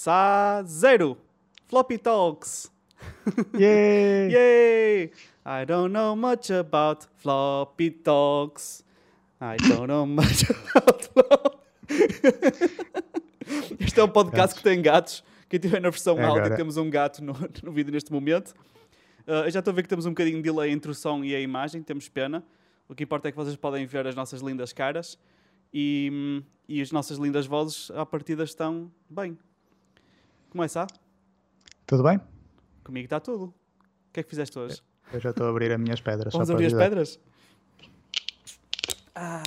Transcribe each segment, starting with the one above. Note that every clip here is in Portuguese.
Sa zero. Floppy Talks. Yay! Yay! I don't know much about floppy talks. I don't know much about floppy. Este é um podcast que tem gatos. Quem tiver na versão É áudio, agora. temos um gato no, no vídeo neste momento. Uh, eu já estou a ver que temos um bocadinho de delay entre o som e a imagem, temos pena. O que importa é que vocês podem ver as nossas lindas caras e, hum, e as nossas lindas vozes à partida estão bem. Começa? Tudo bem? Comigo está tudo. O que é que fizeste hoje? Eu já estou a abrir as minhas pedras. Vamos abrir as pedras? Ah,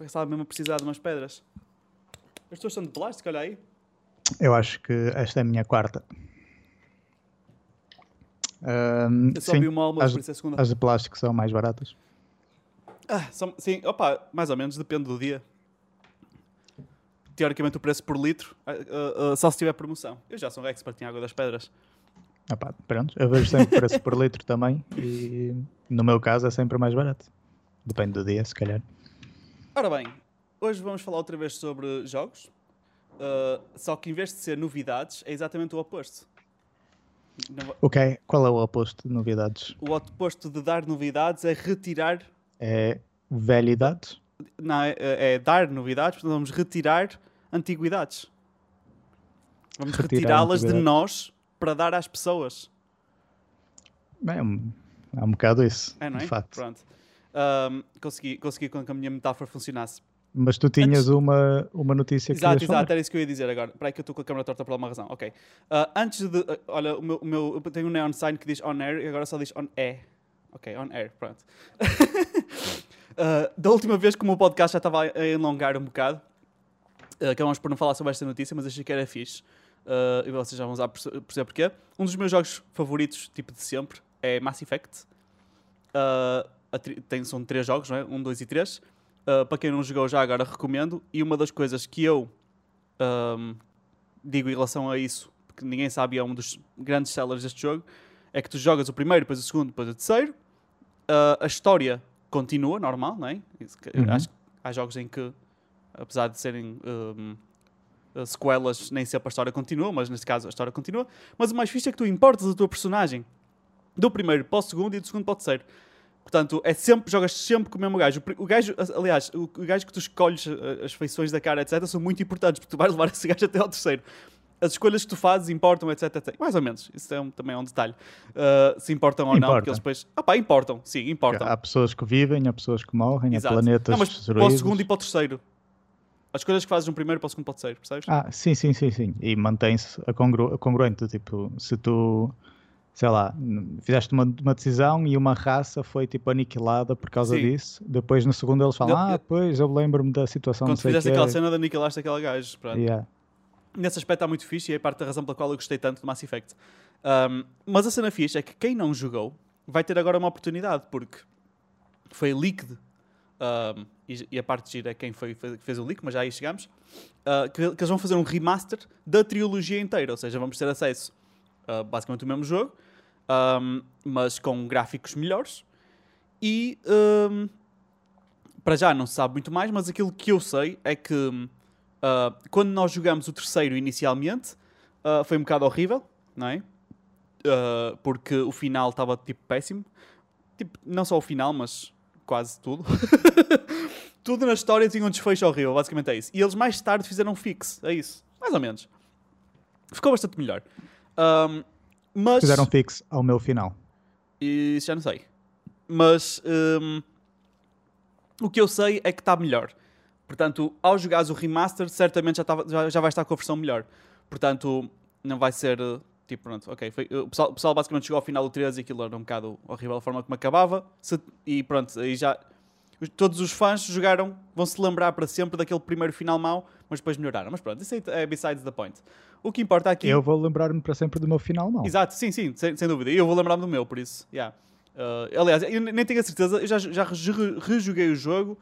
estava mesmo a precisar de umas pedras. As tuas são de plástico, olha aí. Eu acho que esta é a minha quarta. Ahm, Eu só sim, vi uma alma, as, por isso é a segunda. as de plástico são mais baratas. Ah, são- sim, opa, mais ou menos, depende do dia. Teoricamente o preço por litro, ah, ah, só se tiver promoção. Eu já sou um expert em água das pedras. Ah pá, pronto, eu vejo sempre preço por litro também e no meu caso é sempre mais barato. Depende do dia, se calhar. Ora bem, hoje vamos falar outra vez sobre jogos. ah, só que em vez de ser novidades, é exatamente o oposto. Não O que é? Qual é o oposto de novidades? O oposto de dar novidades é retirar É velhidades? Não, é, é dar novidades, portanto vamos retirar antiguidades. Vamos retirá-las de nós para dar às pessoas. É um, é um bocado isso, É, não é? de facto. Pronto. Ahm, consegui, consegui com que a minha metáfora funcionasse. Mas tu tinhas Antes- uma, uma notícia que Exato, exato, era isso que eu ia dizer agora. Espera aí que eu estou com a câmera torta por alguma razão. Ok. Ah, antes de. ah, olha, o meu, o meu, eu tenho um neon sign que diz on air e agora só diz on air. Ok, on air, pronto. Ah, da última vez que o podcast já estava a elongar um bocado, ah, acabamos por não falar sobre esta notícia, mas achei que era fixe. Ah, e vocês já vão usar perce- perceber porquê. Um dos meus jogos favoritos, tipo de sempre, é Mass Effect. Tem, são três jogos, não é? Um, dois e três. Uh, para quem não jogou já agora recomendo. E uma das coisas que eu um, digo em relação a isso, porque ninguém sabe, é um dos grandes sellers deste jogo, é que tu jogas o primeiro, depois o segundo, depois o terceiro. Uh, a história continua, normal, não é? Uhum. Acho que há jogos em que, apesar de serem um, uh, sequelas, nem sempre a história continua, mas neste caso a história continua. Mas o mais fixe é que tu importas a tua personagem do primeiro para o segundo e do segundo para o terceiro. Portanto, é sempre, jogas sempre com o mesmo gajo. O gajo, aliás, o, o gajo que tu escolhes, eh, as feições da cara, etc., são muito importantes, porque tu vais levar esse gajo até ao terceiro. As escolhas que tu fazes importam, etc, etc. Mais ou menos. Isso é um- também é um detalhe. Uh, se importam ou não, porque eles depois... Ah pá, importam. Sim, importam. Há pessoas que vivem, há pessoas que morrem, Exato. há planetas Não, mas para o segundo e para o terceiro. As escolhas que fazes no primeiro para o segundo e para o terceiro, percebes? Ah, sim, sim, sim, sim. E mantém-se a congru a congruente. Tipo, se tu, sei lá, fizeste uma, uma decisão e uma raça foi tipo aniquilada por causa Sim. disso, depois no segundo eles falam, Eu- ah, eu- pois eu lembro-me da situação, Quando não sei fizeste aquela cena de aniquilaste aquele gajo. Pronto. Yeah. Nesse aspecto está muito fixe e é parte da razão pela qual eu gostei tanto do Mass Effect. Um, mas a cena fixe é que quem não jogou vai ter agora uma oportunidade, porque foi leaked, um, e, e a parte gira é quem foi, foi- fez o leak, mas já aí chegamos, uh, que, que eles vão fazer um remaster da trilogia inteira, ou seja, vamos ter acesso a basicamente o mesmo jogo, um, mas com gráficos melhores, e para já não se sabe muito mais, mas aquilo que eu sei é que uh, quando nós jogamos o terceiro inicialmente uh, foi um bocado horrível, não é? Uh, porque o final estava tipo péssimo. Tipo, não só o final, mas quase tudo. tudo na história tinha um desfecho horrível, basicamente é isso. E eles mais tarde fizeram um fix, é isso. Mais ou menos. Ficou bastante melhor. Um, mas... Fizeram fixe ao meu final. Isso já não sei. Mas hum, o que eu sei é que está melhor. Portanto, ao jogares o remaster, certamente já, tava- já, já vai estar com a versão melhor. Portanto, não vai ser uh, tipo, pronto, ok. foi- o, pessoal, o pessoal basicamente chegou ao final do 13 e aquilo era um bocado horrível a forma como acabava. Se- e pronto, aí já. os- Todos os fãs jogaram, vão se lembrar para sempre daquele primeiro final mau, mas depois melhoraram. Mas pronto, isso aí é besides the point. O que importa aqui. Eu vou lembrar-me para sempre do meu final, não. Exato, sim, sim, sem, sem dúvida. E eu vou lembrar-me do meu, por isso. Yeah. Uh, aliás, eu nem tenho a certeza, eu já, já re- rejoguei o jogo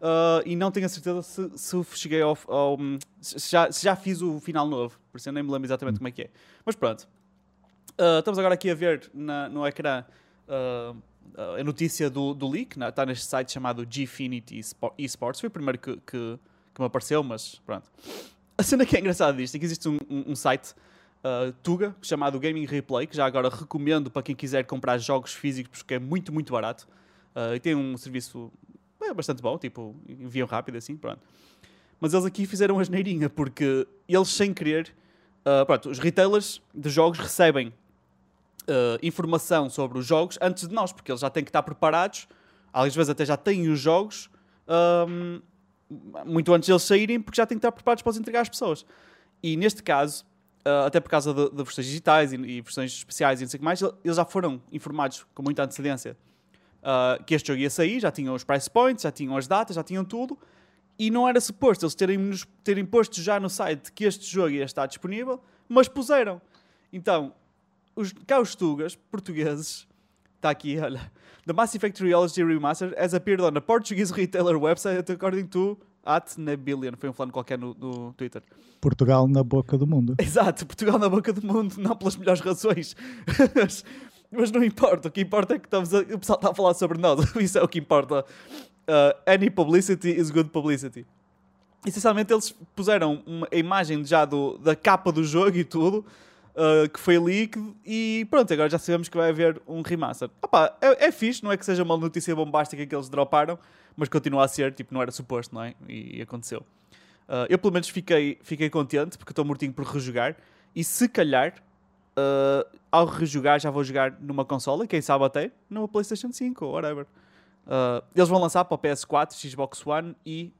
uh, e não tenho a certeza se, se cheguei ao. ao- se, já, se já fiz o final novo, por isso eu nem me lembro exatamente como é que é. Mas pronto. Uh, estamos agora aqui a ver na- no ecrã uh, a notícia do, do leak, na- está neste site chamado Gfinity Espo- Esports. Foi o primeiro que, que, que me apareceu, mas pronto. a cena que é engraçada disto é que existe um, um, um site uh, Tuga chamado Gaming Replay, que já agora recomendo para quem quiser comprar jogos físicos porque é muito, muito barato. Uh, e tem um serviço é, bastante bom, tipo, enviam rápido assim, pronto. Mas eles aqui fizeram a geneirinha porque eles, sem querer, uh, pronto, os retailers de jogos recebem uh, informação sobre os jogos antes de nós, porque eles já têm que estar preparados, às vezes até já têm os jogos um, muito antes de eles saírem, porque já têm que estar preparados para os entregar às pessoas. E neste caso, uh, até por causa de, de versões digitais e, e, versões especiais e não sei o que mais, eles já foram informados com muita antecedência uh, que este jogo ia sair, já tinham os price points, já tinham as datas, já tinham tudo. E não era suposto eles terem, terem posto já no site que este jogo ia estar disponível, mas puseram. Então, os, cá os tugas portugueses, está aqui, olha. The Mass Effect Trilogy Remastered has appeared on a Portuguese retailer website according to at Nabillion. Foi um fulano qualquer no, no, Twitter. Portugal na boca do mundo. Exato, Portugal na boca do mundo, não pelas melhores razões. mas, não importa, o que importa é que estamos a, o pessoal está a falar sobre nós. Isso é o que importa. Uh, any publicity is good publicity. Essencialmente eles puseram uma, a imagem já do, da capa do jogo e tudo uh, que foi líquido e pronto, agora já sabemos que vai haver um remaster. Opa, é, é fixe, não é que seja uma notícia bombástica que eles droparam, mas continua a ser, tipo, não era suposto, não é? E, e aconteceu. Uh, eu pelo menos fiquei, fiquei contente porque estou mortinho por rejogar e se calhar uh, ao rejogar já vou jogar numa consola, quem sabe até numa Playstation 5 ou whatever. Uh, eles vão lançar para o PS4, Xbox One e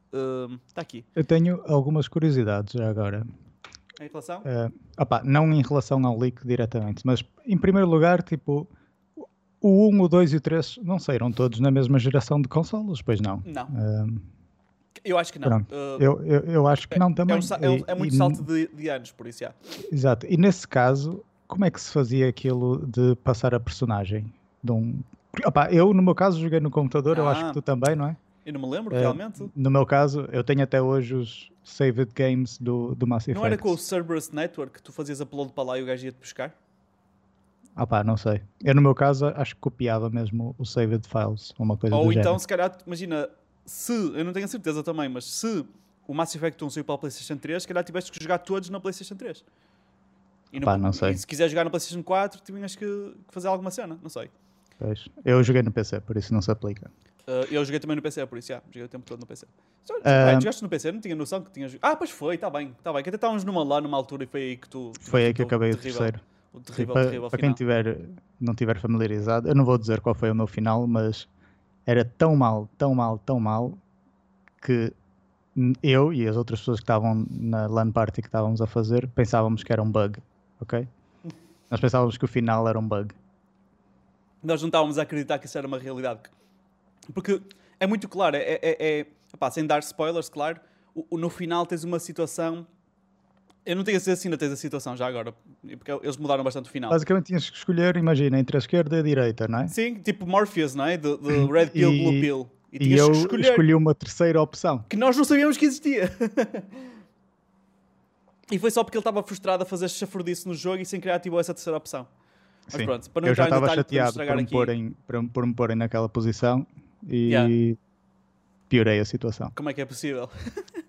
está aqui. Eu tenho algumas curiosidades já agora. Em relação? Uh, opa, não em relação ao leak diretamente, mas em primeiro lugar, tipo, o 1, o 2 e o 3 não saíram todos na mesma geração de consoles, pois não? Não. Uh, eu acho que não. Uh, eu, eu, eu, acho que é, não também. É, um, é, é muito e, salto de, de, anos, por isso, já. Exato. E nesse caso, como é que se fazia aquilo de passar a personagem? De um... Opa, eu, no meu caso, joguei no computador, ah. eu acho que tu também, não é? Eu não me lembro, uh, realmente. No meu caso, eu tenho até hoje os saved games do, do Mass Effect. Não era com o Cerberus Network que tu fazias upload para lá e o gajo ia-te buscar? Ah pá, não sei. Eu no meu caso acho que copiava mesmo o saved files, uma coisa Ou então, género. se calhar, imagina, se, eu não tenho a certeza também, mas se o Mass Effect 1 saiu para a PlayStation 3, se calhar tiveste que jogar todos na PlayStation 3. E Pá, não sei. E se quiser jogar na PlayStation 4, tinhas que fazer alguma cena, não sei. Pois. Eu joguei no PC, por isso não se aplica. Uh, eu joguei também no PC, por isso, já, joguei o tempo todo no PC. Uh, jogaste no PC? Não tinha noção que tinhas. Ah, pois foi, está bem, está bem. Que até estávamos numa lá numa altura e foi aí que tu. Foi aí que acabei o terceiro. O terrível, para, terrível para quem tiver, não tiver familiarizado, eu não vou dizer qual foi o meu final, mas era tão mal, tão mal, tão mal que eu e as outras pessoas que estavam na LAN party que estávamos a fazer pensávamos que era um bug, ok? Nós pensávamos que o final era um bug. Nós não estávamos a acreditar que isso era uma realidade. Porque é muito claro, é, é, é sem dar spoilers, claro, no final tens uma situação. Eu não tenho a certeza se ainda tens a situação já agora, porque eles mudaram bastante o final. Basicamente tinhas que escolher, imagina, entre a esquerda e a direita, não é? Sim, tipo Morpheus, não é? De, de Red Pill, e, Blue Pill. E, e eu escolhi uma terceira opção. Que nós não sabíamos que existia. e foi só porque ele estava frustrado a fazer chafurdice no jogo e sem criar ativou essa terceira opção. Mas Sim. pronto, para não eu já estava chateado por me, porem, por me porem naquela posição e yeah. piorei a situação. Como é que é possível?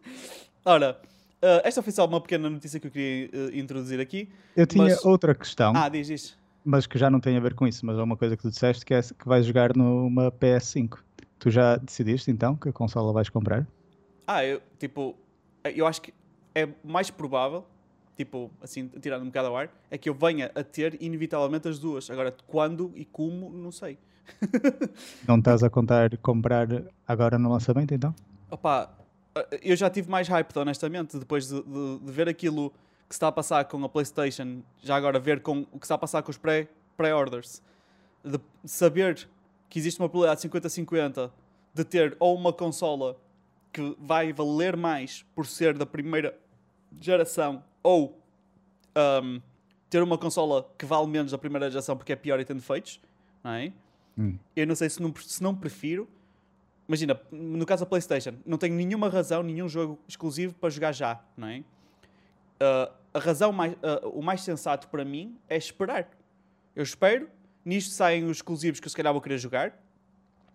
Ora, uh, esta foi só uma pequena notícia que eu queria uh, introduzir aqui. Eu tinha mas... outra questão. Ah, diz isso. Mas que já não tem a ver com isso, mas é uma coisa que tu disseste que é que vais jogar numa PS5. Tu já decidiste então que a consola vais comprar? Ah, eu, tipo, eu acho que é mais provável, tipo, assim, tirando um bocado ao ar, é que eu venha a ter inevitavelmente as duas. Agora, quando e como, não sei. Não estás a contar comprar agora no lançamento então? Opa, eu já tive mais hype, honestamente, depois de, de, de, ver aquilo que se está a passar com a PlayStation, já agora ver com o que está a passar com os pré-orders, pré de saber que existe uma probabilidade de 50-50 de ter ou uma consola que vai valer mais por ser da primeira geração ou um, ter uma consola que vale menos da primeira geração porque é pior e tem defeitos, não é? Hum. Eu não sei se não, se não prefiro. Imagina, no caso da PlayStation, não tenho nenhuma razão, nenhum jogo exclusivo para jogar já, não é? Uh, a razão mais, uh, o mais sensato para mim é esperar. Eu espero, nisto saem os exclusivos que eu se calhar vou querer jogar,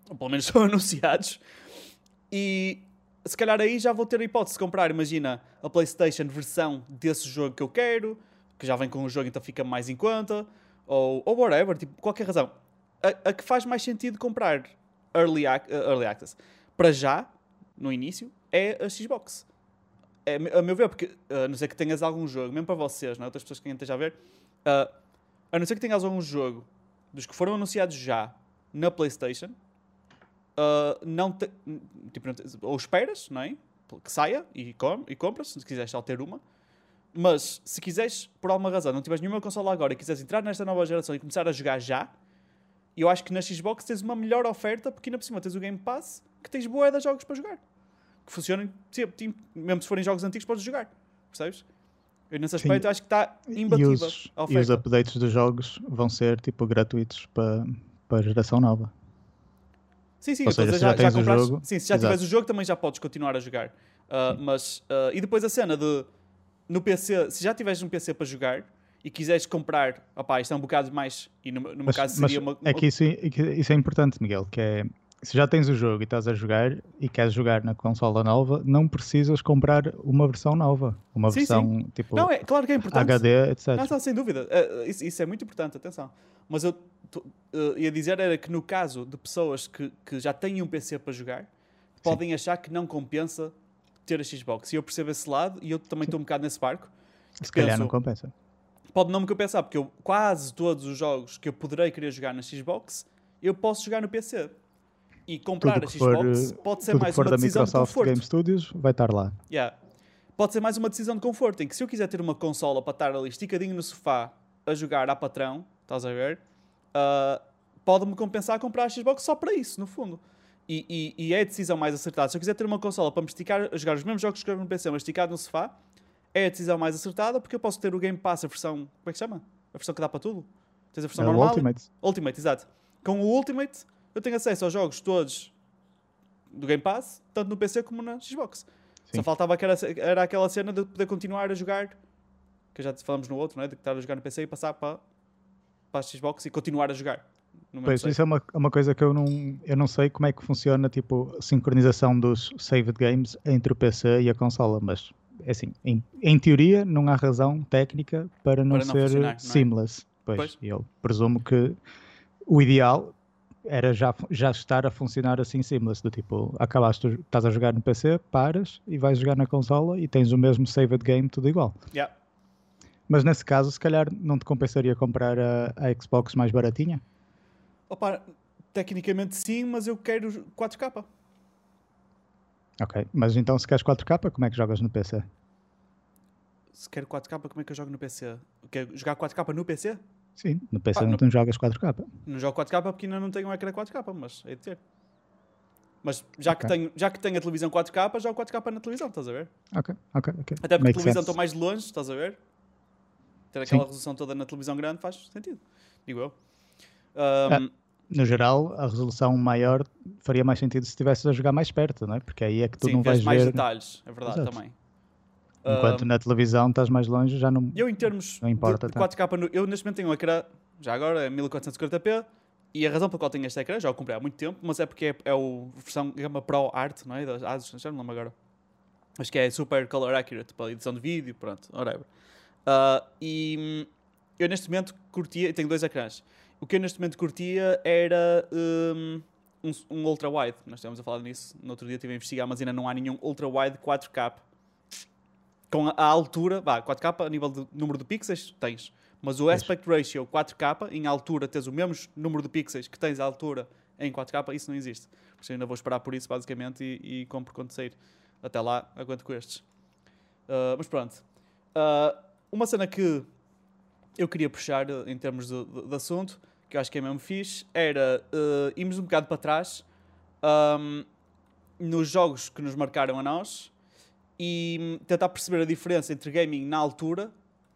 ou pelo menos são anunciados, e se calhar aí já vou ter a hipótese de comprar, imagina, a PlayStation versão desse jogo que eu quero, que já vem com o jogo, então fica mais em conta, ou, ou whatever, tipo, qualquer razão. A, a que faz mais sentido comprar early, uh, early access para já, no início, é a Xbox. É, a meu ver, porque uh, a não ser que tenhas algum jogo, mesmo para vocês, não é? outras pessoas que estejam a ver, uh, a não ser que tenhas algum jogo dos que foram anunciados já na PlayStation, uh, não te, tipo, ou esperas, não é? Que saia e, com, e compras, se quiseres só ter uma. Mas se quiseres, por alguma razão, não tiveres nenhuma consola agora e quiseres entrar nesta nova geração e começar a jogar já, eu acho que na Xbox tens uma melhor oferta, porque ainda por cima tens o Game Pass, que tens boa de jogos para jogar. Que funcionem, mesmo se forem jogos antigos, podes jogar. Percebes? Eu nesse aspecto Sim. acho que está imbatível. E os, e os updates dos jogos vão ser tipo gratuitos para, para a geração nova. Sim, sim, Ou seja, já, já, já compraste, jogo, sim, se já tiveres o jogo também já podes continuar a jogar. Uh, mas, uh, e depois a cena de no PC, se já tiveres um PC para jogar e quiseres comprar, opá, isto é um bocado mais, e no, no meu mas, caso seria uma, É que isso, isso é importante, Miguel, que é se já tens o jogo e estás a jogar e queres jogar na consola nova, não precisas comprar uma versão nova. Uma sim, versão sim. tipo não, é, claro que é importante. HD, etc. Não, não, sem dúvida. Uh, isso, isso, é muito importante, atenção. Mas eu uh, ia dizer era que no caso de pessoas que, que já têm um PC para jogar, podem sim. achar que não compensa ter a Xbox. E eu percebo esse lado e eu também estou um bocado nesse barco. Se calhar não compensa. Pode não me compensar, porque eu, quase todos os jogos que eu poderei querer jogar na Xbox, eu posso jogar no PC. E comprar a Xbox for, pode ser mais uma decisão de conforto. Game Studios vai estar lá. Yeah. Pode ser mais uma decisão de conforto, em que se eu quiser ter uma consola para estar ali esticadinho no sofá a jogar a patrão, estás a ver? Uh, pode-me compensar comprar a Xbox só para isso, no fundo. E, e, e, é a decisão mais acertada. Se eu quiser ter uma consola para me esticar, a jogar os mesmos jogos que eu no PC, mas esticado no sofá, é a decisão mais acertada porque eu posso ter o Game Pass, a versão. Como é que se chama? A versão que dá para tudo. Tens a versão é normal. Ultimate. Ultimate, exato. Com o Ultimate, eu tenho acesso aos jogos todos do Game Pass, tanto no PC como na Xbox. Sim. Só faltava que era, aquela cena de poder continuar a jogar, que já falamos no outro, não é? de estar a jogar no PC e passar para, para a Xbox e continuar a jogar. Pois, isso é uma, uma coisa que eu não, eu não sei como é que funciona, tipo, a sincronização dos saved games entre o PC e a consola, mas, é assim, em, em teoria não há razão técnica para não, para não ser é? seamless. Pois, pois. eu presumo que o ideal era já, já estar a funcionar assim seamless, do tipo, acabaste, estás a jogar no PC, paras e vais jogar na consola e tens o mesmo saved game, tudo igual. Yeah. Mas nesse caso, se calhar não te compensaria comprar a, a Xbox mais baratinha? Opa, tecnicamente sim, mas eu quero 4K. Ok, mas então se queres 4K, como é que jogas no PC? Se quero 4K, como é que eu jogo no PC? Quero jogar 4K no PC? Sim, no PC ah, não, não jogas 4K. Não jogo 4K porque ainda não tenho um ecrã 4K, mas é de ter. Mas já, okay. que tenho, já que tenho a televisão 4K, jogo 4K na televisão, estás a ver? Ok, ok, ok. Até porque a televisão estou mais de longe, estás a ver? Ter aquela Sim. resolução toda na televisão grande faz sentido, digo eu. Um, ah, no geral, a resolução maior faria mais sentido se estivesse a jogar mais perto, não é? Porque aí é que tu Sim, não vais mais ver... detalhes, é verdade Exato. também. Enquanto uh, na televisão estás mais longe, já não, eu, em termos não importa. De, de 4K, no, eu neste momento tenho um ecrã, já agora, é 1440p, e a razão pela qual tenho este ecrã, já o comprei há muito tempo, mas é porque é, é a versão gama Pro Art, não é? Das Asus, já não lembro agora. Acho que é super color accurate para edição de vídeo, pronto, whatever. Uh, e eu neste momento curtia, tenho dois ecrãs. O que eu neste momento curtia era um, um, um ultra-wide. Nós estivemos a falar nisso no outro dia, estive a investigar, mas ainda não há nenhum ultra-wide 4K com a, altura, vá, 4K a nível de número de pixels, tens. Mas o aspect ratio 4K, em altura, tens o mesmo número de pixels que tens à altura em 4K, isso não existe. Por isso ainda vou esperar por isso, basicamente, e, e compro quando sair. Até lá, aguento com estes. Uh, mas pronto. Uh, uma cena que eu queria puxar em termos de, de, de, assunto, que eu acho que é mesmo fixe, era uh, irmos um bocado para trás um, nos jogos que nos marcaram a nós e tentar perceber a diferença entre gaming na altura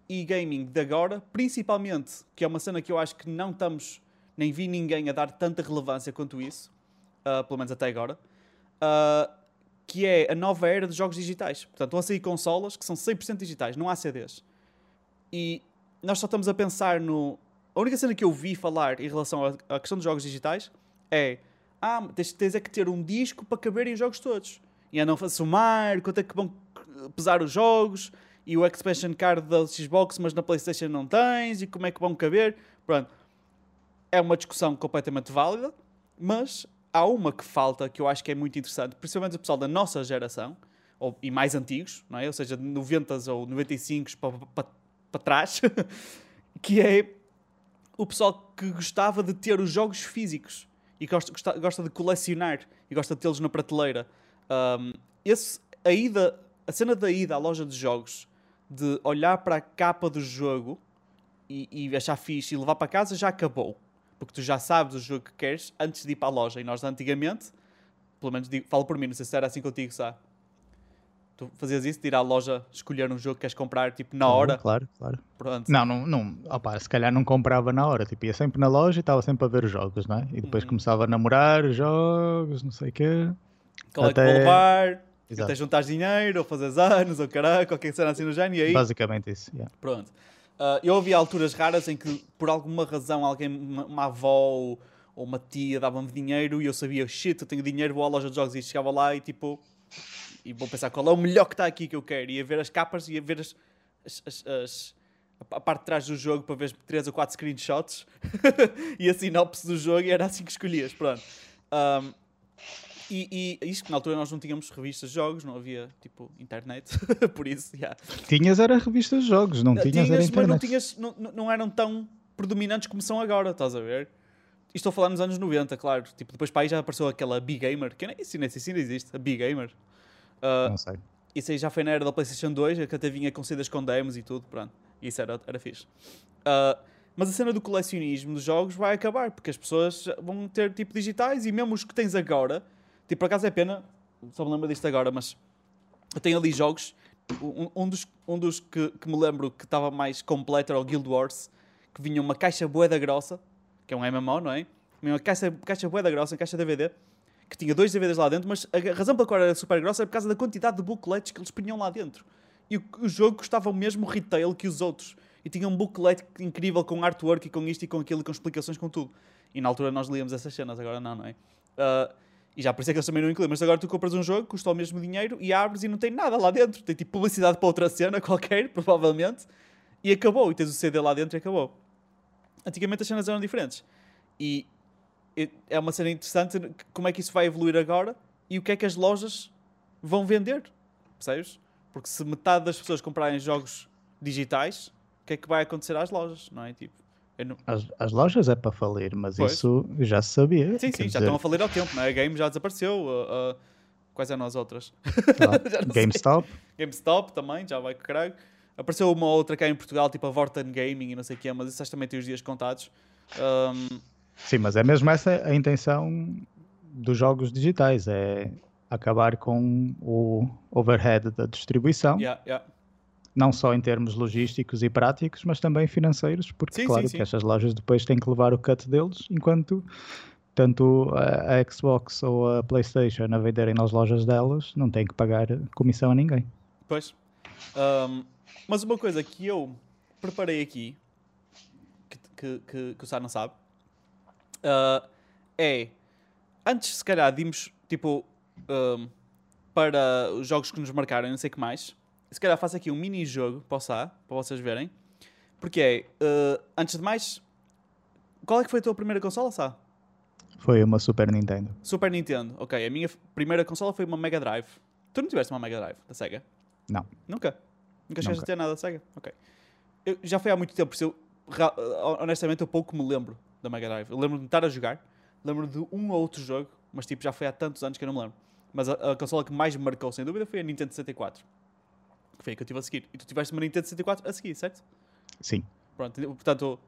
e gaming de agora, principalmente, que é uma cena que eu acho que não estamos, nem vi ninguém a dar tanta relevância quanto isso, uh, pelo menos até agora, uh, que é a nova era dos jogos digitais. Portanto, vão sair consolas que são 100% digitais, não há CDs. E nós só estamos a pensar no. A única cena que eu vi falar em relação à questão dos jogos digitais é: ah, tens, tens é que ter um disco para caberem os jogos todos. E andam a somar quanto é que vão pesar os jogos e o expansion card da Xbox, mas na PlayStation não tens, e como é que vão caber. Pronto. É uma discussão completamente válida, mas há uma que falta que eu acho que é muito interessante, principalmente o pessoal da nossa geração, ou, e mais antigos, não é? ou seja, de 90 ou 95 para, trás, que é o pessoal que gostava de ter os jogos físicos e gosta, gosta, gosta de colecionar e gosta de tê-los na prateleira. Um, esse, a, ida, a cena da ida à loja de jogos, de olhar para a capa do jogo e, e achar fixe e levar para casa, já acabou. Porque tu já sabes o jogo que queres antes de ir para a loja. E nós, antigamente, pelo menos digo, falo por mim, não sei se era assim contigo, sabe? Tu fazias isso, de ir à loja, escolher um jogo que queres comprar, tipo, na hora? Claro, claro. Pronto. Não, não, não opa, se calhar não comprava na hora, tipo, ia sempre na loja e estava sempre a ver os jogos, não é? E depois uhum. começava a namorar jogos, não sei o quê. Qual é que vou levar? Exato. Até juntar dinheiro, ou fazer anos, ou caralho, qualquer cena assim no género, e aí... Basicamente isso, yeah. Pronto. Uh, eu ouvi alturas raras em que, por alguma razão, alguém, uma, uma avó ou, ou uma tia dava-me dinheiro e eu sabia, shit, eu tenho dinheiro, vou à loja de jogos e chegava lá e tipo e vou pensar qual é o melhor que está aqui que eu quero. Ia ver as capas, ia ver as, as, as, as a parte de trás do jogo para ver 3 ou 4 screenshots e a sinopse do jogo e era assim que escolhias. Pronto. Um, e, e isto que na altura nós não tínhamos revistas de jogos, não havia tipo internet, por isso, yeah. Tinhas era revistas de jogos, não tinhas, tinhas era internet. Mas não, tinhas, não, não eram tão predominantes como são agora, estás a ver? E estou a falar nos anos 90, claro. Tipo, depois para aí já apareceu aquela Big Gamer, que nem, isso, nem sei se ainda existe, a Big Gamer. Uh, não sei. Isso aí já foi na era da PlayStation 2, que até vinha com cedas com demos e tudo, pronto. Isso era, era fixe. Uh, mas a cena do colecionismo dos jogos vai acabar, porque as pessoas vão ter tipo digitais e mesmo os que tens agora, tipo, por acaso é pena, só me lembro disto agora, mas eu tenho ali jogos, um, um dos, um dos que, que me lembro que estava mais completo era o Guild Wars, que vinha uma caixa boeda grossa, que é um MMO, não é? Uma caixa, caixa boeda grossa, uma caixa DVD, que tinha dois DVDs lá dentro, mas a razão pela qual era super grossa era por causa da quantidade de booklets que eles punham lá dentro. E o, o jogo custava o mesmo retail que os outros. E tinha um booklet incrível com artwork e com isto e com aquilo, e com explicações com tudo. E na altura nós líamos essas cenas, agora não, não é? Uh, e já por isso é que eles também não incluem. Mas agora tu compras um jogo, custa o mesmo dinheiro e abres e não tem nada lá dentro. Tem tipo publicidade para outra cena qualquer, provavelmente. E acabou. E tens o CD lá dentro e acabou. Antigamente as cenas eram diferentes. E é uma cena interessante como é que isso vai evoluir agora e o que é que as lojas vão vender. Percebes? Porque se metade das pessoas comprarem jogos digitais, o que é que vai acontecer às lojas? Não é? Tipo, não... As, as, lojas é para falir, mas pois. isso já se sabia. Sim, sim, já dizer... estão a falir ao tempo, não é? A game já desapareceu. Uh, uh, quais eram as outras? GameStop. GameStop também, já vai com caralho. Apareceu uma outra cá em Portugal, tipo a Vorten Gaming e não sei o que é, mas isso também tem os dias contados. Um, Sim, mas é mesmo essa a intenção dos jogos digitais, é acabar com o overhead da distribuição. Yeah, yeah. Não só em termos logísticos e práticos, mas também financeiros, porque sim, claro sim, que sim. estas lojas depois têm que levar o cut deles, enquanto tanto a, a Xbox ou a PlayStation a venderem nas lojas delas não têm que pagar comissão a ninguém. Pois. Um, mas uma coisa que eu preparei aqui, que, que, que, que o Sá não sabe, uh, é antes se calhar dimos tipo um, para os jogos que nos marcaram, não sei o que mais. Se calhar faço aqui um mini jogo para o Sá, para vocês verem. Porque é, uh, antes de mais, qual é que foi a tua primeira consola, Sá? Foi uma Super Nintendo. Super Nintendo, ok. A minha primeira consola foi uma Mega Drive. Tu não tiveste uma Mega Drive da Sega? Não. Nunca? Nunca chegaste a ter nada da Sega? Ok. Eu, já foi há muito tempo, por isso eu, honestamente eu pouco me lembro da Mega Drive. Eu lembro-me de estar a jogar, lembro de um ou outro jogo, mas tipo, já foi há tantos anos que eu não me lembro. Mas a, a consola que mais me marcou, sem dúvida, foi a Nintendo 64. Que foi a que eu tive a seguir. E tu tiveste uma Nintendo 64 a seguir, certo? Sim. Pronto, portanto,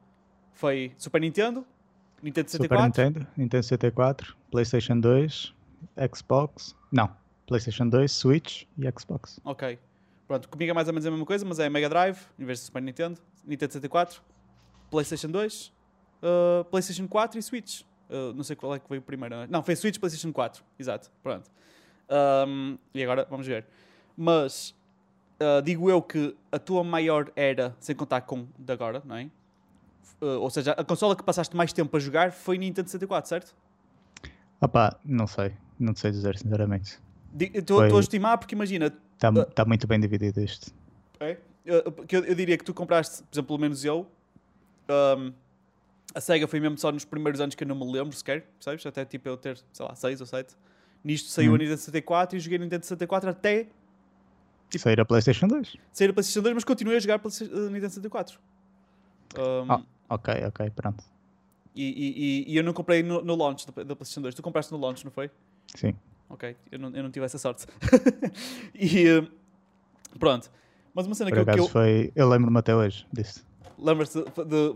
foi Super Nintendo, Nintendo 64. Super Nintendo, Nintendo 64, PlayStation 2, Xbox. Não, PlayStation 2, Switch e Xbox. Ok. Pronto, comigo é mais ou menos a mesma coisa, mas é Mega Drive, em vez de Super Nintendo, Nintendo 64, PlayStation 2, uh, PlayStation 4 e Switch. Uh, não sei qual é que veio primeiro. Não, é? não foi Switch, PlayStation 4. Exato. Pronto. Um, e agora vamos ver. Mas uh, digo eu que a tua maior era, sem contar com de agora, não é? Uh, ou seja, a consola que passaste mais tempo a jogar foi Nintendo 64, certo? Opá, não sei. Não sei dizer, sinceramente. Estou Foi... a estimar porque imagina. Está uh, tá muito bem dividido isto. É? Eu, eu, eu, diria que tu compraste, por exemplo, pelo menos eu. Um, a SEGA foi mesmo só nos primeiros anos que eu não me lembro sequer, percebes? Até tipo eu ter, sei lá, 6 ou 7. Nisto saiu hum. a Nintendo 64 e joguei a Nintendo 64 até. Tipo, sair a PlayStation 2. Sair a PlayStation 2, mas continuei a jogar a Nintendo 64. Um, oh, ok, ok, pronto. E, e, e, eu não comprei no, no launch da, da PlayStation 2. Tu compraste no launch, não foi? Sim. Ok, eu não, eu não tive essa sorte. e pronto. Mas uma cena Por que, eu, que eu. Foi, eu lembro-me até hoje disso. Lembras-te?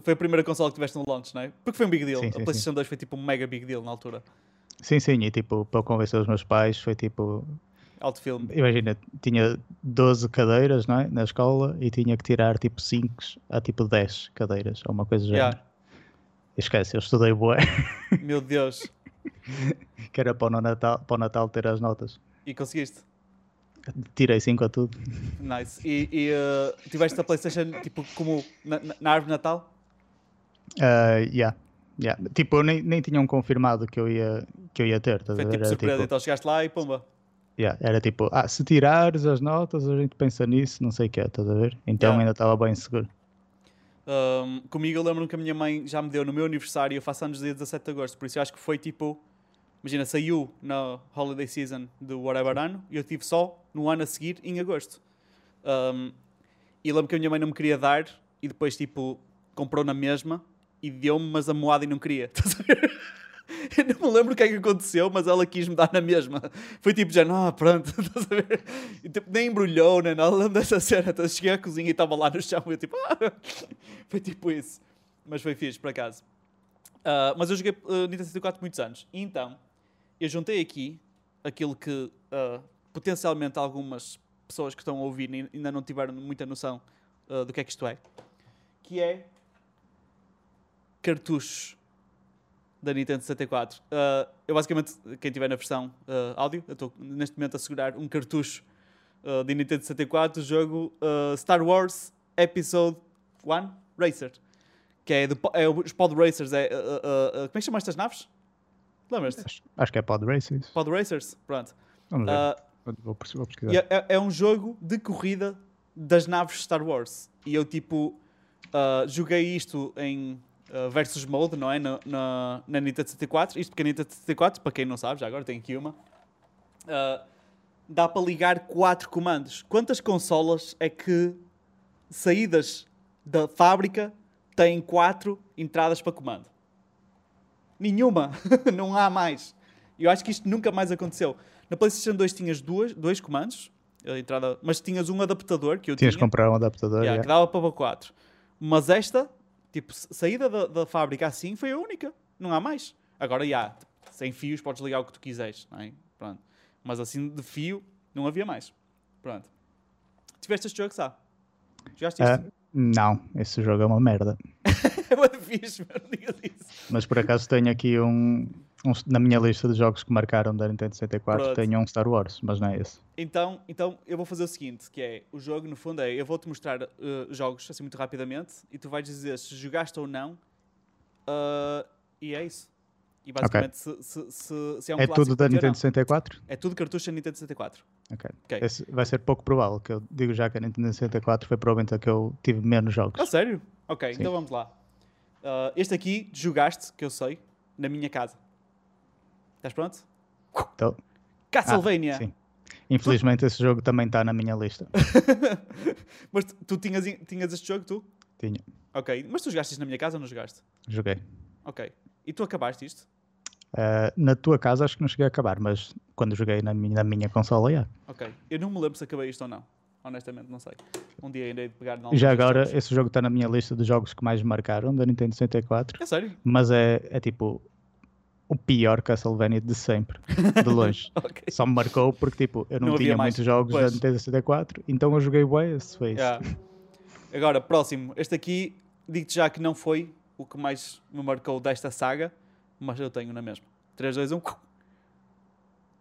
Foi a primeira console que tiveste no launch, não é? Porque foi um big deal. Sim, sim, a PlayStation sim. 2 foi tipo um mega big deal na altura. Sim, sim, e tipo, para convencer os meus pais foi tipo. Alto filme. Imagina, tinha 12 cadeiras não é? na escola e tinha que tirar tipo 5 a tipo 10 cadeiras, ou uma coisa yeah. Esquece, eu estudei boé. Meu Deus. que era para o, Natal, para o Natal ter as notas. E conseguiste? Tirei 5 a tudo. Nice. E, e uh, tiveste a PlayStation tipo como na, na árvore de Natal? Uh, yeah. Yeah. Tipo, nem, nem tinham confirmado que eu ia, que eu ia ter. Foi tipo surpresa, tipo... então chegaste lá e pumba. Yeah, era tipo, ah, se tirares as notas, a gente pensa nisso, não sei o que é, estás a ver? Então yeah. ainda estava bem seguro. Um, comigo eu lembro-me que a minha mãe já me deu no meu aniversário, eu faço anos dia 17 de agosto, por isso eu acho que foi tipo Imagina, saiu na holiday season do whatever ano e eu tive só no ano a seguir, em agosto. Um, e lembro que a minha mãe não me queria dar e depois, tipo, comprou na mesma e deu-me, mas a moada e não queria. Eu não me lembro o que é que aconteceu, mas ela quis-me dar na mesma. Foi tipo, já, não, pronto, estás a ver? E, tipo, nem embrulhou, nem nada. Lembro dessa cena. Então, cheguei à cozinha e estava lá no chão. E eu tipo, ah! foi tipo isso. Mas foi fixe, por acaso. Uh, mas eu joguei uh, Nintendo 64 muitos anos. E então, eu juntei aqui aquilo que uh, potencialmente algumas pessoas que estão a ouvir ainda não tiveram muita noção uh, do que é que isto é, que é cartuchos da Nintendo 64. Uh, ah, eu basicamente, quem tiver na versão áudio, eu estou neste momento a segurar um cartucho uh, de Nintendo 64 do jogo Star Wars Episode 1 Racer. Que é, do, é os Pod Racers. É, como é que chama estas naves? Lembras-te? Acho, acho, que é Pod Racers. Pod Racers, pronto. Vamos ver. Uh, vou, vou pesquisar. É, é, é, um jogo de corrida das naves Star Wars. E eu, tipo, uh, joguei isto em uh, versus mode, não é? Na, na, na Nintendo 64. Isto porque a Nintendo 64, para quem não sabe, já agora tem aqui uma. Uh, dá para ligar quatro comandos. Quantas consolas é que saídas da fábrica têm quatro entradas para comando? Nenhuma. não há mais. Eu acho que isto nunca mais aconteceu. Na PlayStation 2 tinhas duas, dois comandos, entrada, mas tinhas um adaptador que eu Tinhas tinha. comprar um adaptador, yeah, yeah. que dava para 4. Mas esta, tipo, saída da, da, fábrica assim foi a única. Não há mais. Agora, já, sem fios podes ligar o que tu quiseres, não é? Pronto. Mas assim, de fio, não havia mais. Pronto. Tiveste este jogo, sabe? Jogaste isto? Uh, não, esse jogo é uma merda. é uma fixe. Mas por acaso tenho aqui um, um, Na minha lista de jogos que marcaram da Nintendo 64, Pronto. tenho um Star Wars, mas não é esse. Então, então eu vou fazer o seguinte: que é o jogo, no fundo, é eu vou-te mostrar uh, jogos assim muito rapidamente e tu vais dizer se jogaste ou não. Uh, e é isso. E basicamente, okay. se, se, se, é um É tudo da Nintendo 64? É tudo cartucho da Nintendo 64. Ok. okay. Esse vai ser pouco provável, que eu digo já que a Nintendo 64 foi provavelmente a que eu tive menos jogos. Ah, sério? Ok, Sim. então vamos lá. Uh, este aqui jogaste, que eu sei, na minha casa. Estás pronto? Castlevania. Ah, sim. Infelizmente tu... esse jogo também está na minha lista. mas tu, tu tinhas, tinhas este jogo, tu? Tinha. Ok, mas tu jogaste isto na minha casa ou não jogaste? Joguei. Ok. E tu acabaste isto? Uh, na tua casa acho que não cheguei a acabar, mas quando joguei na minha, na minha consola, yeah. Ok. Eu não me lembro se acabei isto ou não. Honestamente, não sei. Um dia ainda de pegar Já agora, jogos. esse jogo está na minha lista de jogos que mais me marcaram da Nintendo 64. É sério? Mas é, é tipo o pior Castlevania de sempre, de longe. okay. Só me marcou porque tipo, eu não, não tinha muitos jogos pois. da Nintendo 64, então eu joguei bem esse foi yeah. Agora, próximo. Este aqui, digo-te já que não foi o que mais me marcou desta saga, mas eu tenho na mesma. 3, 2, 1.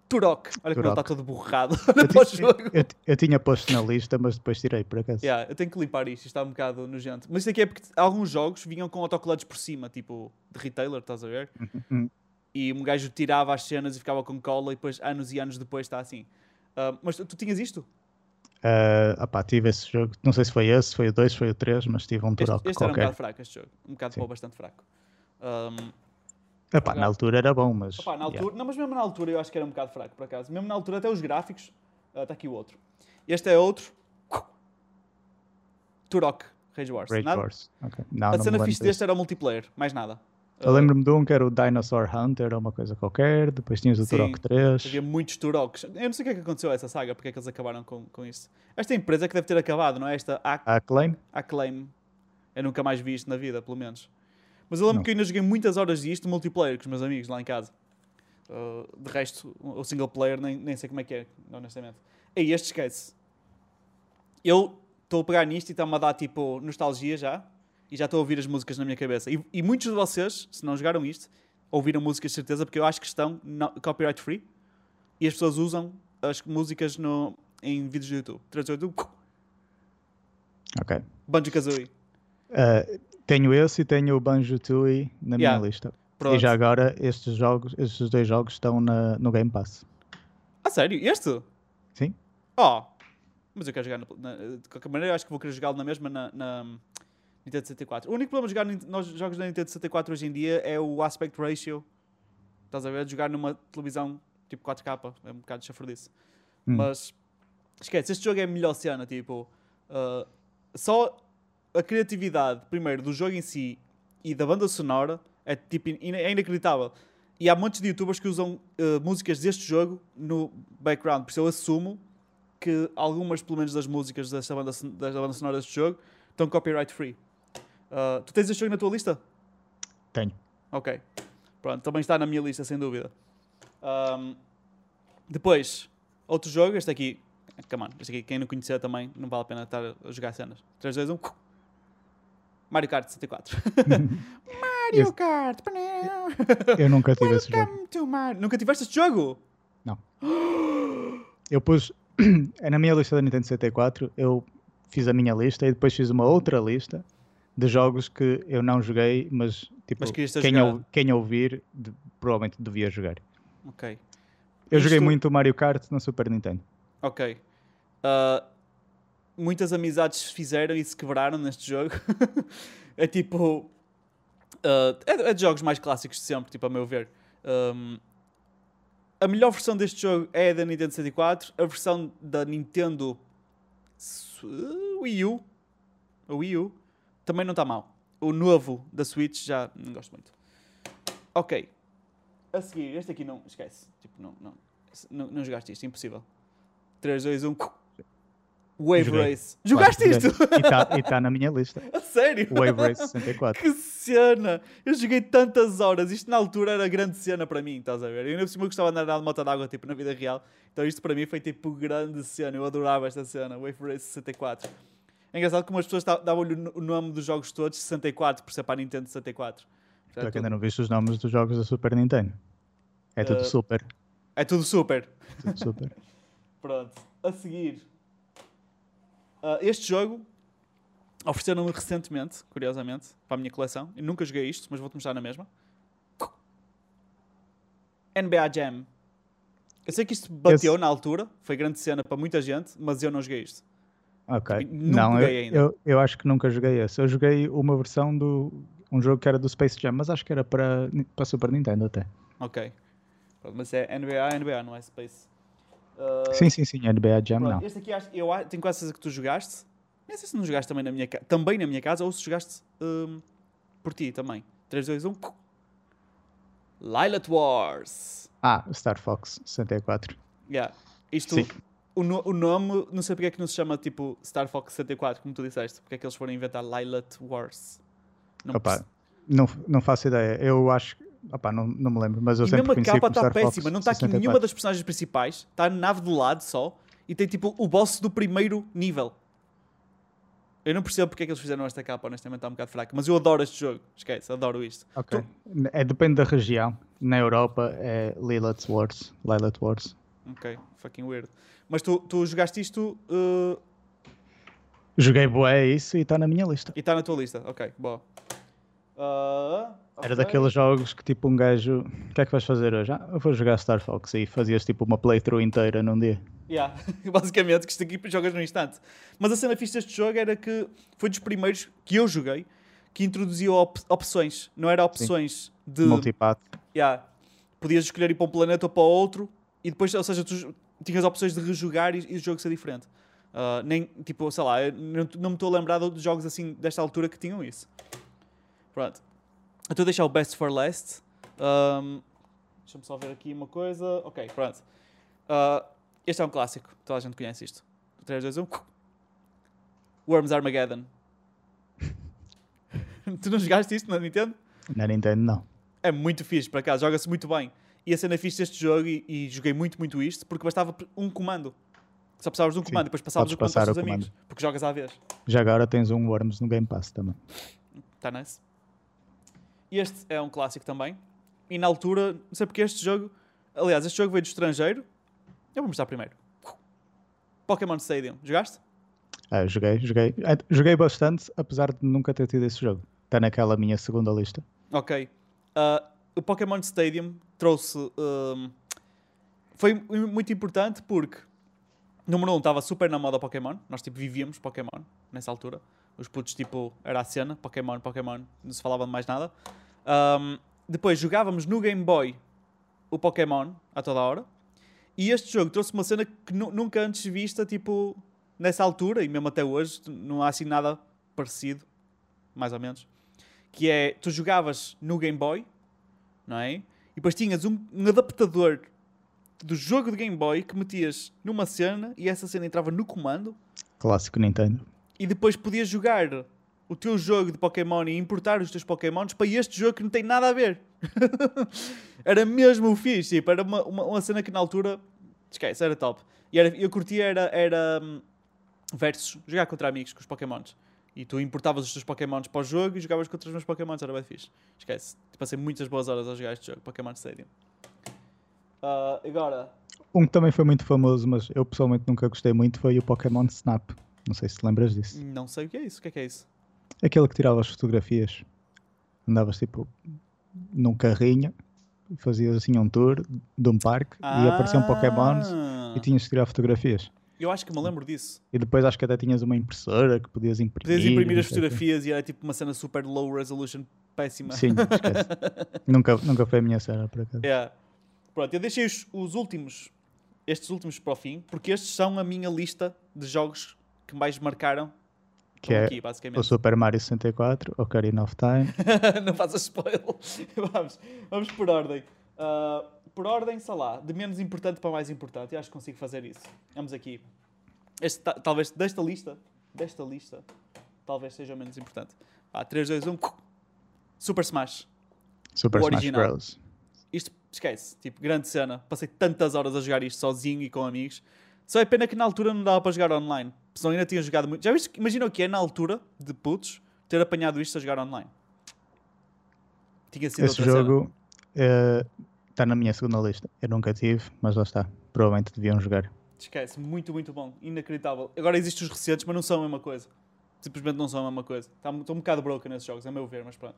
Turok. Olha como ele está todo borrado eu, eu, eu, tinha posto na lista, mas depois tirei, por acaso. Yeah, eu tenho que limpar isto, isto está um bocado nojento. Mas isto aqui é porque alguns jogos vinham com autocolantes por cima, tipo de retailer, estás a ver? E um gajo tirava as cenas e ficava com cola e depois, anos e anos depois, está assim. Uh, mas tu, tu, tinhas isto? Uh, opá, tive esse jogo. Não sei se foi esse, foi o 2, foi o 3, mas tive um Turok este, este qualquer. era um bocado fraco, este jogo. Um bocado bastante fraco. Um, Epá, na altura era bom, mas. Epá, na altura, yeah. Não, mas mesmo na altura eu acho que era um bocado fraco, por acaso. Mesmo na altura, até os gráficos. Está uh, aqui o outro. Este é outro. Turok, Rage Wars. Rage nada? Wars. Okay. Não, a cena fixe deste era o multiplayer, mais nada. Eu uh, lembro-me de um que era o Dinosaur Hunter ou uma coisa qualquer, depois tinhas o sim, Turok 3. Havia muitos Turoks. Eu não sei o que é que aconteceu a essa saga, porque é que eles acabaram com, com isso. Esta empresa que deve ter acabado, não é? Esta Ac Acclaim? Acclaim. Eu nunca mais vi isto na vida, pelo menos. Mas eu lembro não. que eu ainda joguei muitas horas disto multiplayer com os meus amigos lá em casa. Uh, de resto, o single player nem, nem sei como é que é, honestamente. E este esquece. Eu estou a pegar nisto e está-me a dar tipo nostalgia já. E já estou a ouvir as músicas na minha cabeça. E, e, muitos de vocês, se não jogaram isto, ouviram músicas de certeza, porque eu acho que estão no, copyright free. E as pessoas usam as músicas no, em vídeos do YouTube. 382. Ok. Banjo Kazooie. Uh, tenho esse e tenho o Banjo Tooie na yeah. minha lista. Pronto. E já agora estes jogos, estes dois jogos estão na, no Game Pass. Ah, sério? Este? Sim. Oh, mas eu quero jogar na, de qualquer maneira, eu acho que vou querer jogá-lo na mesma na, na, Nintendo 64. O único problema de jogar nos jogos da Nintendo 64 hoje em dia é o aspect ratio. Estás a ver? De jogar numa televisão tipo 4K. É um bocado chafurdice. Hum. Mas esquece, este jogo é a melhor cena. Tipo, uh, só a criatividade, primeiro, do jogo em si e da banda sonora é tipo é inacreditável. E há muitos de youtubers que usam uh, músicas deste jogo no background, por isso eu assumo que algumas, pelo menos, das músicas desta banda, desta banda sonora deste jogo estão copyright free. Uh, tu tens este jogo na tua lista? Tenho. Ok. Pronto, também está na minha lista, sem dúvida. Um, depois, outro jogo, este aqui. Come on, este aqui, quem não conhecer também, não vale a pena estar a jogar cenas. 3, 2, 1. Mario Kart 64. Mario Kart! Eu nunca tive esse jogo. Nunca tiveste este jogo? Não. Eu pus. É na minha lista da Nintendo 64. Eu fiz a minha lista e depois fiz uma outra lista de jogos que eu não joguei, mas tipo, mas quem, ou, quem ouvir de, provavelmente devia jogar. Ok. Eu Isto... joguei muito Mario Kart na Super Nintendo. Ok. Uh, muitas amizades se fizeram e se quebraram neste jogo. é tipo. Uh, é, é, de jogos mais clássicos de sempre, tipo, a meu ver. Um, a melhor versão deste jogo é a da Nintendo 64. A versão da Nintendo Wii U. A Wii U também não está mal. O novo da Switch já não gosto muito. Ok. A seguir, este aqui não esquece. Tipo, não, não, não, não jogaste isto, impossível. 3, 2, 1. Wave Joguei. Race. Jogaste isto? E está tá na minha lista. A sério? Wave Race 64. Que cena! Eu joguei tantas horas. Isto na altura era grande cena para mim, estás a ver? Eu ainda por cima gostava de andar de moto d'água, tipo, na vida real. Então isto para mim foi tipo grande cena. Eu adorava esta cena. Wave Race 64. É engraçado como as pessoas davam-lhe o nome dos jogos todos 64, por ser para a Nintendo 64. Portanto, que ainda não viste os nomes dos jogos da Super Nintendo. É tudo uh, super. É tudo super. Tudo super. Pronto. A seguir. Uh, este jogo ofereceram-me recentemente, curiosamente, para a minha coleção. Eu nunca joguei isto, mas vou-te mostrar na mesma. NBA Jam. Eu sei que isto bateu Esse... na altura, foi grande cena para muita gente, mas eu não joguei isto. Ok. Tipo, não, eu, eu, eu, acho que nunca joguei esse. Eu joguei uma versão do. um jogo que era do Space Jam, mas acho que era para, para Super Nintendo até. Ok. Mas é NBA, NBA, não é Space. Uh, sim, sim, sim, NBA Jam pronto, não. Este aqui eu tenho quase certeza que tu jogaste. Nem sei se não jogaste também na minha, também na minha casa ou se jogaste um, por ti também. 3, 2, 1. Lilat Wars. Ah, Star Fox 64. Yeah. Isto, sim o, no, o nome, não sei porque é que não se chama tipo Star Fox 64, como tu disseste. Porque é que eles foram inventar Lilat Wars? Não, Opa, não, não faço ideia. Eu acho. Opa, não, não me lembro, mas eu e sempre mesmo a capa está péssima. não está aqui nenhuma das personagens principais. Está a nave do lado só. E tem tipo o boss do primeiro nível. Eu não percebo porque é que eles fizeram esta capa, honestamente está um bocado fraca. Mas eu adoro este jogo. Esquece, adoro isto. Ok. Tu... É, depende da região. Na Europa é Lilat Wars. Lilat Wars. Ok, fucking weird. Mas tu, tu jogaste isto. Uh... Joguei boé isso e está na minha lista. E está na tua lista, ok, boa. Uh, okay. Era daqueles jogos que tipo um gajo. O que é que vais fazer hoje? Ah, eu vou jogar Star Fox e fazias tipo uma playthrough inteira num dia. Yeah. Basicamente, que isto aqui jogas num instante. Mas a cena fixe deste jogo era que foi dos primeiros que eu joguei que introduziu op opções. Não era opções Sim. de. Multipath. Yeah. Podias escolher ir para um planeta ou para outro e depois, ou seja, tu tinhas opções de rejogar e, e o jogo ser diferente. Uh, nem, tipo, sei lá, não, não me estou a lembrar de jogos assim desta altura que tinham isso. Pronto. Eu estou a deixar o Best for Last. Um, Deixa-me só ver aqui uma coisa. Ok, pronto. Uh, este é um clássico. Toda a gente conhece isto. 3, 2, 1. Worms Armageddon. tu não jogaste isto na Nintendo? Na Nintendo, não. É muito fixe, para cá. Joga-se muito bem. E a cena fixe deste jogo, e, e, joguei muito, muito isto, porque bastava um comando. Só precisavas de um Sim, comando e depois passavas o comando para os teus amigos. Porque jogas à vez. Já agora tens um Worms no Game Pass também. Está nice. Este é um clássico também. E na altura, não sei porque este jogo. Aliás, este jogo veio do estrangeiro. Eu vou mostrar primeiro. Pokémon Stadium. Jogaste? Ah, joguei, joguei. Ah, joguei bastante, apesar de nunca ter tido esse jogo. Está naquela minha segunda lista. Ok. Uh, o Pokémon Stadium trouxe. Um, foi muito importante porque. Número 1 um, estava super na moda Pokémon. Nós tipo vivíamos Pokémon nessa altura. Os putos tipo. Era a cena. Pokémon, Pokémon. Não se falava de mais nada. Um, depois jogávamos no Game Boy o Pokémon a toda hora. E este jogo trouxe uma cena que nunca antes vista, tipo, nessa altura, e mesmo até hoje, não há assim nada parecido, mais ou menos. Que é, tu jogavas no Game Boy, não é? E depois tinhas um, um adaptador do jogo de Game Boy que metias numa cena e essa cena entrava no comando. Clássico Nintendo. E depois podias jogar o teu jogo de Pokémon e importar os teus Pokémons para este jogo que não tem nada a ver. era mesmo o fixe, tipo, era uma, uma, uma, cena que na altura, esquece, era top. E era, eu curtia era, era um, versus, jogar contra amigos com os Pokémons. E tu importavas os teus Pokémons para o jogo e jogavas contra os meus Pokémons, era bem fixe. Esquece, passei muitas boas horas a jogar este jogo, Pokémon Stadium. Uh, agora... Um que também foi muito famoso, mas eu pessoalmente nunca gostei muito, foi o Pokémon Snap. Não sei se te lembras disso. Não sei o que é isso. O que é que é isso? Aquele que tirava as fotografias. Andavas tipo num carrinho, fazias assim um tour de um parque ah. e apareciam um Pokémon e tinhas de tirar fotografias. Eu acho que me lembro disso. E depois acho que até tinhas uma impressora que podias imprimir. Podias imprimir as fotografias e era tipo uma cena super low resolution péssima. Sim, esquece. nunca, nunca foi a minha cena, por acaso. Yeah. Pronto, eu deixei os, os últimos, estes últimos para o fim, porque estes são a minha lista de jogos que mais marcaram que é aqui, o Super Mario 64, Ocarina of Time. não faças spoiler. vamos, vamos por ordem. Uh, por ordem, sei lá, de menos importante para mais importante. Eu acho que consigo fazer isso. Vamos aqui. Este, talvez desta lista, desta lista, talvez seja o menos importante. Ah, 3, 2, 1. Super Smash. Super o Smash original. Bros. Isto, esquece, tipo, grande cena. Passei tantas horas a jogar isto sozinho e com amigos. Só é pena que na altura não dava para jogar online. Senão ainda tinha jogado muito. Já viste? Imagina o que é na altura de putos ter apanhado isto a jogar online. Tinha sido Esse jogo está na minha segunda lista. Eu nunca tive, mas lá está. Provavelmente deviam jogar. Esquece, muito, muito bom. Inacreditável. Agora existem os recentes, mas não são a mesma coisa. Simplesmente não são a mesma coisa. Estou tá um bocado broken nesses jogos, a meu ver, mas pronto.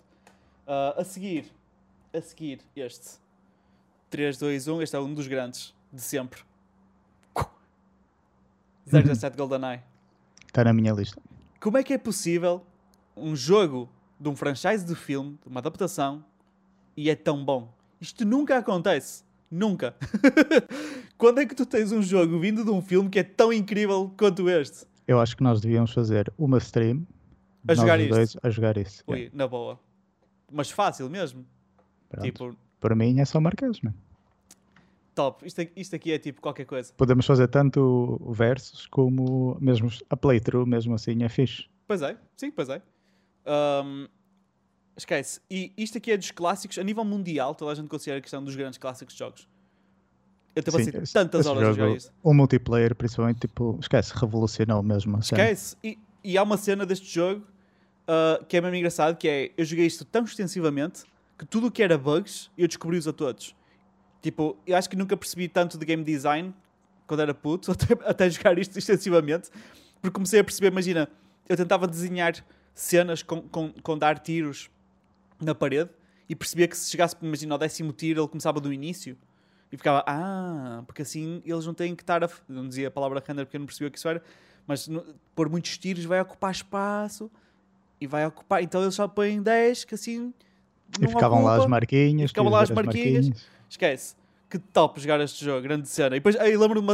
Uh, a seguir, a seguir, este. 3, 2, 1. Este é um dos grandes de sempre. 017 GoldenEye. Está na minha lista. Como é que é possível um jogo de um franchise de filme, de uma adaptação, e é tão bom? Isto nunca acontece. Nunca. Quando é que tu tens um jogo vindo de um filme que é tão incrível quanto este? Eu acho que nós devíamos fazer uma stream a jogar isto. a jogar isso. Ui, na boa. Mas fácil mesmo. Pronto. Tipo... Para mim é só marcas, não é? top. Isto, isto aqui é tipo qualquer coisa. Podemos fazer tanto versos como mesmo a playthrough, mesmo assim, é fixe. Pois é, sim, pois é. Um, esquece. E isto aqui é dos clássicos, a nível mundial, toda a gente considera que são dos grandes clássicos de jogos. Eu te passei esse, tantas esse horas jogo, a jogar isto. O multiplayer, principalmente, tipo, esquece, revolucionou mesmo. Esquece. E, e há uma cena deste jogo uh, que é mesmo engraçado, que é, eu joguei isto tão extensivamente que tudo o que era bugs, eu descobri-os a todos. Tipo, eu acho que nunca percebi tanto de game design quando era puto, até, até jogar isto extensivamente, porque comecei a perceber, imagina, eu tentava desenhar cenas com, com, com dar tiros na parede e percebia que se chegasse, imagina, ao décimo tiro, ele começava do início. E ficava, ah, porque assim eles não têm que estar a. Não dizia a palavra render porque eu não percebia o que isso era, mas no, pôr muitos tiros vai ocupar espaço e vai ocupar. Então eles só põem 10 que assim. E ficavam ocupa, lá as marquinhas. Ficavam lá as marquinhas. marquinhas. Esquece. Que top jogar este jogo, grande cena. E depois, aí lembro-me,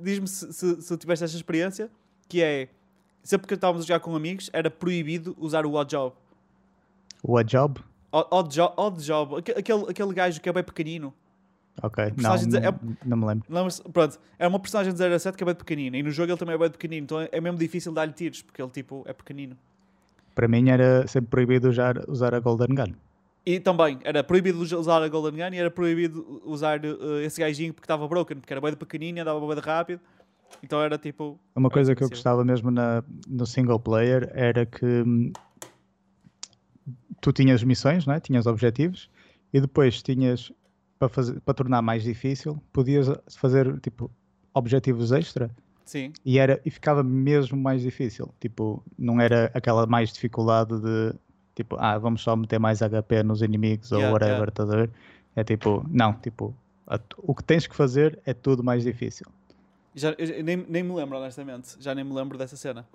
diz-me se, se, se tiveste esta experiência, que é, sempre que estávamos a jogar com amigos, era proibido usar o Odd Job. O Odd Job? Odd, job, odd job. Aquele, aquele gajo que é bem pequenino. Ok, não, não, é, não, me lembro. Pronto, é uma personagem de 0 a 7 que é bem pequenino. E no jogo ele também é bem pequenino. Então é mesmo difícil dar-lhe tiros, porque ele tipo é pequenino. Para mim era sempre proibido usar, usar a Golden Gun. E também, era proibido usar a Golden Gun e era proibido usar uh, esse gajinho porque estava broken, porque era bem pequenino e andava bem rápido. Então era tipo. Uma coisa que eu gostava mesmo na, no single player era que hum, tu tinhas missões, não é? tinhas objetivos e depois tinhas para, fazer, para tornar mais difícil, podias fazer tipo objetivos extra Sim. E, era, e ficava mesmo mais difícil. Tipo, não era aquela mais dificuldade de tipo, ah, vamos só meter mais HP nos inimigos yeah, ou whatever, yeah. tá a ver? É tipo, não, tipo, a, o que tens que fazer é tudo mais difícil. Já, eu, nem, nem me lembro, honestamente, já nem me lembro dessa cena.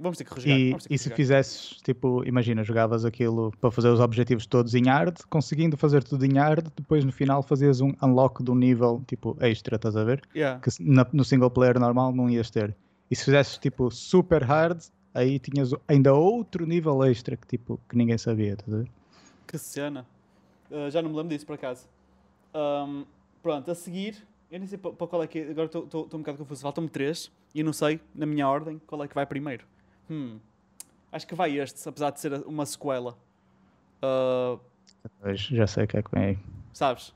Vamos ter que rejogar. E, que e se fizesses, tipo, imagina, jogavas aquilo para fazer os objetivos todos em hard, conseguindo fazer tudo em hard, depois no final fazias um unlock de um nível, tipo, extra, estás a ver? Yeah. Que na, no single player normal não ias ter. E se fizesses, tipo, super hard, aí tinhas ainda outro nível extra que, tipo, que ninguém sabia, estás a ver? Que cena. Uh, já não me lembro disso, por acaso. Um, pronto, a seguir, eu nem sei para qual é que é, agora estou um bocado confuso. Faltam-me três e não sei, na minha ordem, qual é que vai primeiro. Hum, acho que vai este, apesar de ser uma sequela. Uh, já sei o que é que vem aí. Sabes?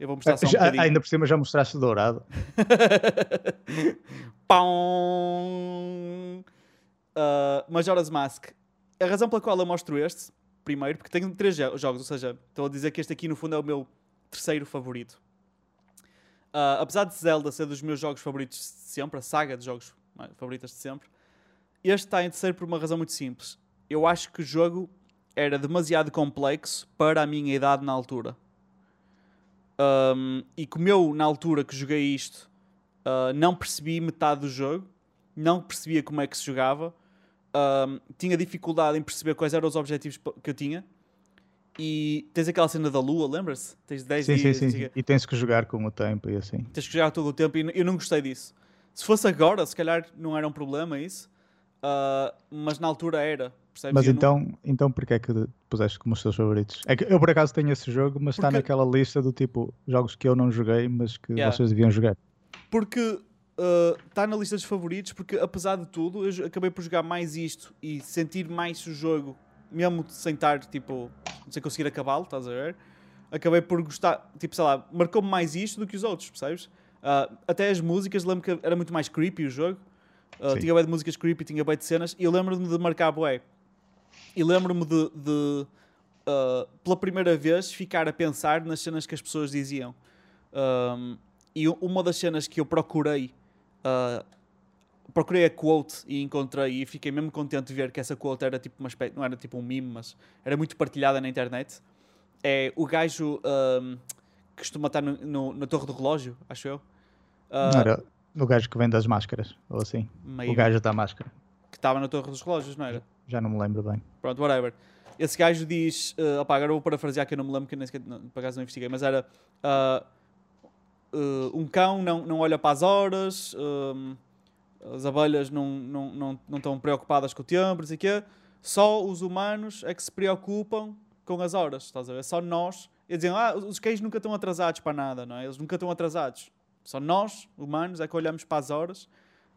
Eu vou mostrar só um já, Ainda por cima já mostraste dourado. Pão! Uh, Majora's Mask. A razão pela qual eu mostro este, primeiro, porque tenho três jogos, ou seja, estou a dizer que este aqui no fundo é o meu terceiro favorito. Uh, apesar de Zelda ser dos meus jogos favoritos de sempre, a saga de jogos favoritos de sempre, este está em terceiro por uma razão muito simples. Eu acho que o jogo era demasiado complexo para a minha idade na altura. Um, e como eu, na altura que joguei isto, uh, não percebi metade do jogo, não percebia como é que se jogava, um, tinha dificuldade em perceber quais eram os objetivos que eu tinha e tens aquela cena da lua, lembra-se? Tens 10 sim, dias. Sim, sim, E tens que jogar com o tempo e assim. Tens que jogar todo o tempo e eu não gostei disso. Se fosse agora, se calhar não era um problema isso. Uh, mas na altura era. Percebes? Mas então, não... então porquê é que puseste como os teus favoritos? É que eu por acaso tenho esse jogo, mas Porque... está naquela lista do tipo jogos que eu não joguei, mas que yeah. vocês deviam jogar. Porque está uh, na lista dos favoritos, porque apesar de tudo, eu acabei por jogar mais isto e sentir mais o jogo mesmo sem estar, tipo, sem conseguir acabá-lo, estás a ver? Acabei por gostar, tipo, sei lá, marcou-me mais isto do que os outros, percebes? Uh, até as músicas, lembro que era muito mais creepy o jogo. Uh, tinha bem de músicas creepy, tinha bem de cenas, e eu lembro-me de marcar bué. E lembro-me de, de uh, pela primeira vez, ficar a pensar nas cenas que as pessoas diziam. Um, e uma das cenas que eu procurei procurei a quote e encontrei e fiquei mesmo contente de ver que essa quote era tipo uma espécie, não era tipo um meme, mas era muito partilhada na internet. É o gajo um, que costuma estar no, no, na torre do relógio, acho eu. Uh, não era o gajo que vende as máscaras, ou assim. O gajo da máscara. Que estava na torre dos relógios, não era? Já não me lembro bem. Pronto, whatever. Esse gajo diz, uh, opa, agora vou parafrasear que eu não me lembro, que nem sequer, não, por acaso não investiguei, mas era uh, uh, um cão não, não olha para as horas, um, as abelhas não, não, não, não estão preocupadas com o tempo, não sei quê. Só os humanos é que se preocupam com as horas, estás a ver? Só nós. Eles dizem, ah, os cães nunca estão atrasados para nada, não é? Eles nunca estão atrasados. Só nós, humanos, é que olhamos para as horas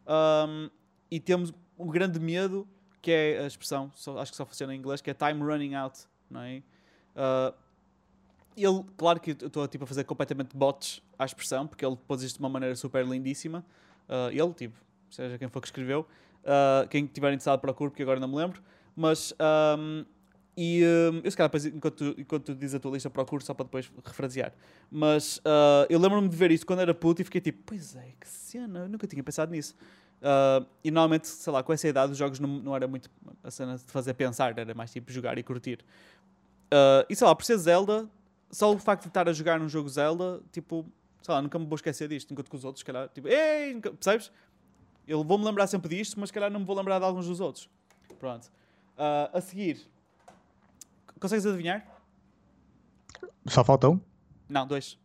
um, e temos um grande medo, que é a expressão, só, acho que só funciona em inglês, que é time running out, não é? Uh, ele, claro que eu estou tipo, a fazer completamente bots à expressão, porque ele pôs isto de uma maneira super lindíssima. Uh, ele, tipo, seja quem for que escreveu. Uh, quem estiver interessado procure, porque agora não me lembro. Mas, um, e um, eu se calhar depois, enquanto, enquanto tu dizes a tua lista, procuro só para depois refrasear. Mas uh, eu lembro-me de ver isso quando era puto e fiquei tipo, pois é, que cena, eu nunca tinha pensado nisso. Uh, e normalmente, sei lá, com essa idade os jogos não, não era muito a cena de fazer pensar, era mais tipo jogar e curtir. Uh, e sei lá, por ser Zelda, só o facto de estar a jogar num jogo Zelda, tipo, sei lá, nunca me vou esquecer disto, enquanto que os outros, se calhar, tipo, ei, percebes? Eu vou-me lembrar sempre disto, mas se calhar não me vou lembrar de alguns dos outros. Pronto. Uh, a seguir, consegues adivinhar? Só falta um? Não, dois.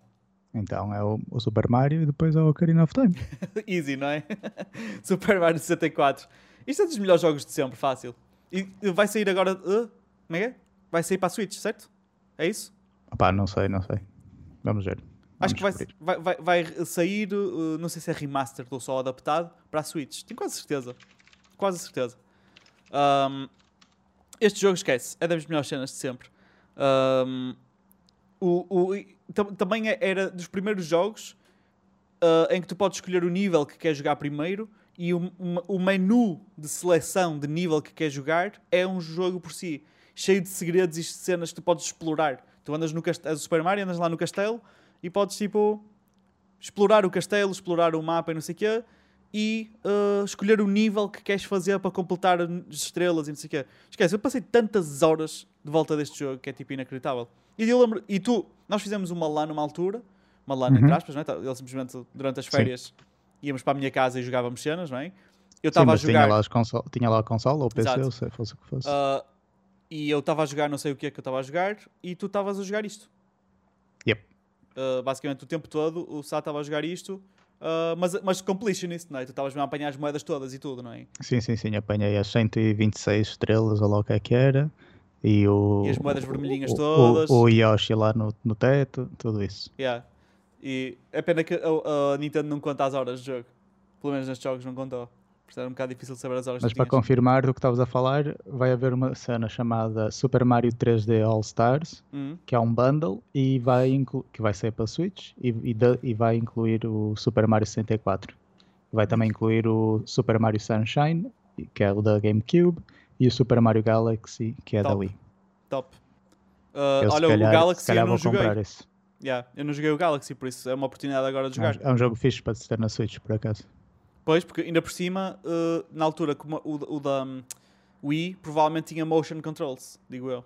Então é o, o, Super Mario e depois é o Ocarina of Time. Easy, não é? Super Mario 64. Isto é dos melhores jogos de sempre, fácil. E vai sair agora. Uh, como é que é? Vai sair para a Switch, certo? É isso? Opá, não sei, não sei. Vamos ver. Acho que vai, vai, vai, vai, sair, uh, não sei se é remaster ou só adaptado, para a Switch. Tenho quase certeza. Quase certeza. Um, este jogo, esquece, é das melhores cenas de sempre. Um, o, o, também é, era dos primeiros jogos uh, em que tu podes escolher o nível que queres jogar primeiro e o, o menu de seleção de nível que queres jogar é um jogo por si, cheio de segredos e cenas que tu podes explorar. Tu andas no castelo, Super Mario, andas lá no castelo e podes tipo explorar o castelo, explorar o mapa e não sei o quê e uh, escolher o nível que queres fazer para completar as estrelas e não sei o quê. Esquece, eu passei tantas horas de volta deste jogo que é tipo inacreditável. E eu lembro, e tu, nós fizemos uma LAN numa altura, uma LAN uhum. entre aspas, não é? Ele simplesmente durante as férias Sim. íamos para a minha casa e jogávamos cenas, não é? Eu estava a jogar. Tinha lá, console, tinha lá a console ou o PC, ou se fosse o que fosse. Uh, e eu estava a jogar, não sei o que é que eu estava a jogar, e tu estavas a jogar isto. Uh, basicamente o tempo todo o Sá estava a jogar isto, uh, mas, mas completionist, não é? Tu estavas a apanhar as moedas todas e tudo, não é? Sim, sim, sim. Apanhei as 126 estrelas, ou lá o que é que era. E, o, e as moedas vermelhinhas o, todas. O, o, Yoshi lá no, no teto, tudo isso. Yeah. E é pena que a, a, Nintendo não conta as horas de jogo. Pelo menos nestes jogos não contou. Por era um bocado difícil saber as horas Mas para confirmar do que estavas a falar, vai haver uma cena chamada Super Mario 3D All Stars, uhum. que é um bundle e vai que vai sair para Switch e, e, de, e vai incluir o Super Mario 64. Vai também incluir o Super Mario Sunshine, que é o da GameCube, e o Super Mario Galaxy, que é Top. da Wii. Top. Uh, olha, calhar, o Galaxy eu não joguei. Yeah, eu não joguei o Galaxy, por isso é uma oportunidade agora de jogar. É um jogo fixe para se ter na Switch, por acaso. Pois, porque ainda por cima, uh, na altura, como o, o da um, Wii provavelmente tinha motion controls, digo eu.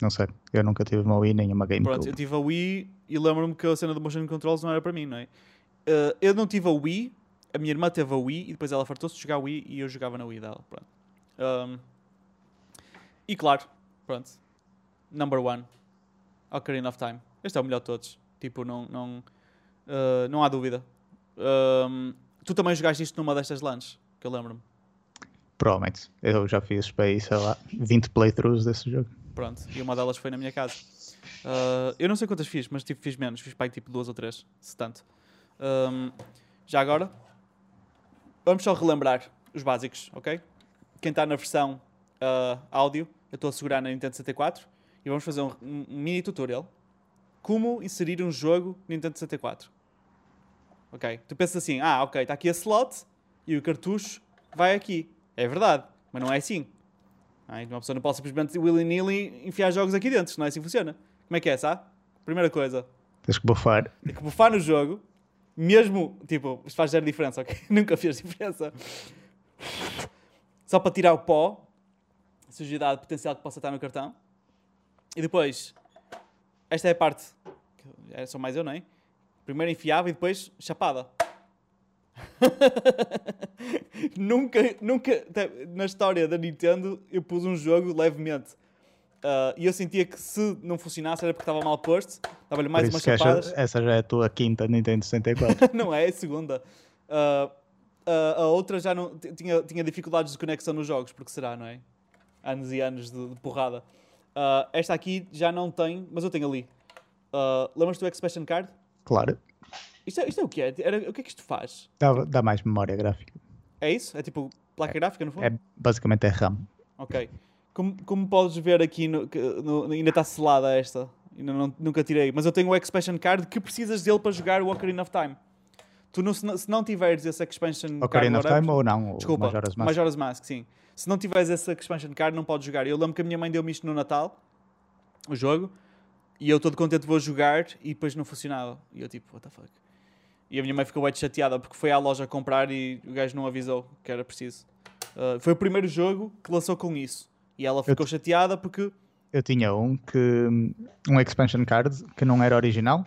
Não sei, eu nunca tive uma Wii nem uma GameCube. Pronto, eu tive a Wii e lembro-me que a cena do motion controls não era para mim, não é? Uh, eu não tive a Wii, a minha irmã teve a Wii e depois ela fartou-se de jogar a Wii e eu jogava na Wii dela. Pronto. Um, e claro, pronto. Number one. Ocarina of Time. Este é o melhor de todos. Tipo, não, não, uh, não há dúvida. Um, tu também jogaste isto numa destas LANs, que eu lembro-me. Provavelmente. Eu já fiz para aí, sei lá, 20 playthroughs desse jogo. Pronto, e uma delas foi na minha casa. Uh, eu não sei quantas fiz, mas tipo, fiz menos. Fiz para aí tipo duas ou três, se tanto. Um, já agora, vamos só relembrar os básicos, ok? Quem está na versão uh, áudio, eu estou a segurar na Nintendo 64 e vamos fazer um, um, mini tutorial como inserir um jogo Nintendo 64. Ok? Tu pensas assim, ah, ok, está aqui a slot e o cartucho vai aqui. É verdade, mas não é assim. Ah, uma pessoa não pode simplesmente willy-nilly enfiar jogos aqui dentro, não é assim que funciona. Como é que é, sabe? Primeira coisa. Tens que bufar. Tem que bufar no jogo, mesmo, tipo, isto faz zero diferença, ok? Nunca fez diferença. Só para tirar o pó, a sujidade potencial que possa estar no cartão. E depois, esta é a parte, que é só mais eu, não é? Primeiro enfiava e depois chapada. nunca, nunca, na história da Nintendo, eu pus um jogo levemente. Uh, e eu sentia que se não funcionasse era porque estava mal posto, dava-lhe mais umas chapadas. Essa, já é a tua quinta Nintendo 64. não é, é a segunda. Uh, uh, a outra já não tinha, tinha dificuldades de conexão nos jogos, porque será, não é? Anos e anos de, de porrada. esta aqui já não tem, mas eu tenho ali. Lembras-te do Expansion Card? Claro. Isto é, isto é o que é? Era, o que é que isto faz? Dá, dá mais memória gráfica. É isso? É tipo placa é, gráfica no fundo? É, basicamente é RAM. Ok. Como, como podes ver aqui, no, no, ainda está selada esta. Ainda não, nunca tirei. Mas eu tenho o Expansion Card que precisas dele para jogar o Ocarina of Time. Tu não, se, não tiveres esse Expansion Ocarina Card... Ocarina of Time ou não? Desculpa, Majora's Mask. Majora's Mask, sim. Se não tiveres esse Expansion Card não podes jogar. Eu lembro que a minha mãe deu-me isto no Natal, o jogo, e eu todo contente vou jogar e depois não funcionava. E eu tipo, what the fuck. E a minha mãe ficou bem chateada porque foi à loja comprar e o gajo não avisou que era preciso. Uh, foi o primeiro jogo que lançou com isso. E ela ficou eu chateada porque. Eu tinha um que. Um expansion card que não era original.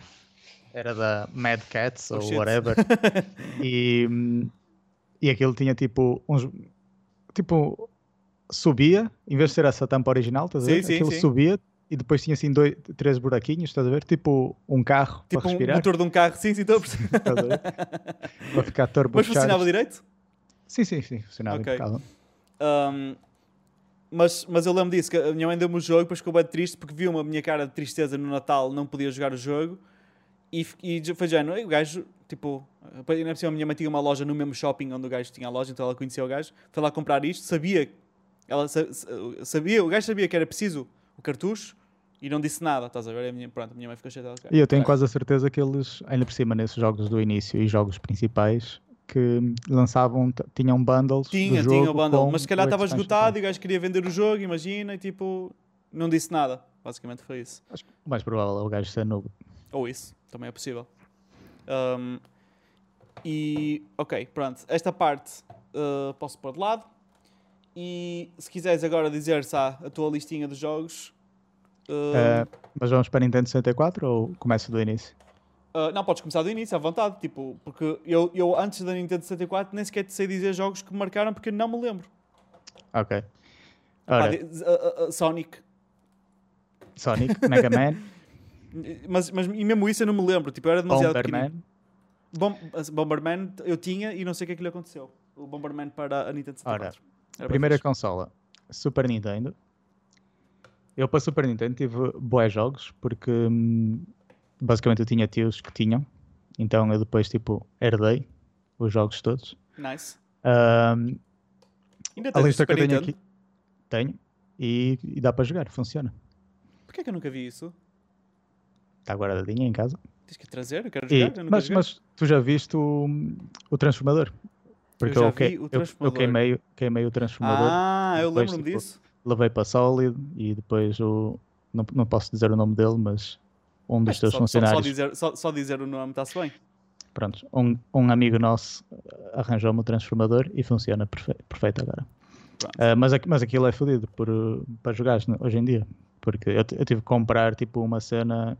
Era da Mad Cats oh, ou shit. whatever. e, e aquilo tinha tipo uns. Tipo. Subia, em vez de ser essa tampa original, estás a ver? Sim, aquilo sim. subia, e depois tinha assim dois, três buraquinhos, estás a ver? Tipo um carro tipo para respirar. Um motor de um carro, sim, sim, estou a perceber. para ficar turbo Mas funcionava direito? Sim, sim, sim, funcionava okay. Um, mas, mas eu lembro disso, que a minha mãe deu-me o jogo, depois ficou bem triste porque viu uma minha cara de tristeza no Natal, não podia jogar o jogo. E, e foi o gajo, tipo, por cima a minha mãe tinha uma loja no mesmo shopping onde o gajo tinha a loja, então ela conhecia o gajo, foi lá comprar isto, sabia, ela sabia, o gajo sabia que era preciso cartucho e não disse nada, estás a ver? A minha, pronto, a minha mãe ficou cheia E eu tenho quase a certeza que eles, ainda por cima, nesses jogos do início e jogos principais, que lançavam, tinham bundles. Tinha, do tinha o bundle, mas se calhar estava esgotado e o gajo queria vender o jogo, imagina, e tipo, não disse nada. Basicamente foi isso. Acho que o mais provável é o gajo ser novo. Ou isso, também é possível. Um, e, ok, pronto, esta parte uh, posso pôr de lado. E se quiseres agora dizer se há a tua listinha de jogos, Uh, mas vamos para Nintendo 64 ou começa do início? Uh, não, podes começar do início, à vontade. Tipo, porque eu, eu antes da Nintendo 64 nem sequer te sei dizer jogos que me marcaram porque não me lembro. Ok. Ora. Ah, Sonic. Sonic, Mega Man. mas, mas e mesmo isso eu não me lembro. Tipo, era demasiado Bomberman. Bom, Bomberman eu tinha e não sei o que é que lhe aconteceu. O Bomberman para a Nintendo 64. Ora, primeira consola, Super Nintendo. Eu para Super Nintendo tive boas jogos, porque hum, basicamente eu tinha tios que tinham, então eu depois tipo herdei os jogos todos. Nice. Um, Ainda a lista que eu tenho aqui tenho e, e dá para jogar, funciona. Porquê que eu nunca vi isso? Está guardadinha em casa. Tens que trazer, eu quero jogar. E, eu mas, mas, tu já viste o, o Transformador? Porque eu, já eu, vi o transformador. eu, eu queimei, queimei o Transformador. Ah, eu lembro-me tipo, disso levei para Solid e depois o. Não, não posso dizer o nome dele, mas um dos teus funcionários. Só, dizer, só, só dizer o nome está-se bem. Pronto, um, um amigo nosso arranjou-me o transformador e funciona perfeito, perfeito agora. Uh, mas, mas aquilo é fodido para jogar hoje em dia. Porque eu, eu tive que comprar tipo uma cena.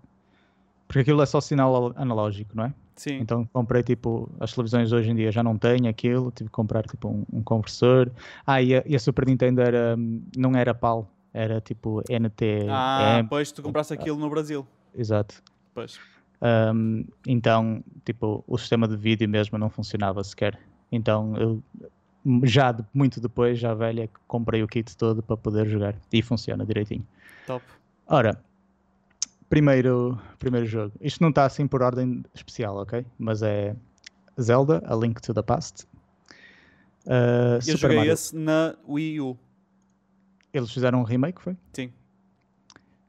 Porque aquilo é só sinal analógico, não é? Sim. Então comprei tipo, as televisões hoje em dia já não têm aquilo, tive que comprar tipo um, um conversor. Ah, e a, e a, Super Nintendo era, não era PAL, era tipo NT. Ah, pois tu compraste aquilo no Brasil. Exato. Pois. Um, então, tipo, o sistema de vídeo mesmo não funcionava sequer. Então eu já de, muito depois, já velha, comprei o kit todo para poder jogar e funciona direitinho. Top. Ora, Primeiro, primeiro jogo. Isto não está assim por ordem especial, ok? Mas é Zelda, A Link to the Past. Uh, Eu Super joguei Mario. esse na Wii U. Eles fizeram um remake, foi? Sim.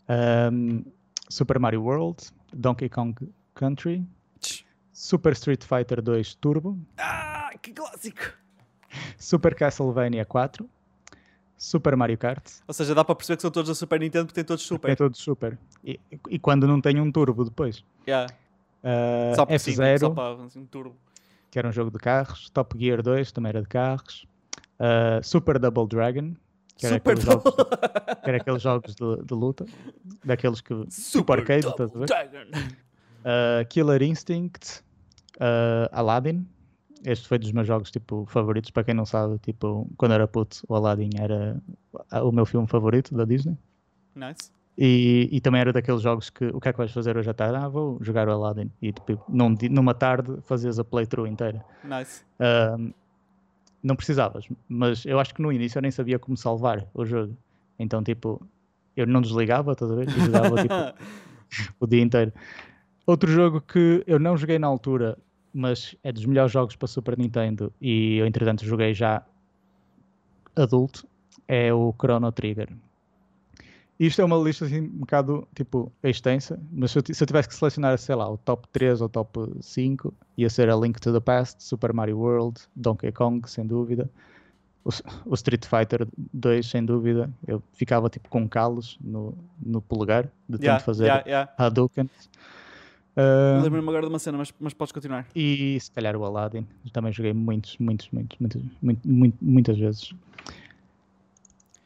Um, Super Mario World, Donkey Kong Country, Super Street Fighter 2 Turbo. Ah, que clássico! Super Castlevania 4, Super Mario Kart. Ou seja, dá para perceber que são todos da Super Nintendo porque têm todos Super. Tem todos Super. E, e quando não tem um turbo depois. Yeah. Uh, só F0, só para assim, um turbo. que era um jogo de carros. Top Gear 2 também era de carros. Uh, Super Double Dragon, que era, Super aqueles, jogos, que era aqueles jogos de, de luta. Daqueles que. Super tipo arcade, estás a ver? Uh, Killer Instinct, Aladdin este foi dos meus jogos tipo favoritos para quem não sabe tipo quando era puto o Aladdin era o meu filme favorito da Disney nice e, e também era daqueles jogos que o que é que vais fazer hoje à tarde? Ah, vou jogar o Aladdin e tipo, num, numa tarde fazias a playthrough inteira nice um, não precisavas mas eu acho que no início eu nem sabia como salvar o jogo então tipo eu não desligava, estás a ver? E jogava tipo o dia inteiro outro jogo que eu não joguei na altura mas é dos melhores jogos para Super Nintendo e eu entretanto joguei já adulto, é o Chrono Trigger. Isto é uma lista assim um bocado tipo extensa, mas se eu, se eu tivesse que selecionar, sei lá, o top 3 ou top 5, ia ser a Link to the Past, Super Mario World, Donkey Kong, sem dúvida. O, o Street Fighter 2, sem dúvida. Eu ficava tipo com calos no, no polegar de tanto yeah, fazer yeah, yeah. Hadouken. Uh, Lembro-me agora de uma cena, mas, mas podes continuar. E se calhar o Aladdin. Também joguei muitos, muitos, muitos, muitas, muitas, muitas vezes.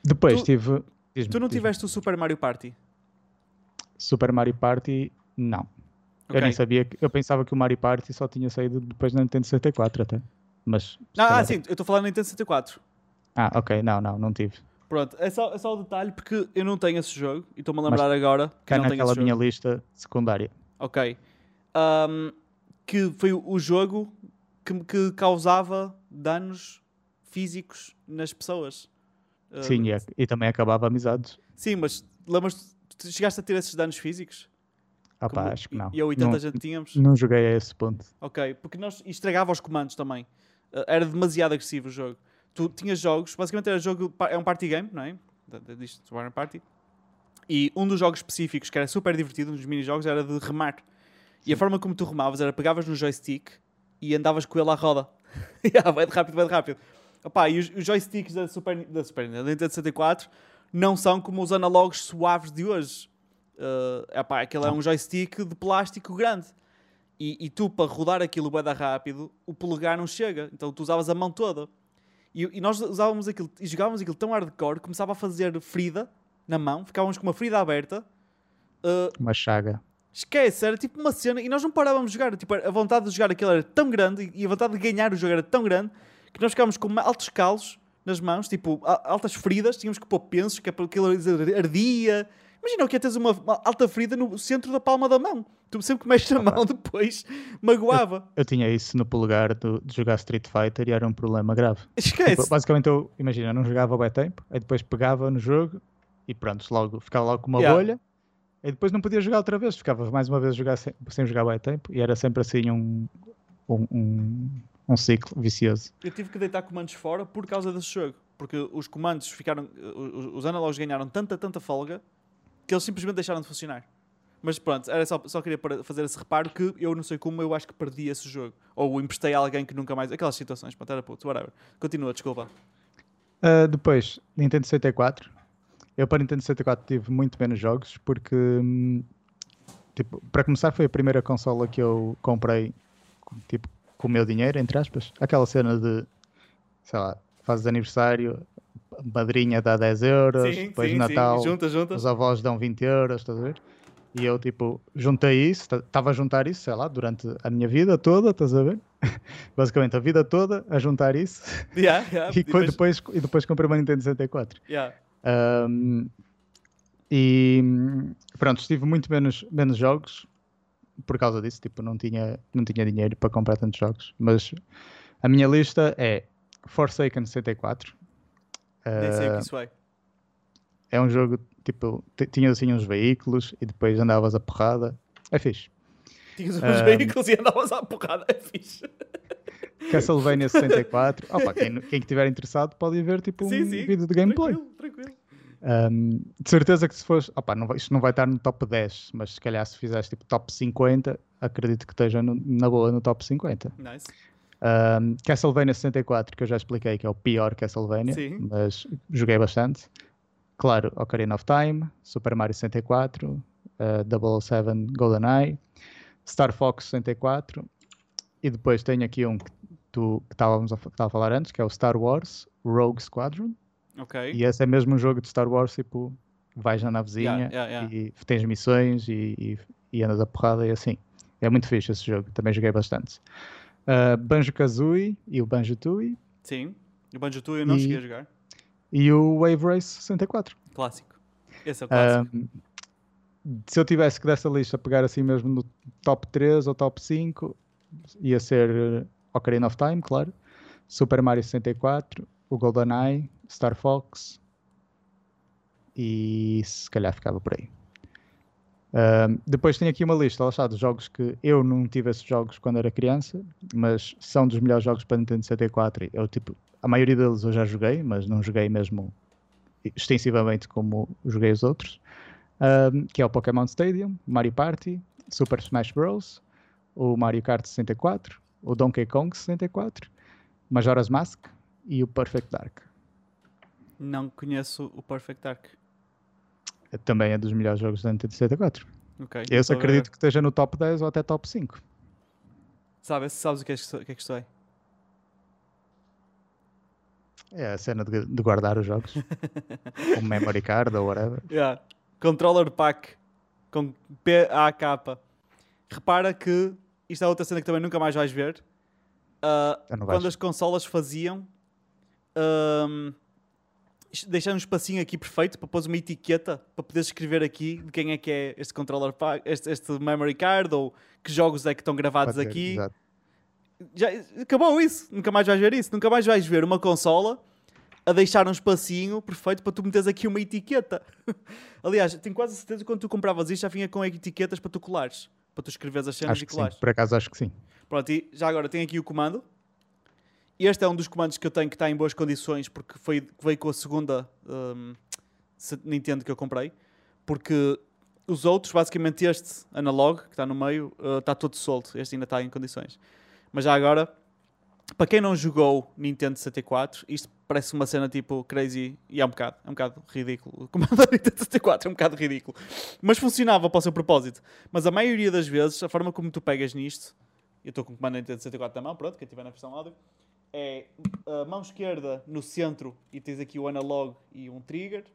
Depois tu, tive. Tu não tiveste o Super Mario Party? Super Mario Party, não. Okay. Eu nem sabia. Que, eu pensava que o Mario Party só tinha saído depois na Nintendo 64 até. Mas. Ah, calhar... sim, eu estou falando da Nintendo 64. Ah, ok, não, não, não tive. Pronto, é só, é só o detalhe porque eu não tenho esse jogo e estou-me a lembrar Mas agora que não tenho esse jogo. minha lista secundária. Ok. Um, que foi o jogo que, que causava danos físicos nas pessoas. Sim, uh, e, e, também acabava amizades. Sim, mas lembras chegaste a ter esses danos físicos? Ah pá, acho que não. Eu e tanta não, gente tínhamos? Não joguei a esse ponto. Ok, porque nós estragava os comandos também. Uh, era demasiado agressivo o jogo tu tinhas jogos, basicamente era jogo, é um party game, não é? Disto, Warner Party. E um dos jogos específicos que era super divertido, um dos mini-jogos, era de remar. E a forma como tu remavas era pegavas no joystick e andavas com ele à roda. yeah, vai de rápido, vai de rápido. Opa, e os, os joysticks da Super, da Super da Nintendo 64 não são como os analogos suaves de hoje. Uh, epá, aquele é um joystick de plástico grande. E, e tu, para rodar aquilo bem rápido, o polegar não chega. Então tu usavas a mão toda. E, e, nós usávamos aquilo e jogávamos aquilo tão hardcore, começava a fazer ferida na mão, ficávamos com uma ferida aberta. Uh, uma chaga. Esquece, era tipo uma cena e nós não parávamos de jogar. Tipo, a vontade de jogar aquilo era tão grande e a vontade de ganhar o jogo era tão grande que nós ficávamos com altos calos nas mãos, tipo, altas feridas, tínhamos que pôr pensos, que aquilo ardia. Imagina o que é teres uma, uma, alta ferida no centro da palma da mão. Tu sempre que mexes a mão depois magoava. Eu, eu, tinha isso no polegar de, de, jogar Street Fighter e era um problema grave. Esquece. Tipo, basicamente eu, imagina, eu não jogava bem tempo, aí depois pegava no jogo e pronto, logo, ficava logo com uma yeah. bolha. E depois não podia jogar outra vez, ficava mais uma vez jogar sem, sem jogar bem tempo e era sempre assim um, um, um, um ciclo vicioso. Eu tive que deitar comandos fora por causa desse jogo, porque os comandos ficaram, os, os analógicos ganharam tanta, tanta folga que eles simplesmente deixaram de funcionar. Mas pronto, era só, só queria fazer esse reparo que eu não sei como eu acho que perdi esse jogo. Ou emprestei a alguém que nunca mais. Aquelas situações, pronto, era puto, whatever. Continua, desculpa. Uh, depois, Nintendo 64. Eu para Nintendo 64 tive muito menos jogos porque, hum, tipo, para começar, foi a primeira consola que eu comprei tipo, com o meu dinheiro, entre aspas. Aquela cena de, sei lá, fazes aniversário, madrinha dá 10 euros, sim, depois sim, Natal junta, junta. os avós dão 20 euros, estás a ver? E eu, tipo, juntei isso, estava a juntar isso, sei lá, durante a minha vida toda, estás a ver? Basicamente, a vida toda a juntar isso. Yeah, yeah. e, depois... depois... e depois comprei uma Nintendo 64. Yeah. Um, e pronto, tive muito menos, menos jogos por causa disso, tipo, não tinha, não tinha dinheiro para comprar tantos jogos. Mas a minha lista é Forsaken 64, nem sei o que isso é. É um jogo, tipo, tinhas assim uns veículos e depois andavas a porrada. É fixe. Tinhas uns veículos e andavas a porrada, é fixe. Castlevania 64. Opa, quem, quem estiver interessado pode ver tipo um vídeo de gameplay. Tranquilo, tranquilo. Um, de certeza que se fores, opa, não, isto não vai estar no top 10, mas se calhar se fizeres tipo top 50, acredito que esteja no, na boa no top 50. Nice. Um, Castlevania 64, que eu já expliquei que é o pior Castlevania, Sim. mas joguei bastante. Claro, Ocarina of Time, Super Mario 64, uh, 007 GoldenEye, Star Fox 64, e depois tenho aqui um que tu que estávamos a, a falar antes, que é o Star Wars Rogue Squadron. Ok. E esse é mesmo um jogo de Star Wars, tipo, vais na navezinha yeah, yeah, yeah. e tens missões e, e, e andas a porrada e assim. É muito fixe esse jogo, também joguei bastante uh, Banjo-Kazooie e o Banjo-Tooie. Sim, o Banjo-Tooie eu não e, cheguei a jogar. E o Wave Race 64. Clássico. Esse é o clássico. Uh, se eu tivesse que dessa lista pegar assim mesmo no top 3 ou top 5, ia ser Ocarina of Time, claro. Super Mario 64, o GoldenEye, Star Fox e se calhar ficava por aí. Uh, depois tenho aqui uma lista, lá está, de jogos que eu não tive esses jogos quando era criança, mas são dos melhores jogos para Nintendo 64. Eu, tipo, a maioria deles eu já joguei, mas não joguei mesmo extensivamente como joguei os outros. Uh, que é o Pokémon Stadium, Mario Party, Super Smash Bros., o Mario Kart 64, o Donkey Kong 64, Majora's Mask e o Perfect Dark. Não conheço o Perfect Dark também é dos melhores jogos da Nintendo 64. Okay, eu acredito que esteja no top 10 ou até top 5. Sabes, sabes o que é que, que, é é? É a cena de, de guardar os jogos. um memory card ou whatever. Yeah. Controller pack com PAK. Repara que isto é outra cena que também nunca mais vais ver. Uh, quando as consolas faziam, um, deixar um espacinho aqui perfeito para pôr uma etiqueta para poder escrever aqui de quem é que é este controller este, este memory card ou que jogos é que estão gravados Pode aqui. Já, acabou isso, nunca mais vais ver isso, nunca mais vais ver uma consola a deixar um espacinho perfeito para tu meteres aqui uma etiqueta. Aliás, tenho quase certeza que quando tu compravas isto já vinha com etiquetas para tu colares, para tu escreveres as cenas acho e colares. Sim. Por acaso acho que sim. Pronto, e já agora tem aqui o comando este é um dos comandos que eu tenho que está em boas condições porque foi, veio com a segunda um, Nintendo que eu comprei. Porque os outros, basicamente este analog que está no meio, uh, está todo solto. Este ainda está em condições. Mas já agora, para quem não jogou Nintendo 64, isto parece uma cena tipo crazy e é um bocado, é um bocado ridículo. O comando da Nintendo 64 é um bocado ridículo. Mas funcionava para o seu propósito. Mas a maioria das vezes, a forma como tu pegas nisto, eu estou com o comando da Nintendo 64 na mão, pronto, quem tiver na versão áudio é a mão esquerda no centro e tens aqui o analog e um trigger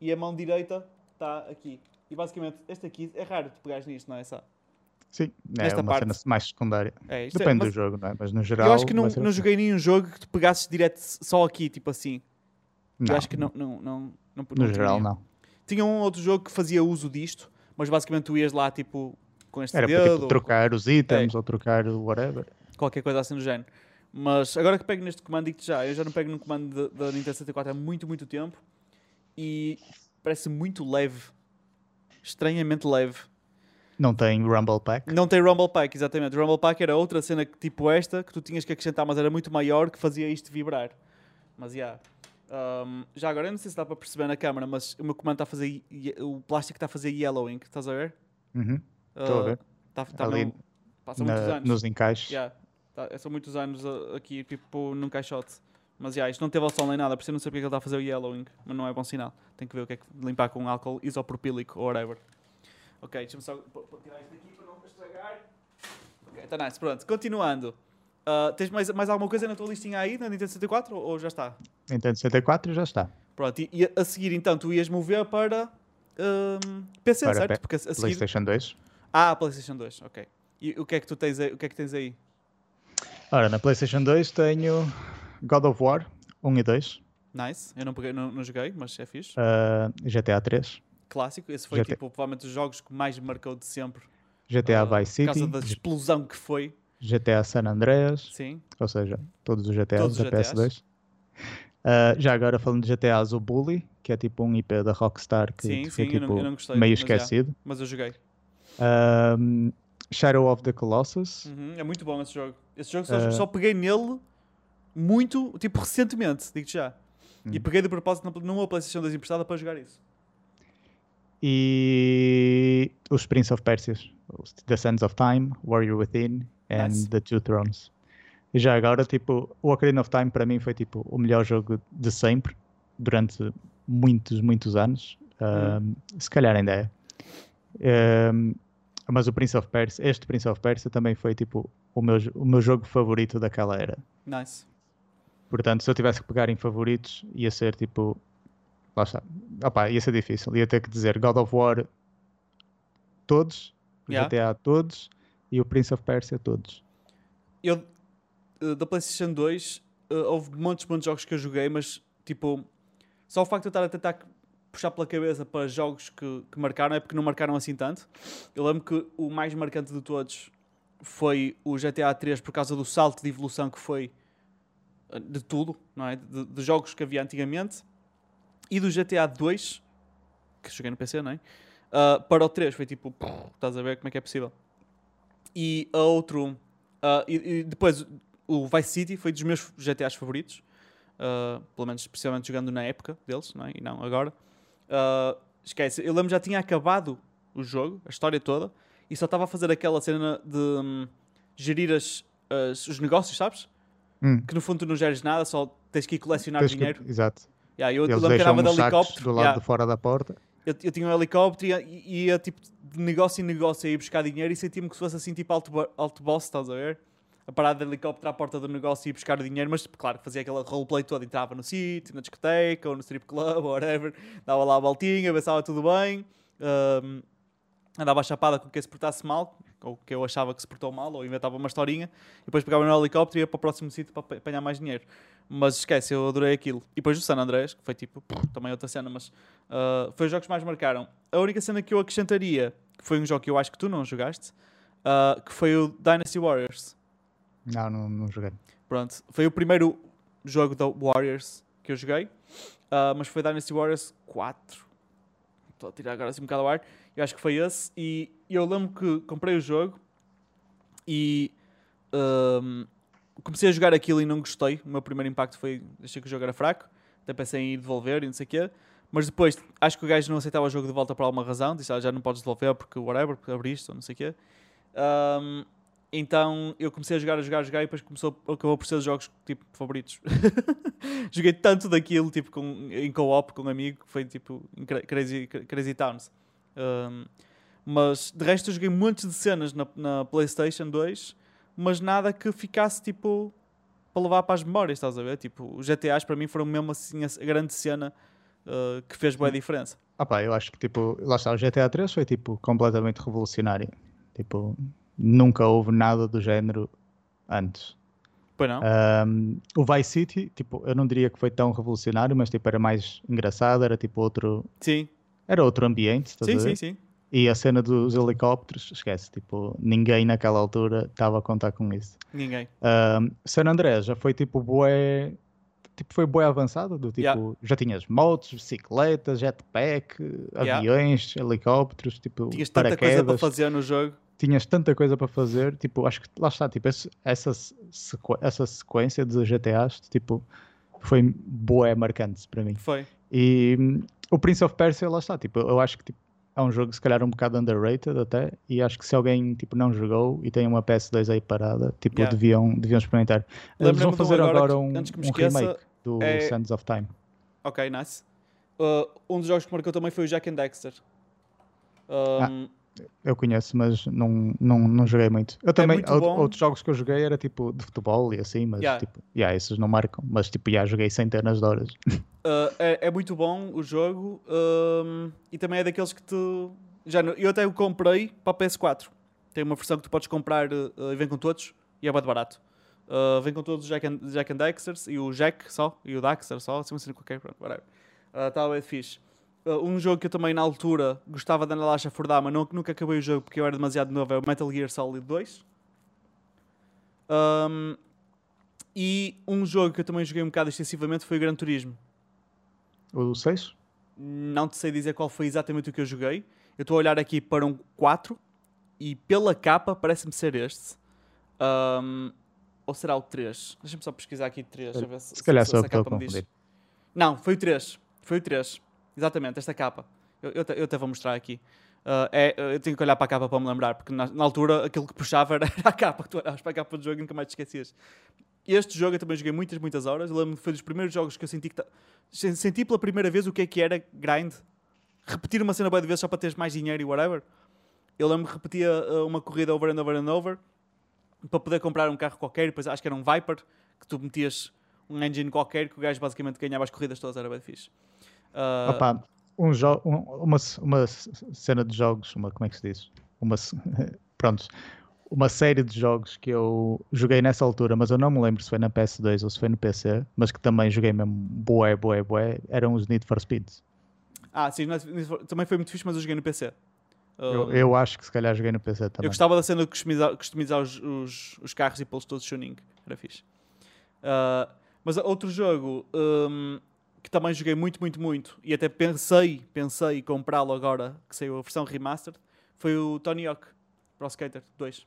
e a mão direita está aqui. E basicamente este aqui é raro tu pegares nisto, não é? Essa? Sim, é Esta uma parte. cena mais secundária. É, é Depende é, mas, do jogo, não é? Mas no geral. Eu acho que não, não assim. joguei nenhum jogo que tu pegasses direto só aqui, tipo assim. Não, eu acho que não. não, não, não, no geral, não. Tinha um outro jogo que fazia uso disto, mas basicamente tu ias lá tipo com este Era dedo. Era para tipo, trocar os itens é. ou trocar o whatever. Qualquer coisa assim do género. Mas agora que pego neste comando, digo já, eu já não pego num comando da Nintendo 64 há muito, muito tempo e parece muito leve, estranhamente leve. Não tem Rumble Pack? Não tem Rumble Pack, exatamente. Rumble Pack era outra cena tipo esta que tu tinhas que acrescentar, mas era muito maior que fazia isto vibrar. Mas já. Yeah. Um, já agora, eu não sei se dá para perceber na câmera, mas o meu comando está a fazer. O plástico está a fazer yellowing, estás a ver? Uhum. Estou uh, a ver. Tá, tá Ali no, passa na, muitos anos. Nos encaixes. Yeah. Tá, são muitos anos aqui, tipo, num caixote. Mas, yeah, isto não teve ao sol nem nada, por isso eu não sei porque ele está a fazer o yellowing, mas não é bom sinal. Tem que ver o que é que limpar com álcool isopropílico ou whatever. Ok, deixa-me só tirar isto aqui para não estragar. Ok, está nice, pronto. Continuando. Uh, tens mais, mais alguma coisa na tua listinha aí, na Nintendo 64, ou, ou já está? Nintendo 64 já está. Pronto, e, e, a seguir então tu ias mover para um, PC, para certo? Porque a, a seguir... PlayStation 2. Ah, PlayStation 2, ok. E o que é que tu tens aí? O que é que tens aí? Ora, na PlayStation 2 tenho God of War 1 e 2. Nice, eu não, peguei, não, não joguei, mas é fixe. Uh, GTA 3. Clássico, esse foi GTA... tipo, provavelmente os jogos que mais me marcou de sempre. GTA uh, Vice City. Por causa da explosão que foi. GTA San Andreas. Sim. Ou seja, todos os GTAs todos da PS2. Uh, já agora falando de GTAs, o Bully, que é tipo um IP da Rockstar que sim, foi sim, tipo, eu não, eu não gostei, meio mas esquecido. Já, mas eu joguei. Uh, Shadow of the Colossus. Uhum, é muito bom esse jogo. Esse jogo só, uh... só peguei nele muito, tipo, recentemente, digo-te já. E peguei de propósito numa PlayStation 2 emprestada para jogar isso. E os Prince of Persia, The Sands of Time, Warrior Within and nice. The Two Thrones. E já agora, tipo, o Ocarina of Time para mim foi tipo o melhor jogo de sempre durante muitos, muitos anos. Uhum. se calhar ainda é. Um, mas o Prince of Persia, este Prince of Persia também foi tipo o meu, o meu jogo favorito daquela era. Nice. Portanto, se eu tivesse que pegar em favoritos, ia ser tipo. Lá está. Opa, ia ser difícil. Ia ter que dizer God of War todos, yeah. GTA todos e o Prince of Persia todos. Eu, eh, da PlayStation 2, uh, houve muitos, muitos jogos que eu joguei, mas tipo, só o facto de eu estar a tentar puxar pela cabeça para jogos que, que marcaram, é porque não marcaram assim tanto. Eu lembro que o mais marcante de todos foi o GTA 3 por causa do salto de evolução que foi eh, de tudo, não é? De, de jogos que havia antigamente. E do GTA 2, que joguei no PC, não é? Uh, para o 3 foi tipo, estás a ver como é que é possível. E a outro, uh, e, e, depois o Vice City foi dos meus GTAs favoritos, uh, pelo menos especialmente jogando na época deles, não é? e não agora. Esquece, eu lembro já tinha acabado o jogo, a história toda, e só estava a fazer aquela cena de um, gerir as, as, os negócios, sabes? Hum. Que no fundo tu não geres nada, só tens que ir colecionar tens dinheiro. Que, exato. Yeah, eu, que andava de helicóptero. Do lado yeah. de fora da porta. Eu, eu tinha um helicóptero e ia, ia tipo de negócio em negócio a ir buscar dinheiro e sentia-me que fosse assim tipo alto, alto boss, estás a ver? A parada de helicóptero à porta do negócio e ir buscar o dinheiro, mas tipo, claro, fazia aquela roleplay toda, entrava no sítio, na discoteca ou no strip club ou whatever, dava lá a voltinha, pensava tudo bem, um, andava chapada com quem se portasse mal, ou que eu achava que se portou mal, ou inventava uma historinha, e depois pegava no helicóptero e ia para o próximo sítio para apanhar mais dinheiro. Mas esquece, eu adorei aquilo. E depois o San Andrés, que foi tipo, também outra cena, mas uh, foi os jogos que mais marcaram. A única cena que eu acrescentaria, que foi um jogo que eu acho que tu não jogaste, uh, que foi o Dynasty Warriors. Não, não, não joguei. Pronto, foi o primeiro jogo da Warriors que eu joguei, uh, mas foi Dynasty Warriors 4. Estou a tirar agora assim um bocado ao ar. Eu acho que foi esse. E eu lembro que comprei o jogo e um, comecei a jogar aquilo e não gostei. O meu primeiro impacto foi achei que o jogo era fraco. Até pensei em ir devolver e não sei o quê. Mas depois acho que o gajo não aceitava o jogo de volta por alguma razão. Disse, ah, já não podes devolver porque whatever, porque abriste ou não sei o quê. Um, então eu comecei a jogar, a jogar, a jogar e depois começou, acabou por ser os jogos tipo favoritos. Joguei tanto daquilo tipo, com, em co-op com um amigo que foi tipo Crazy, Crazy Towns. Um, mas de resto eu joguei muitas de cenas na, na, PlayStation 2, mas nada que ficasse tipo para levar para as memórias, estás a ver? Tipo, os GTAs para mim foram mesmo assim a grande cena uh, que fez boa diferença. Ah pá, eu acho que tipo, lá está, o GTA 3 foi tipo completamente revolucionário. Tipo, nunca houve nada do género antes. Pois não? Um, o Vice City, tipo, eu não diria que foi tão revolucionário, mas tipo, era mais engraçado, era tipo outro. Sim. Era outro ambiente, sim, sim, sim. E a cena dos helicópteros, esquece, tipo, ninguém naquela altura estava a contar com isso. Ninguém. Um, San Andrés já foi tipo bué, tipo, foi bué avançado, do tipo, yeah. já tinhas motos, bicicletas, jetpack, yeah. aviões, helicópteros, tipo, Tinhas tanta coisa para fazer no jogo tinhas tanta coisa para fazer, tipo, acho que lá está, tipo, esse, essa, sequ essa sequência de GTAs, tipo, foi boa, marcante para mim. Foi. E o Prince of Persia, lá está, tipo, eu acho que tipo, é um jogo se calhar um bocado underrated até, e acho que se alguém tipo, não jogou e tem uma PS2 aí parada, tipo, yeah. deviam, deviam experimentar. Eles vão fazer agora, agora um, que, um esqueça, remake do é... Sands of Time. Ok, nice. Uh, um dos jogos que marcou também foi o Jack and Dexter. Um, ah eu conheço, mas não, não, não joguei muito. Eu é também, é muito outros jogos que eu joguei era tipo de futebol e assim, mas yeah. tipo, yeah, esses não marcam, mas tipo, já joguei centenas de horas. Uh, é, é, muito bom o jogo um, e também é daqueles que tu. Já, eu até o comprei para a PS4. Tem uma versão que tu podes comprar uh, e vem com todos e é muito barato. Uh, vem com todos os Jack and, Jack and Dexters e o Jack só, e o Daxter só, assim, assim qualquer, pronto, whatever. Uh, tá bem fixe. Uh, um jogo que eu também na altura gostava de andar lá a chafurdar, mas não, nunca acabei o jogo porque eu era demasiado novo, é o Metal Gear Solid 2. Um, e um jogo que eu também joguei um bocado extensivamente foi o Gran Turismo. O 6? Não te sei dizer qual foi exatamente o que eu joguei. Eu estou a olhar aqui para um 4 e pela capa parece-me ser este. Um, ou será o 3? Deixa-me só pesquisar aqui 3. Se, se, se calhar só que estou a Não, foi o 3. Foi o 3. Exatamente, esta capa. Eu, eu, eu até vou mostrar aqui. Uh, é, eu tenho que olhar para a capa para me lembrar, porque na, na altura aquilo que puxava era, a capa, tu olhavas para a capa do jogo e nunca mais te esquecias. Este jogo eu também joguei muitas, muitas horas. Eu lembro que foi dos primeiros jogos que eu senti que. Senti pela primeira vez o que é que era grind. Repetir uma cena boa de vezes só para teres mais dinheiro e whatever. Eu lembro que repetia uh, uma corrida over and over and over para poder comprar um carro qualquer. Depois acho que era um Viper que tu metias um engine qualquer que o gajo basicamente ganhava as corridas todas. Era bem fixe. Uh... Opa, um um, uma, uma cena de jogos, uma, como é que se diz? Uma, pronto, uma série de jogos que eu joguei nessa altura, mas eu não me lembro se foi na PS2 ou se foi no PC, mas que também joguei mesmo boé, boé, boé, eram os Need for Speeds. Ah, sim, também foi muito fixe, mas eu joguei no PC. Eu, eu, acho que se calhar joguei no PC também. Eu gostava da cena de customizar, customizar os, os, os, carros e pô-los todos tuning. Era fixe. Uh, mas outro jogo um, que também joguei muito, muito, muito, e até pensei, pensei comprá-lo agora, que saiu a versão remastered, foi o Tony Hawk Pro Skater 2.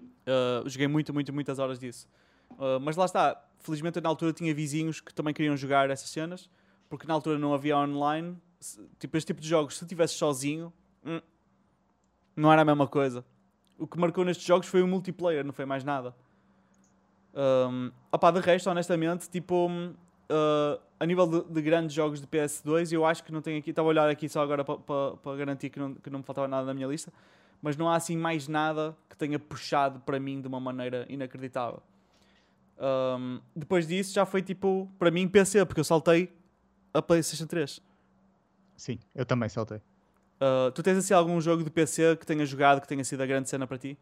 Uh, joguei muito, muito, muitas horas disso. Uh, mas lá está, felizmente eu, na altura tinha vizinhos que também queriam jogar essas cenas, porque na altura não havia online. Tipo, este tipo de jogos, se estivesse sozinho, hum, não era a mesma coisa. O que marcou nestes jogos foi o multiplayer, não foi mais nada. Um, opá, de resto, honestamente, tipo, uh, a nível de, de, grandes jogos de PS2, eu acho que não tenho aqui. Estava a olhar aqui só agora para garantir que não, que não me faltava nada na minha lista. Mas não há assim mais nada que tenha puxado para mim de uma maneira inacreditável. Um, depois disso já foi tipo, para mim, PC, porque eu saltei a PlayStation 3. Sim, eu também saltei. Uh, tu tens assim algum jogo de PC que tenha jogado que tenha sido a grande cena para ti?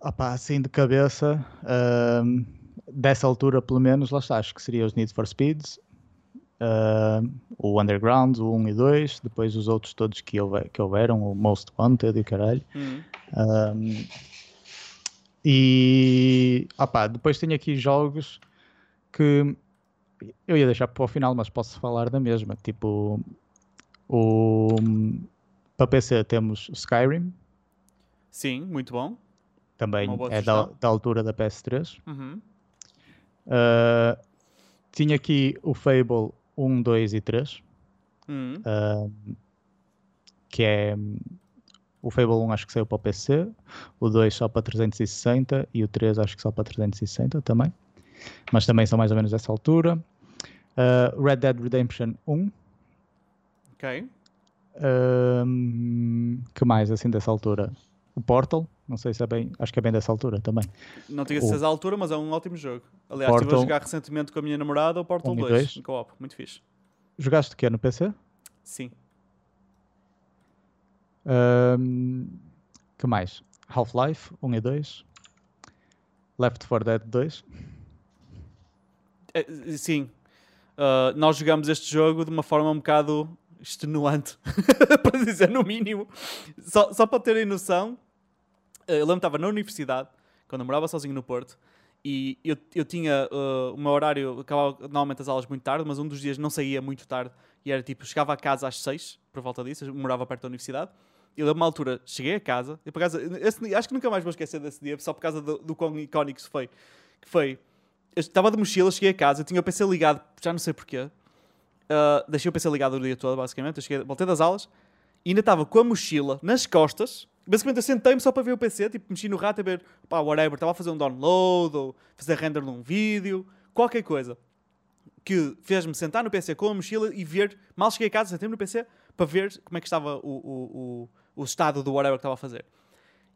Opa, assim de cabeça, dessa altura pelo menos, lá está, acho que seria os Need for Speeds, uh, o Underground, o 1 e 2, depois os outros todos que, houve, que houveram, o Most Wanted e caralho. Uhum. e opa, depois tenho aqui jogos que eu ia deixar para o final, mas posso falar da mesma. Tipo, o, para PC temos Skyrim. Sim, muito bom. Também é da, da, altura da PS3. Uhum. Uh, tinha aqui o Fable 1, 2 e 3. Uhum. Uh, que é o Fable 1 acho que saiu para o PC, o 2 só para 360 e o 3 acho que só para 360 também. Mas também são mais ou menos dessa altura. Uh, Red Dead Redemption 1. Ok. Uh, que mais assim dessa altura? O Portal, não sei se é bem, acho que é bem dessa altura também. Não tinha certeza a altura, mas é um ótimo jogo. Aliás, Portal, estive a jogar recentemente com a minha namorada o Portal 2, no co-op, muito fixe. Jogaste o que é no PC? Sim. Um, que mais? Half-Life 1 e 2. Left 4 Dead 2. É, sim. Uh, nós jogamos este jogo de uma forma um bocado extenuante, para dizer no mínimo. Só, só para terem noção, eu lembro que estava na universidade, quando eu morava sozinho no Porto, e eu, eu tinha uh, o meu horário, acabava normalmente as aulas muito tarde, mas um dos dias não saía muito tarde, e era tipo, chegava a casa às seis, por volta disso, eu morava perto da universidade, e a uma altura cheguei a casa, e por causa, esse, acho que nunca mais vou esquecer desse dia, só por causa do, do quão icónico que foi, que foi, eu estava de mochila, cheguei a casa, eu tinha o PC ligado, já não sei porquê, uh, deixei o PC ligado o dia todo, basicamente, eu cheguei, voltei das aulas, e ainda estava com a mochila nas costas, Basicamente eu sentei-me só para ver o PC, tipo, mexi no rato a ver, pá, whatever, estava a fazer um download ou fazer render num vídeo, qualquer coisa que fez-me sentar no PC com a mochila e ver, mal cheguei a casa, sentei-me no PC para ver como é que estava o, o, o, o estado do whatever que estava a fazer.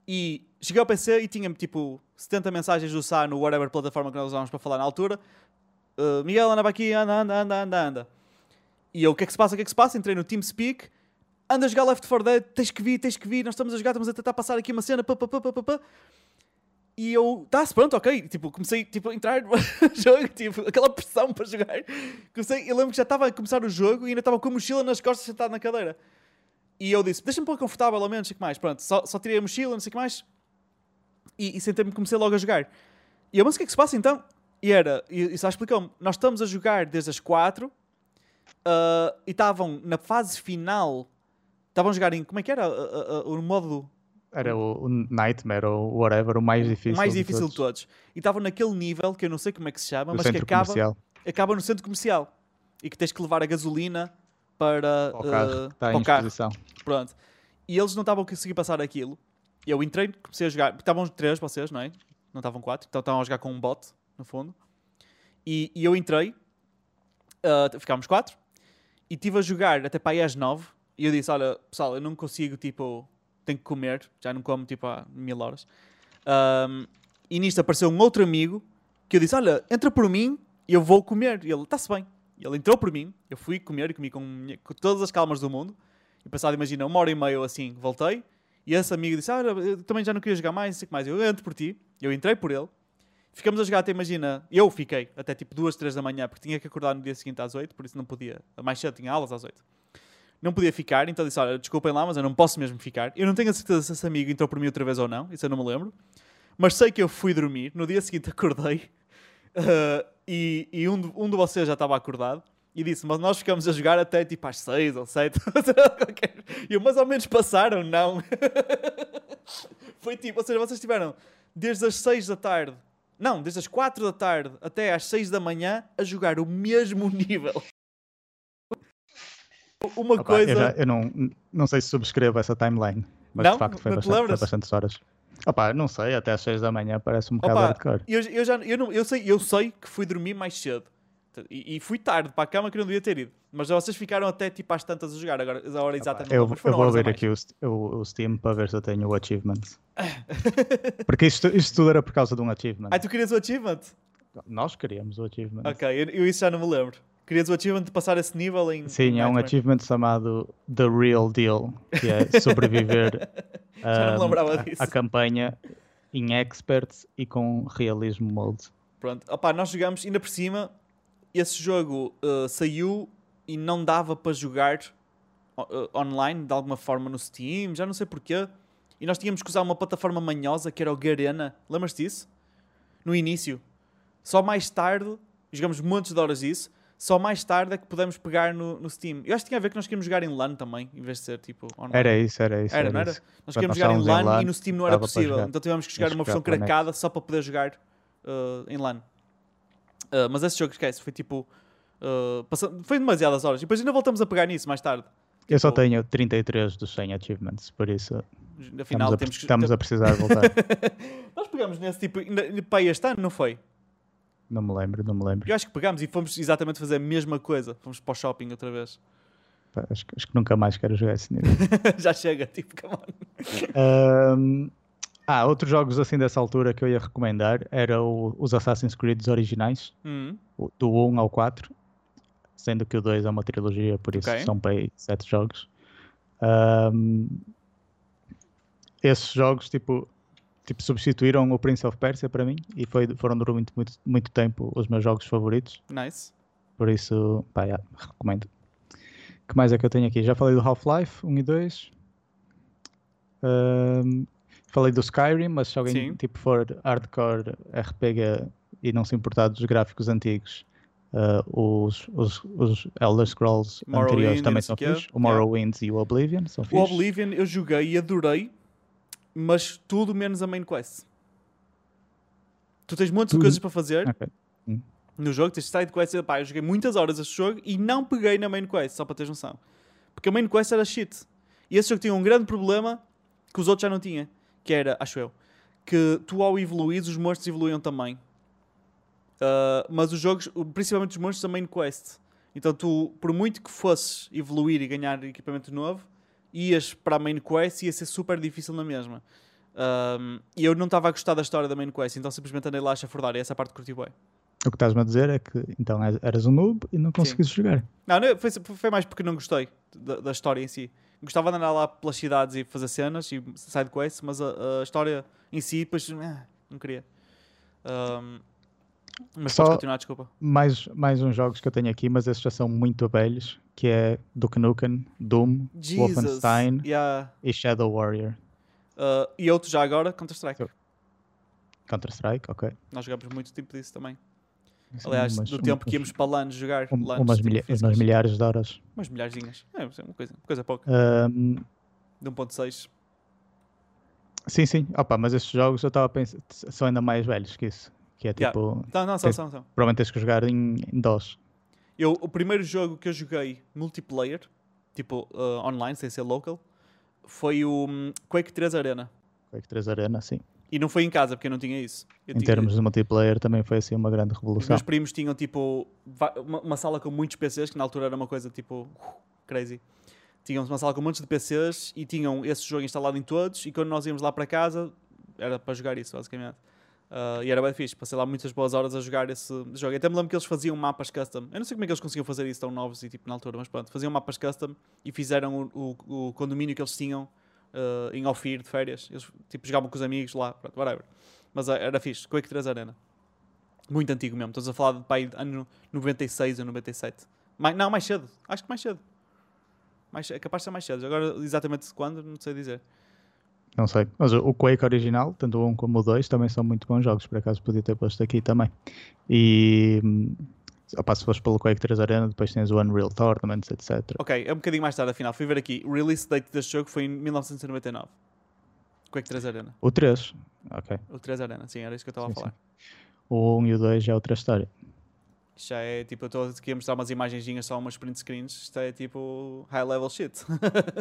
E cheguei ao PC e tinha tipo 70 mensagens do SAR no whatever plataforma que nós usávamos para falar na altura. Uh, Miguel, anda aqui, anda, anda, anda, anda, anda. E eu, o que é que se passa, o que é que se passa? Entrei no TeamSpeak anda a jogar Left 4 Dead, tens que vir, tens que vir, nós estamos a jogar, estamos a tentar passar aqui uma cena, pá, pá, pá, pá, pá. E eu, tá-se, pronto, ok. Tipo, comecei tipo, a entrar no jogo, tipo, aquela pressão para jogar. Comecei, eu lembro que já estava a começar o jogo e ainda estava com a mochila nas costas sentado na cadeira. E eu disse, deixa-me pôr confortável ao menos, não sei o que mais. Pronto, só, só tirei a mochila, não sei o que mais. E, e sentei-me comecei logo a jogar. E eu, mas o que é que se passa então? E era, e, e só explicou-me, nós estamos a jogar desde as 4 uh, e estavam na fase final Estavam a jogar em. Como é que era? o modo. Era o, o Nightmare ou whatever, o mais difícil. O mais difícil de todos. de todos. E estavam naquele nível que eu não sei como é que se chama, mas que acaba, acaba no centro comercial. E que tens que levar a gasolina para, o carro, uh, está em carro. Pronto. E eles não estavam a conseguir passar aquilo. E eu entrei, comecei a jogar. Estavam três vocês, não é? Não estavam quatro. Então estavam a jogar com um bot, no fundo. E, e eu entrei. Uh, ficámos quatro. E estive a jogar até para aí às nove e eu disse: Olha, pessoal, eu não consigo, tipo, tenho que comer, já não como, tipo, há mil horas. Um, e nisto apareceu um outro amigo que eu disse: Olha, entra por mim eu vou comer. E ele: Está-se bem. E ele entrou por mim, eu fui comer e comi com, com, todas as calmas do mundo. E passado, imagina, uma hora e meia assim, voltei. E esse amigo disse: Olha, eu também já não queria jogar mais, não sei o que mais. Eu entro por ti, eu entrei por ele. Ficamos a jogar até, imagina, eu fiquei até tipo duas, três da manhã, porque tinha que acordar no dia seguinte às oito, por isso não podia. Mais cedo tinha aulas às oito não podia ficar, então disse: Olha, desculpem lá, mas eu não posso mesmo ficar. Eu não tenho a certeza se esse amigo entrou por mim outra vez ou não, isso eu não me lembro. Mas sei que eu fui dormir, no dia seguinte acordei uh, e, e, um, de, um de vocês já estava acordado e disse: Mas nós ficamos a jogar até tipo às 6 ou 7. e eu, mais ou menos passaram, não. Foi tipo, ou seja, vocês tiveram desde as 6 da tarde, não, desde as 4 da tarde até às 6 da manhã a jogar o mesmo nível. Uma Opa, coisa. Eu, já, eu, não, não sei se subscrevo essa timeline, mas não? de facto foi, bastante, foi bastantes horas. Opa, não sei, até às 6 da manhã parece um bocado hardcore. Eu, eu, já, eu, não, eu, sei, eu sei que fui dormir mais cedo. E, e, fui tarde para a cama que não devia ter ido. Mas vocês ficaram até tipo às tantas a jogar agora, a hora exatamente. Eu, eu vou ver aqui o, o, o, Steam para ver se eu tenho o achievement. Porque isto, isto tudo era por causa de um achievement. Ah, tu querias o achievement? Nós queríamos o achievement. Ok, eu, eu isso já não me lembro. Querias o achievement de passar esse nível em. Sim, em é um achievement chamado The Real Deal, que é sobreviver um, a, a, campanha em experts e com realismo mode. Pronto, opá, nós jogamos, ainda por cima, esse jogo uh, saiu e não dava para jogar uh, online de alguma forma no Steam, já não sei porquê. E nós tínhamos que usar uma plataforma manhosa que era o Garena. Lembras-te disso? No início. Só mais tarde, jogamos montes de horas disso, só mais tarde é que pudemos pegar no, no Steam. Eu acho que tinha a ver que nós queríamos jogar em LAN também, em vez de ser tipo online. Era isso, era isso. Era, era não era? Isso. Nós queríamos jogar em LAN, LAN, e no Steam não era possível. Então tivemos que jogar uma versão cracada só para poder jogar uh, em LAN. Uh, mas esse jogo, esquece, foi tipo. Uh, passando, foi demasiadas horas. E depois ainda voltamos a pegar nisso mais tarde. Eu tipo, só tenho 33 dos 100 achievements, por isso. Afinal, estamos, a, temos que, estamos a precisar voltar. Nós pegamos nesse tipo. Para este ano, não foi? Não me lembro, não me lembro. Eu acho que pegámos e fomos exatamente fazer a mesma coisa. Fomos para o shopping outra vez. Pá, acho, acho, que nunca mais quero jogar esse nível. Já chega, tipo, come on. Um, ah, outros jogos assim dessa altura que eu ia recomendar era o, os Assassin's Creed originais, uhum. do 1 ao 4, sendo que o 2 é uma trilogia, por isso okay. são para aí 7 jogos. Um, esses jogos, tipo, tipo, substituíram o Prince of Persia para mim e foi, foram durante muito, muito, tempo os meus jogos favoritos. Nice. Por isso, pá, yeah, recomendo. que mais é que eu tenho aqui? Já falei do Half-Life 1 e 2. Um, falei do Skyrim, mas se alguém Sim. tipo, for hardcore RPG e não se importar dos gráficos antigos, uh, os, os, os Elder Scrolls Morrowind, anteriores também são fixe. O Morrowind yeah. e o Oblivion são fixe. O Oblivion eu joguei e adorei, mas tudo menos a main quest. Tu tens muitas coisas para fazer okay. hum. no jogo, tens side quest. Pá, eu joguei muitas horas este jogo e não peguei na main quest, só para teres noção. Porque a main quest era shit. E esse jogo tinha um grande problema que os outros já não tinham que era, acho eu, que tu ao evoluir, os monstros evoluíam também. Uh, mas os jogos, principalmente os monstros, também no quest. Então tu, por muito que fosses evoluir e ganhar equipamento novo, ias para a main quest e ia ser super difícil na mesma. Um, e eu não estava a gostar da história da main quest, então simplesmente andei lá a chafurdar e essa parte curti bem. O que estás-me a dizer é que então eras um noob e não conseguiste jogar. Não, não foi, foi mais porque não gostei da, da história em si gostava de andar lá pelas cidades e fazer cenas e side quests, mas a, a história em si, depois, eh, não queria. Um, mas Só continuar, desculpa. Mais, mais uns jogos que eu tenho aqui, mas esses já são muito velhos, que é Duke Nukem, Doom, Jesus, Wolfenstein yeah. e Shadow Warrior. Uh, e outro já agora, Counter-Strike. Counter-Strike, ok. Nós jogamos muito tempo disso também. Aliás, umas, do tempo que íamos para LAN jogar. Um, LANs, umas, milha umas milhares de horas. Umas milharzinhas. É, uma coisa, uma coisa pouca. Um, de 1.6. Sim, sim. Opa, mas estes jogos eu estava a pensar, são ainda mais velhos que isso. Que é tipo. Yeah. Não, não, são, são, são. Provavelmente tens que jogar em, em DOS. Eu, o primeiro jogo que eu joguei multiplayer, tipo uh, online, sem ser local, foi o um, Quake 3 Arena. Quake 3 Arena, sim. E não foi em casa, porque eu não tinha isso. Eu em tinha... termos de multiplayer também foi assim uma grande revolução. Os meus primos tinham tipo uma, uma, sala com muitos PCs, que na altura era uma coisa tipo crazy. Tinham uma sala com muitos de PCs e tinham esse jogo instalado em todos. E quando nós íamos lá para casa, era para jogar isso, basicamente. Uh, e era bem fixe, passei lá muitas boas horas a jogar esse jogo. Até me lembro que eles faziam mapas custom. Eu não sei como é que eles conseguiam fazer isso tão novos e tipo na altura, mas pronto, faziam mapas custom e fizeram o, o, o condomínio que eles tinham uh, em Ofir de férias. Eles tipo, jogavam com os amigos lá, pronto, whatever. Mas uh, era fixe, Quake 3 Arena. Muito antigo mesmo. Estamos a falar de pai, ano 96 ou 97. Mais, não, mais cedo. Acho que mais cedo. Mais, é capaz de ser mais cedo. Agora, exatamente quando, não sei dizer. Não sei. Mas o Quake original, tanto o 1 como o 2, também são muito bons jogos. Por acaso podia ter posto aqui também. E hum, Opa, se fores pelo Quake 3 Arena, depois tens o Unreal Tournaments, etc. Ok, é um bocadinho mais tarde, afinal. Fui ver aqui. O release date deste jogo foi em 1999. Quake 3 Arena. O 3? Ok. O 3 Arena, sim, era isso que eu estava a falar. Sim. O 1 e o 2 é outra história. Isto já é tipo, eu estou aqui a mostrar umas imagenzinhas, só umas print screens. Isto é tipo high level shit.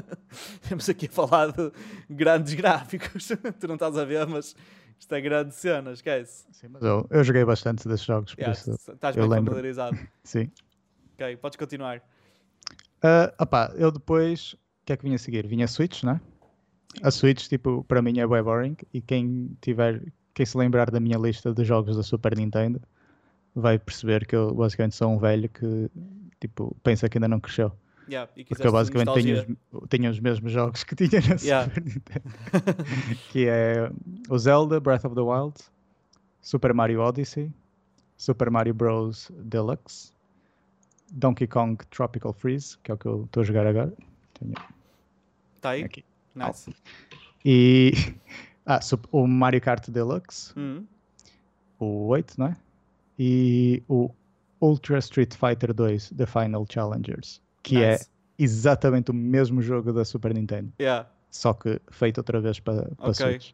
Temos aqui a falar de grandes gráficos. tu não estás a ver, mas isto é grande cena, esquece. Sim, mas eu, eu joguei bastante desses jogos, por yeah, isso. Estás bem lembro. familiarizado. Sim. Ok, podes continuar. Uh, opá, eu depois. O que é que vinha a seguir? Vinha a Switch, né? A Switch, tipo, para mim é bem boring. E quem tiver. Quem se lembrar da minha lista de jogos da Super Nintendo vai perceber que eu basicamente sou um velho que tipo, pensa que ainda não cresceu. Yeah, Porque eu basicamente tenho os, tenho os, mesmos jogos que tinha na yeah. Super Nintendo. que é o Zelda Breath of the Wild, Super Mario Odyssey, Super Mario Bros. Deluxe, Donkey Kong Tropical Freeze, que é o que eu estou a jogar agora. Tenho... Tá aí? Aqui. Nice. E ah, o Mario Kart Deluxe, uhum. o 8, não é? E o Ultra Street Fighter 2 The Final Challengers, que é nice. é exatamente o mesmo jogo da Super Nintendo. Yeah. Só que feito outra vez para, para okay. Switch.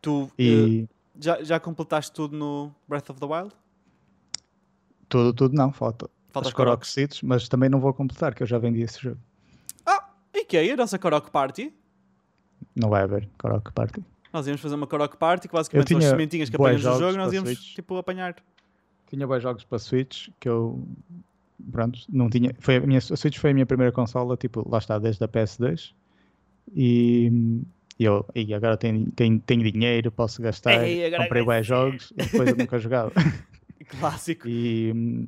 Tu e... uh, já, já completaste tudo no Breath of the Wild? Tudo, tudo não, falta. Falta Korok Seeds, mas também não vou completar, que eu já vendi esse jogo. Ah, e que é a nossa Korok Party? Não vai haver Korok Party. Nós íamos fazer uma karaoke party que basicamente são as sementinhas que apanhas no jogo nós íamos tipo apanhar. Tinha bons jogos para Switch que eu pronto, não tinha. Foi a, minha, a Switch foi a minha primeira consola, tipo, lá está, desde a PS2. E, eu, e agora tenho, tenho, tenho dinheiro, posso gastar, Ei, comprei bons jogos e depois eu nunca jogava. Clássico. E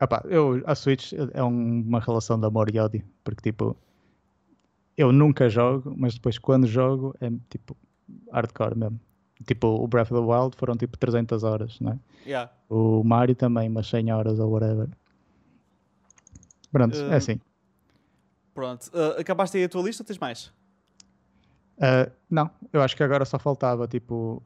opa, eu, a Switch é um, uma relação de amor e ódio, porque tipo, eu nunca jogo, mas depois quando jogo é tipo hardcore mesmo. Tipo, o Breath of the Wild foram tipo 300 horas, não é? Yeah. O Mario também, umas 100 horas ou whatever. Pronto, uh, é assim. Pronto. Uh, acabaste aí a tua lista ou tens mais? Uh, não, eu acho que agora só faltava, tipo...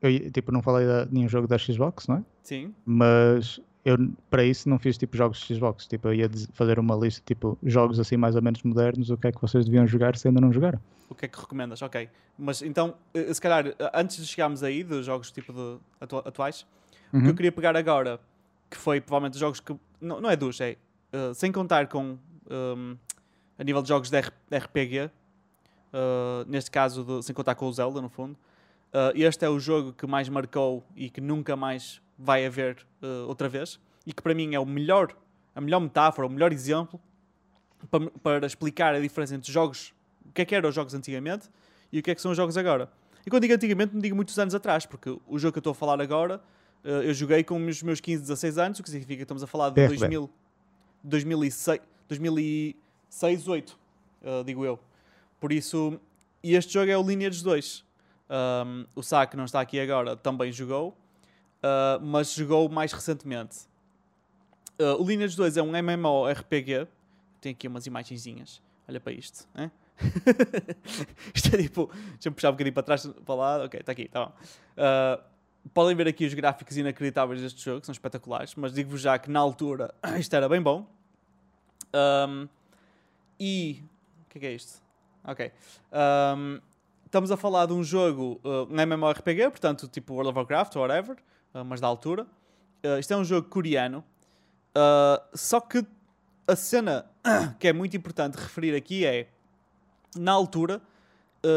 Eu tipo, não falei de nenhum jogo da Xbox, não é? Sim. Mas eu para isso não fiz tipo jogos de Xbox, tipo eu ia fazer uma lista tipo jogos assim mais ou menos modernos, o que é que vocês deviam jogar se ainda não jogaram. O que é que recomendas? Ok. Mas então, eh, se calhar, eh, antes de chegarmos aí, de jogos tipo de atu atuais, uhum. o que eu uhum. queria pegar agora, que foi provavelmente jogos que. Não, não é dos, é. Uh, sem contar com. Um, a nível de jogos de RPG, uh, neste caso, de, sem contar com o Zelda, no fundo, uh, este é o jogo que mais marcou e que nunca mais vai haver uh, outra vez e que para mim é o melhor, a melhor metáfora, o melhor exemplo para, para explicar a diferença entre jogos, o que é que eram os jogos antigamente e o que é que são os jogos agora. E quando digo antigamente, não digo muitos anos atrás, porque o jogo que eu estou a falar agora, uh, eu joguei com os meus 15, 16 anos, o que significa que estamos a falar de 2000, 2006, 2006, 2008, uh, digo eu. Por isso, e este jogo é o Lineage 2. Um, o Sá, que não está aqui agora, também jogou uh, mas jogou mais recentemente. Uh, o Lineage 2 é um MMORPG. Tem aqui umas imagenzinhas. Olha para isto. Hein? isto é tipo. Deixa-me puxar um bocadinho para trás, para lá. Ok, está aqui, está bom. Uh, podem ver aqui os gráficos inacreditáveis deste jogo, são espetaculares, mas digo-vos já que na altura isto era bem bom. Um, e. O que é, que é isto? Ok. Um, estamos a falar de um jogo, uh, um MMORPG, portanto, tipo World of Warcraft ou whatever, mas da altura. Uh, isto é um jogo coreano. Uh, só que a cena que é muito importante referir aqui é na altura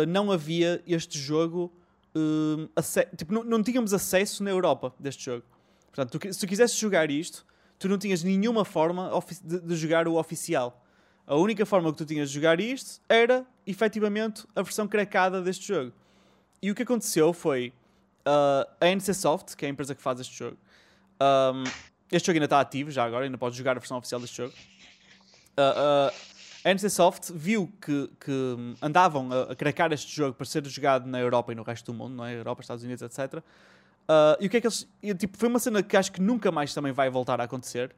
não havia este jogo tipo, não, não, tínhamos acesso na Europa deste jogo. Portanto, tu, se tu quisesses jogar isto, tu não tinhas nenhuma forma de, de, jogar o oficial. A única forma que tu tinhas de jogar isto era, efetivamente, a versão craquada deste jogo. E o que aconteceu foi Uh, a NC Soft, que é a empresa que faz este jogo, um, este jogo ainda está ativo, já agora, ainda pode jogar a versão oficial deste jogo. Uh, uh, a NC Soft viu que, que andavam a, a cracar este jogo para ser jogado na Europa e no resto do mundo, não é? Europa, Estados Unidos, etc. e o que é que eles. Tipo, foi uma cena que acho que nunca mais também vai voltar a acontecer.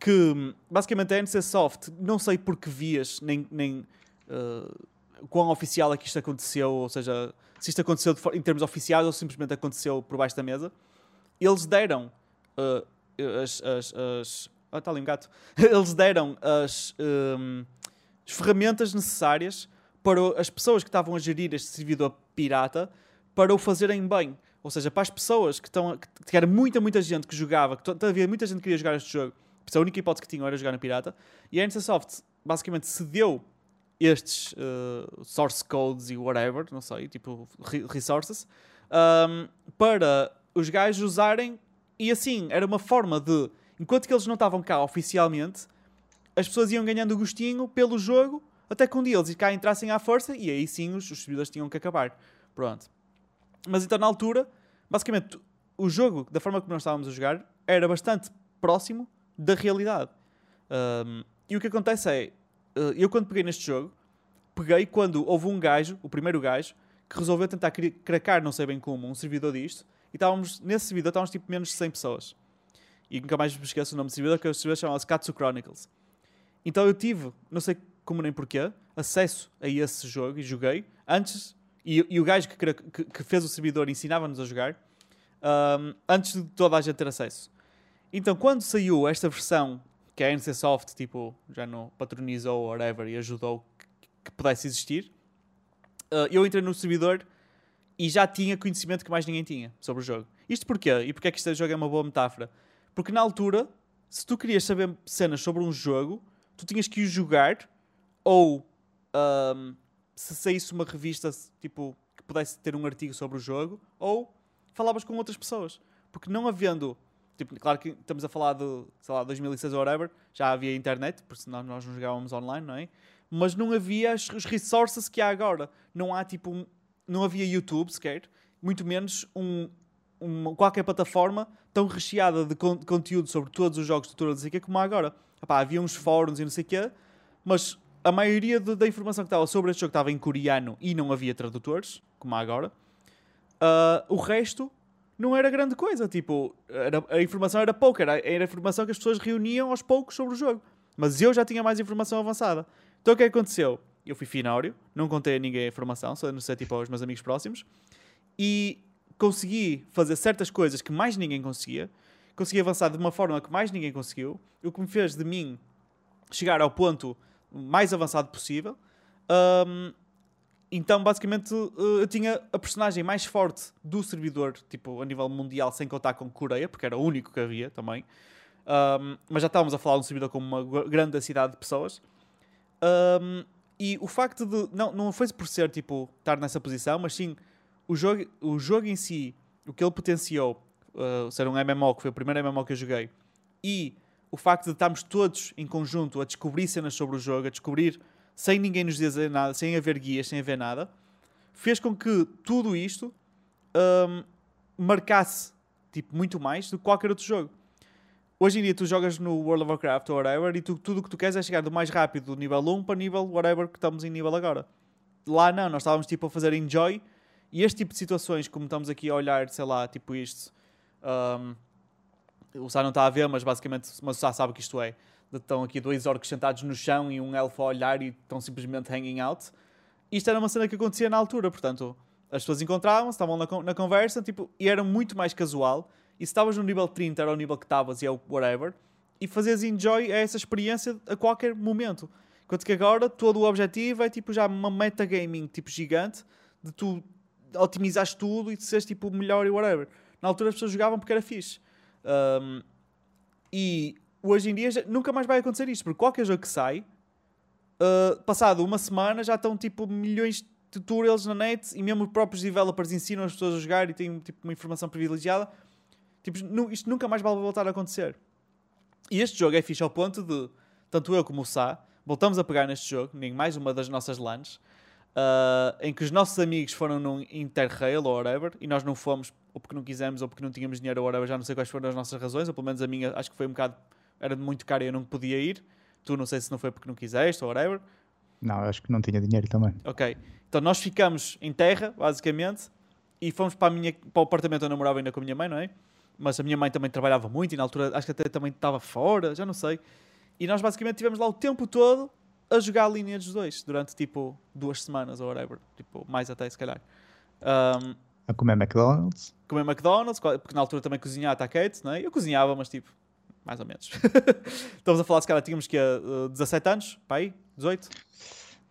Que basicamente a NC Soft, não sei por que vias, nem, nem uh, quão oficial é que isto aconteceu, ou seja, se isto aconteceu de, em termos oficiais ou simplesmente aconteceu por baixo da mesa. Eles deram uh, as, as, as. Ah, está ali um gato. Eles deram as, um, as ferramentas necessárias para as pessoas que estavam a gerir este servidor pirata para o fazerem bem. Ou seja, para as pessoas que estão. que, era muita, muita gente que jogava, que havia muita gente que queria jogar este jogo, a única hipótese que tinham era jogar na pirata, e a NCSoft basicamente cedeu estes uh, source codes e whatever, não sei, tipo resources, um, para os gajos usarem, e assim, era uma forma de, enquanto que eles não estavam cá oficialmente, as pessoas iam ganhando gostinho pelo jogo, até que um dia eles cá entrassem à força, e aí sim os, os servidores tinham que acabar. Pronto. Mas então, na altura, basicamente, o jogo, da forma como nós estávamos a jogar, era bastante próximo da realidade. Um, e o que acontece é, eu quando peguei neste jogo, peguei quando houve um gajo, o primeiro gajo, que resolveu tentar cracar, não sei bem como, um servidor disto, e estávamos, nesse servidor estávamos tipo menos de 100 pessoas. E nunca mais me esqueço o nome do servidor, que o servidor chamava-se Katsu Chronicles. Então eu tive, não sei como nem porquê, acesso a esse jogo e joguei antes e, e o gajo que, que, que, fez o servidor ensinava-nos a jogar um, antes de toda a gente ter acesso. Então, quando saiu esta versão que a NCSoft tipo, já não patronizou ou whatever e ajudou que, que pudesse existir, uh, eu entrei no servidor e já tinha conhecimento que mais ninguém tinha sobre o jogo. Isto porquê? E porquê é que este jogo é uma boa metáfora? Porque na altura, se tu querias saber cenas sobre um jogo, tu tinhas que o jogar ou um, se saísse uma revista tipo que pudesse ter um artigo sobre o jogo, ou falavas com outras pessoas. Porque não havendo, tipo, claro que estamos a falar de, sei lá, 2006 ou whatever, já havia internet, porque senão nós não jogávamos online, não é? Mas não havia os resources que há agora. Não há tipo, um, não havia YouTube sequer, muito menos um, uma, qualquer plataforma tão recheada de, con conteúdo sobre todos os jogos de tutorial, não sei o que, como há agora. Epá, havia uns fóruns e não sei o quê, mas a maioria de, da informação que estava sobre este jogo estava em coreano e não havia tradutores, como há agora. Uh, o resto não era grande coisa. Tipo, era, a informação era pouca, era, era a informação que as pessoas reuniam aos poucos sobre o jogo. Mas eu já tinha mais informação avançada. Então o que aconteceu? Eu fui finório, não contei a ninguém a informação, só não sei tipo aos meus amigos próximos, e consegui fazer certas coisas que mais ninguém conseguia, consegui avançar de uma forma que mais ninguém conseguiu, o que me fez de mim chegar ao ponto mais avançado possível. Um, então, basicamente, eh, eu tinha a personagem mais forte do servidor, tipo, a nível mundial, sem contar com Coreia, porque era o único que havia também. Um, mas já estávamos a falar de um servidor com uma grande cidade de pessoas. Um, e o facto de. Não, não foi por ser, tipo, estar nessa posição, mas sim o jogo, o jogo em si, o que ele potenciou, uh, ser um MMO, que foi o primeiro MMO que eu joguei, e o facto de estarmos todos em conjunto a descobrir cenas sobre o jogo, a descobrir sem ninguém nos dizer nada, sem haver guias, sem haver nada, fez com que tudo isto um, marcasse tipo, muito mais do que qualquer outro jogo. Hoje em dia tu jogas no World of Warcraft ou whatever e tu, tudo o que tu queres é chegar do mais rápido do nível 1 para nível whatever que estamos em nível agora. Lá não, nós estávamos tipo a fazer enjoy e este tipo de situações, como estamos aqui a olhar, sei lá, tipo isto, um, o Sá não está a ver, mas basicamente mas o Sá sabe que isto é. Estão aqui dois orcs sentados no chão e um elfo a olhar e estão simplesmente hanging out. Isto era uma cena que acontecia na altura, portanto, as pessoas encontravam-se, estavam na, na, conversa tipo, e era muito mais casual. E se estavas no nível 30, era o nível que estavas e é o whatever. E fazias enjoy a essa experiência a qualquer momento. Enquanto que agora todo o objetivo é tipo já uma metagaming tipo gigante de tu otimizares tudo e de seres tipo melhor e whatever. Na altura as pessoas jogavam porque era fixe. Um, e hoje em dia nunca mais vai acontecer isto, porque qualquer jogo que sai, uh, passado uma semana, já estão tipo milhões de tutorials na net e mesmo os próprios developers ensinam as pessoas a jogar e têm tipo uma informação privilegiada. Tipo, isto nunca mais vai voltar a acontecer. E este jogo é fixe ao ponto de, tanto eu como o Sá, voltamos a pegar neste jogo, nem mais uma das nossas LANs, uh, em que os nossos amigos foram num Interrail ou whatever, e nós não fomos, ou porque não quisemos, ou porque não tínhamos dinheiro ou whatever, já não sei quais foram as nossas razões, ou pelo menos a minha, acho que foi um bocado, era muito caro e eu não podia ir. Tu não sei se não foi porque não quiseste ou whatever. Não, acho que não tinha dinheiro também. Ok. Então nós ficamos em terra, basicamente, e fomos para, a minha, para o apartamento onde eu morava ainda com a minha mãe, não é? Mas a minha mãe também trabalhava muito e na altura acho que até também estava fora, já não sei. E nós basicamente tivemos lá o tempo todo a jogar a linha dos dois durante tipo duas semanas ou whatever, tipo, mais até se calhar. Um, a comer McDonald's. Comer McDonald's, porque na altura também cozinhava a Kate, não é? Eu cozinhava, mas tipo, mais ou menos. Estamos a falar, se calhar tínhamos que uh, 17 anos, pai, 18?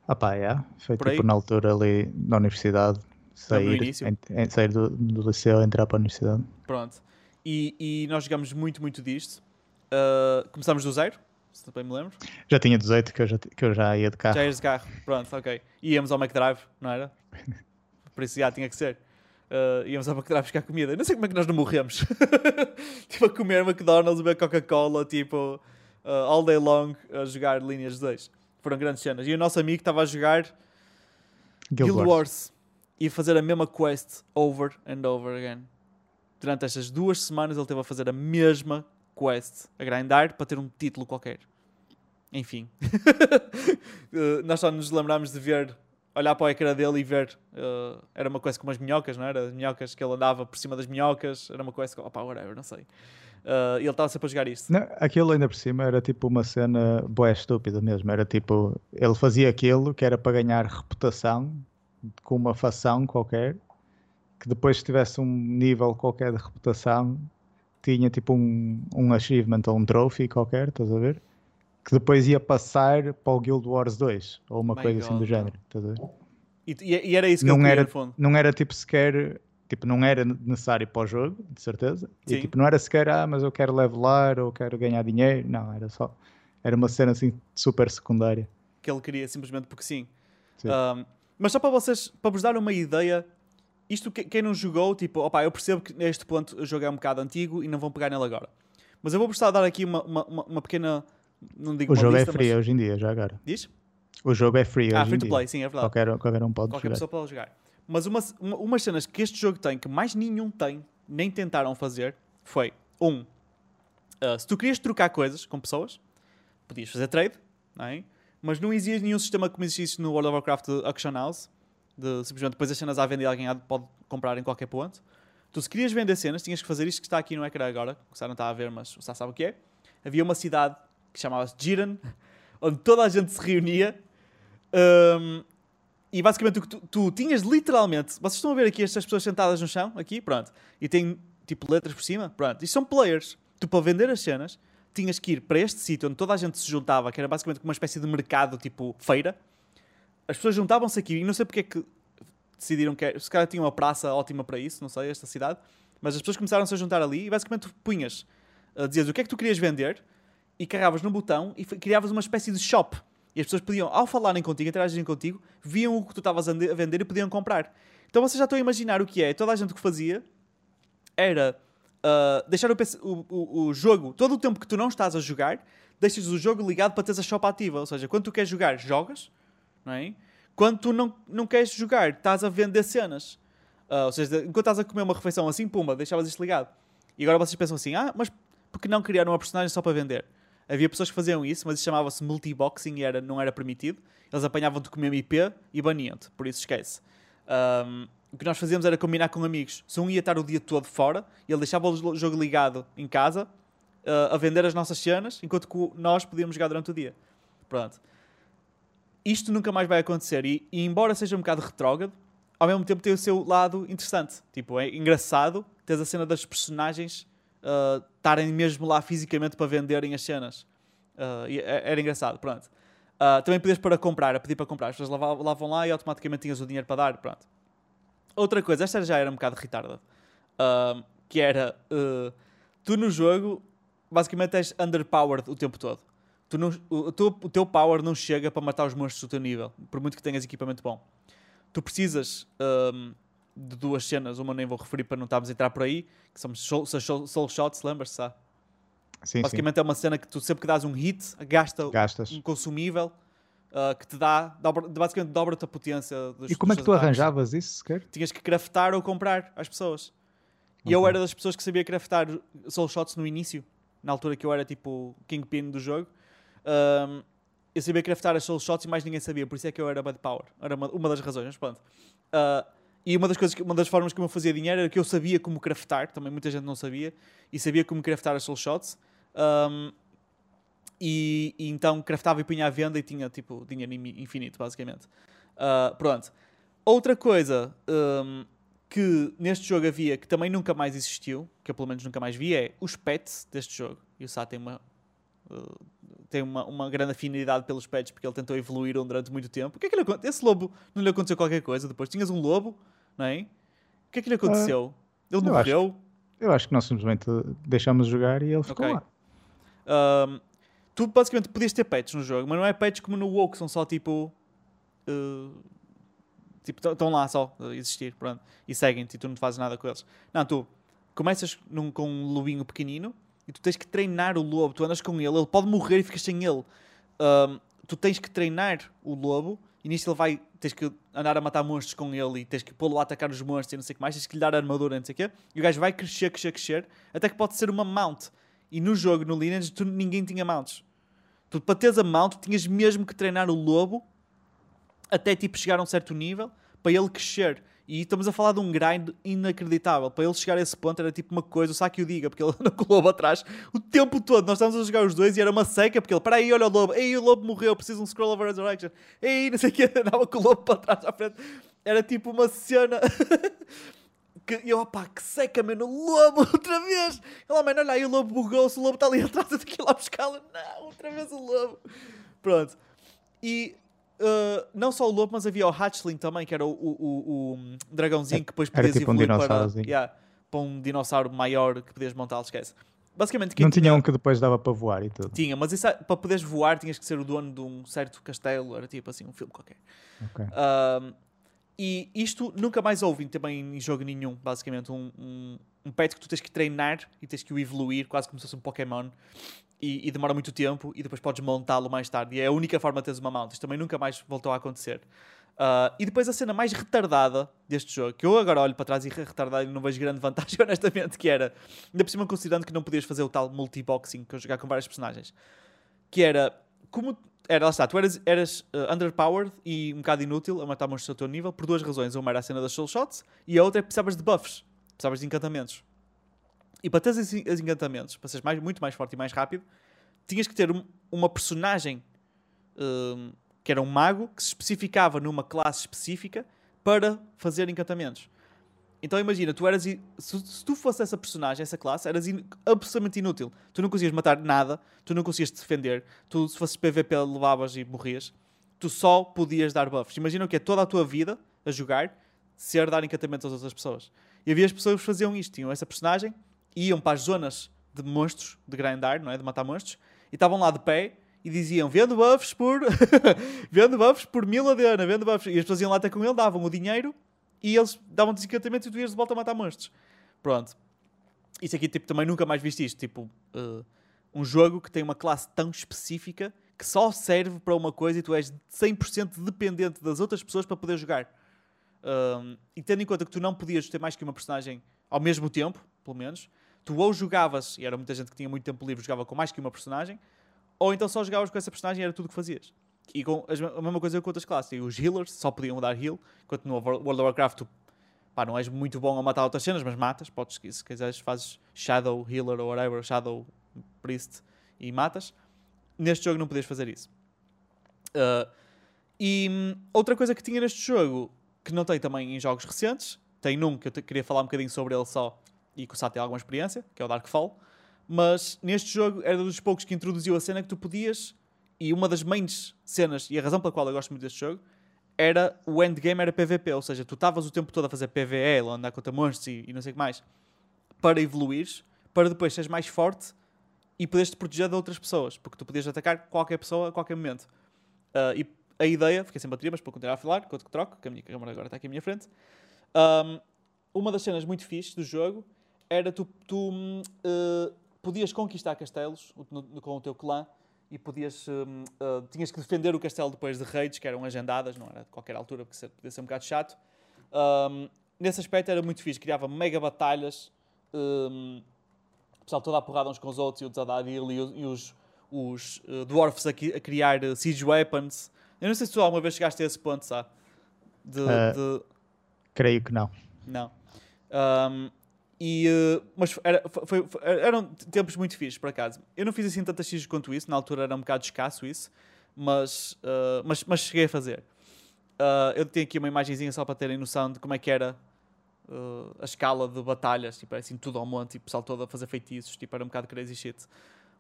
Ah pá, é. Foi Por tipo aí? na altura ali na universidade, sair, em, em, sair do, do liceu, entrar para a universidade. Pronto. E, e nós jogamos muito, muito disto. Uh, começámos do zero, se bem me lembro. Já tinha 18 que eu já, que eu já ia de carro. Já ias de carro, pronto, ok. Íamos ao McDrive, não era? Por isso já tinha que ser. Uh, íamos ao McDrive buscar comida. não sei como é que nós não morremos. tipo, a comer McDonald's, beber Coca-Cola, tipo, uh, all day long, a jogar linhas de dois. Foram grandes cenas. E o nosso amigo estava a jogar Guild, Guild Wars. Wars e a fazer a mesma quest over and over again. Durante estas duas semanas ele esteve a fazer a mesma quest, a grindar para ter um título qualquer. Enfim. uh, nós só nos lembramos de ver, olhar para o ecrã dele e ver. Uh, era uma quest com umas minhocas, não era? As minhocas que ele andava por cima das minhocas. Era uma quest com. Opa, whatever, não sei. Uh, e ele estava sempre a jogar isto. Não, aquilo ainda por cima era tipo uma cena boa estúpida mesmo. Era tipo, ele fazia aquilo que era para ganhar reputação com uma facção qualquer, que depois tivesse um nível qualquer de reputação, tinha tipo um, um achievement ou um trophy qualquer, estás a ver? Que depois ia passar para o Guild Wars 2 ou uma My coisa God, assim do género? E, e era isso que não era, Não era tipo sequer tipo, não era necessário para o jogo, de certeza. Sim. E tipo, não era sequer, ah, mas eu quero levelar ou quero ganhar dinheiro. Não, era só. Era uma cena assim super secundária. Que ele queria simplesmente porque sim. sim. Um, mas só para vocês, para vos dar uma ideia, isto quem não jogou, tipo, opa, eu percebo que neste ponto o jogo é um bocado antigo e não vão pegar nele agora. Mas eu vou de dar aqui uma, uma, uma pequena. Não digo o jogo é lista, é free mas... hoje em dia, já agora. Diz? O jogo é free ah, hoje free to dia. play, sim, é verdade. Qualquer, qualquer um pode qualquer jogar. pessoa pode jogar. Mas uma, uma, umas cenas que este jogo tem, que mais nenhum tem, nem tentaram fazer, foi: um, uh, se tu querias trocar coisas com pessoas, podias fazer trade, não é? mas não existe nenhum sistema como existe no World of Warcraft de Auction House, de simplesmente depois as cenas à venda e alguém pode comprar em qualquer ponto. Tu, se querias vender cenas, tinhas que fazer isto que está aqui no ecrã agora, que o Sá não está a ver, mas o Sá sabe o que é. Havia uma cidade que chamava-se Jiren, onde toda a gente se reunia. Um, e basicamente o que tu, tu, tinhas literalmente. Vocês estão a ver aqui estas pessoas sentadas no chão, aqui, pronto. E tem tipo letras por cima, pronto. Isto são players. Tu para vender as cenas tinhas que ir para este sítio onde toda a gente se juntava, que era basicamente uma espécie de mercado tipo feira. As pessoas juntavam-se aqui e não sei porque é que decidiram que. Se calhar tinha uma praça ótima para isso, não sei, esta cidade. Mas as pessoas começaram-se a juntar ali e basicamente tu punhas, uh, dizias o que é que tu querias vender e carregavas no botão e criavas uma espécie de shop e as pessoas podiam, ao falarem contigo, interagirem contigo, viam o que tu estavas a vender e podiam comprar. Então vocês já estão a imaginar o que é. Toda a gente que fazia era uh, deixar o, o, o, jogo, todo o tempo que tu não estás a jogar, deixas o jogo ligado para teres a shop ativa. Ou seja, quando tu queres jogar, jogas, não é? Quando tu não, não queres jogar, estás a vender cenas. Uh, ou seja, enquanto estás a comer uma refeição assim, pumba, deixavas isto ligado. E agora vocês pensam assim, ah, mas por que não criar uma personagem só para vender? Havia pessoas que faziam isso, mas isso chamava-se multiboxing e era, não era permitido. Eles apanhavam-te com o mesmo IP e baniam-te, por isso esquece. Um, o que nós fazíamos era combinar com amigos. Se um ia estar o dia todo fora, ele deixava o jogo ligado em casa uh, a vender as nossas cenas, enquanto que nós podíamos jogar durante o dia. Pronto. Isto nunca mais vai acontecer. E, e embora seja um bocado retrógrado, ao mesmo tempo tem o seu lado interessante. Tipo, é engraçado tens a cena das personagens uh, estarem mesmo lá fisicamente para venderem as cenas. Uh, era engraçado, pronto. Uh, também podias para comprar, a pedir para comprar. As pessoas lá, vão lá e automaticamente tinhas o dinheiro para dar, pronto. Outra coisa, esta já era um bocado retardada, uh, que era, tu no jogo, basicamente és underpowered o tempo todo. Tu não, o, teu, o teu power não chega para matar os monstros do teu nível, por muito que tenhas equipamento bom. Tu precisas de duas cenas, uma nem vou referir para não estarmos a entrar por aí, que são soul, shots, lembras-se? Sim, Basicamente sim. é uma cena que tu sempre que dás um hit, gasta Gastas. um consumível uh, que te dá, dobra, basicamente dobra-te a potência dos E como é que tu arranjavas isso sequer? Tinhas que craftar ou comprar às pessoas. E eu era das pessoas que sabia craftar soul shots no início, na altura que eu era tipo kingpin do jogo. Um, eu sabia craftar as soul shots e mais ninguém sabia, por isso é que eu era bad power. Era uma, uma das razões, mas pronto. Uh, e uma das, coisas, uma das formas como eu fazia dinheiro era que eu sabia como craftar, também muita gente não sabia, e sabia como craftar as soul shots. Um, e, e, então craftava e punha à venda e tinha tipo dinheiro infinito, basicamente. Uh, pronto. Outra coisa um, que neste jogo havia que também nunca mais existiu, que eu pelo menos nunca mais vi, é os pets deste jogo. E o Sá tem uma. Uh, tem uma, uma grande afinidade pelos pets porque ele tentou evoluir um durante muito tempo. O que é que lhe aconteceu? Esse lobo não lhe aconteceu qualquer coisa depois? Tinhas um lobo não é? O que é que lhe aconteceu? Uh, ele morreu? Acho, eu acho que nós simplesmente deixamos jogar e ele ficou okay. lá. Um, tu basicamente podias ter pets no jogo, mas não é pets como no WoW, que são só tipo. Uh, tipo, estão lá só a existir, pronto, e seguem-te e tu não fazes nada com eles. Não, tu começas num, com um lobinho pequenino e tu tens que treinar o lobo, tu andas com ele, ele pode morrer e ficas sem ele. Um, tu tens que treinar o lobo e nisso ele vai, tens que andar a matar monstros com ele e tens que pô-lo a atacar os monstros e não sei o que mais, tens que lhe dar armadura não sei o quê. E o gajo vai crescer, crescer, crescer, até que pode ser uma mount. E no jogo, no Lineage, tu, ninguém tinha mounts. Tu, para teres a mount, tinhas mesmo que treinar o lobo até tipo chegar a um certo nível para ele crescer. E estamos a falar de um grind inacreditável. Para ele chegar a esse ponto era tipo uma coisa, o Saki o diga, porque ele anda com o lobo atrás o tempo todo. Nós estávamos a jogar os dois e era uma seca, porque ele, para aí, olha o lobo, ei, o lobo morreu, preciso de um scroll of resurrection. Ei, não sei o que, andava com o lobo para trás à frente. Era tipo uma cena. que eu, opá, que seca, mano, lobo, outra vez. Ele, mano, olha aí, o lobo bugou-se, o lobo está ali atrás, eu tenho que ir lá buscá-lo. Não, outra vez o lobo. Pronto. E Uh, não só o lobo, mas havia o Hatchling também, que era o, o, o, o dragãozinho que depois podias tipo evoluir um para, yeah, para um dinossauro maior que podias montá-lo, esquece. Basicamente, não tinha um que depois dava para voar e tudo. Tinha, mas isso, é, para poderes voar tinhas que ser o dono de um certo castelo, era tipo assim, um filme qualquer. Okay. Uh, e isto nunca mais houve também em jogo nenhum, basicamente. Um, um, um pet que tu tens que treinar e tens que o evoluir, quase como se fosse um Pokémon e, e, demora muito tempo e depois podes montá-lo mais tarde. E é a única forma de teres uma mount. Isto também nunca mais voltou a acontecer. Uh, e depois a cena mais retardada deste jogo, que eu agora olho para trás e retardada e não vejo grande vantagem, honestamente, que era, ainda por cima considerando que não podias fazer o tal multiboxing, que eu jogar com vários personagens, que era, como, era, lá está, tu eras, eras uh, underpowered e um bocado inútil a matar monstros ao teu nível, por duas razões. Uma era a cena das soul shots e a outra é que precisavas de buffs, precisavas de encantamentos. E para ter os encantamentos, para seres mais, muito mais forte e mais rápido, tinhas que ter um, uma personagem um, que era um mago que se especificava numa classe específica para fazer encantamentos. Então imagina, tu eras. Se, se tu fosse essa personagem, essa classe, eras in, absolutamente inútil. Tu não conseguias matar nada, tu não conseguias te defender, tu se fosses PVP levavas e morrias. Tu só podias dar buffs. Imagina o que é toda a tua vida a jogar ser dar encantamentos às outras pessoas. E havia as pessoas que faziam isto, tinham essa personagem iam para as zonas de monstros, de grindar, não é? De matar monstros, e estavam lá de pé e diziam vendo buffs por vendo buffs por mil ADN, vendo buffs. E as pessoas iam lá até com ele, davam o dinheiro e eles davam desencantamento e tu ias de volta a matar monstros. Pronto. Isso aqui tipo, também nunca mais viste isto. Tipo, uh, um jogo que tem uma classe tão específica que só serve para uma coisa e tu és 100% dependente das outras pessoas para poder jogar. E tendo em conta que tu não podias ter mais que uma personagem ao mesmo tempo, pelo menos, tu ou jogavas, e era muita gente que tinha muito tempo livre, jogava com mais que uma personagem, ou então só jogavas com essa personagem e era tudo o que fazias. E com a mesma coisa com outras classes. E os healers só podiam dar heal, enquanto no World of Warcraft tu pá, não és muito bom a matar outras cenas, mas matas. Podes, se quiseres, fazes Shadow Healer ou whatever, Shadow Priest e matas. Neste jogo não podias fazer isso. Uh, e hum, outra coisa que tinha neste jogo, que não tem também em jogos recentes, tem num que eu queria falar um bocadinho sobre ele só, e que o Sato tem alguma experiência, que é o Darkfall. Mas neste jogo era dos poucos que introduziu a cena que tu podias, e uma das mains cenas, e a razão pela qual eu gosto muito deste jogo, era o endgame era PVP, ou seja, tu estavas o tempo todo a fazer PVE, a andar contra monstros e, e não sei o que mais, para evoluires, para depois seres mais forte e poderes te proteger de outras pessoas, porque tu podias atacar qualquer pessoa a qualquer momento. Uh, e a ideia, fiquei sem bateria, mas para continuar a falar, enquanto que troco, que a minha câmera agora está aqui à minha frente, um, uma das cenas muito fixes do jogo era tu, tu uh, podias conquistar castelos no, no, com o teu clã e podias uh, uh, tinhas que defender o castelo depois de raids que eram agendadas, não era de qualquer altura, porque podia ser um bocado chato. Um, nesse aspecto era muito fixe, criava mega batalhas, um, o pessoal toda a porrada uns com os outros e o Zadadil e, e os, os uh, dwarfs a, a, criar siege weapons. Eu não sei se tu alguma vez chegaste a esse ponto, sabe? De, de... Creio que não. Não. Um, e, uh, mas era, foi, foi, eram tempos muito fixos, por acaso. Eu não fiz assim tantas X quanto isso, na altura era um bocado escasso isso, mas, uh, mas, mas cheguei a fazer. Uh, eu tenho aqui uma imagenzinha só para terem noção de como é que era a escala de batalhas, tipo, assim, tudo ao monte, e o pessoal todo a fazer feitiços, tipo, era um bocado crazy shit.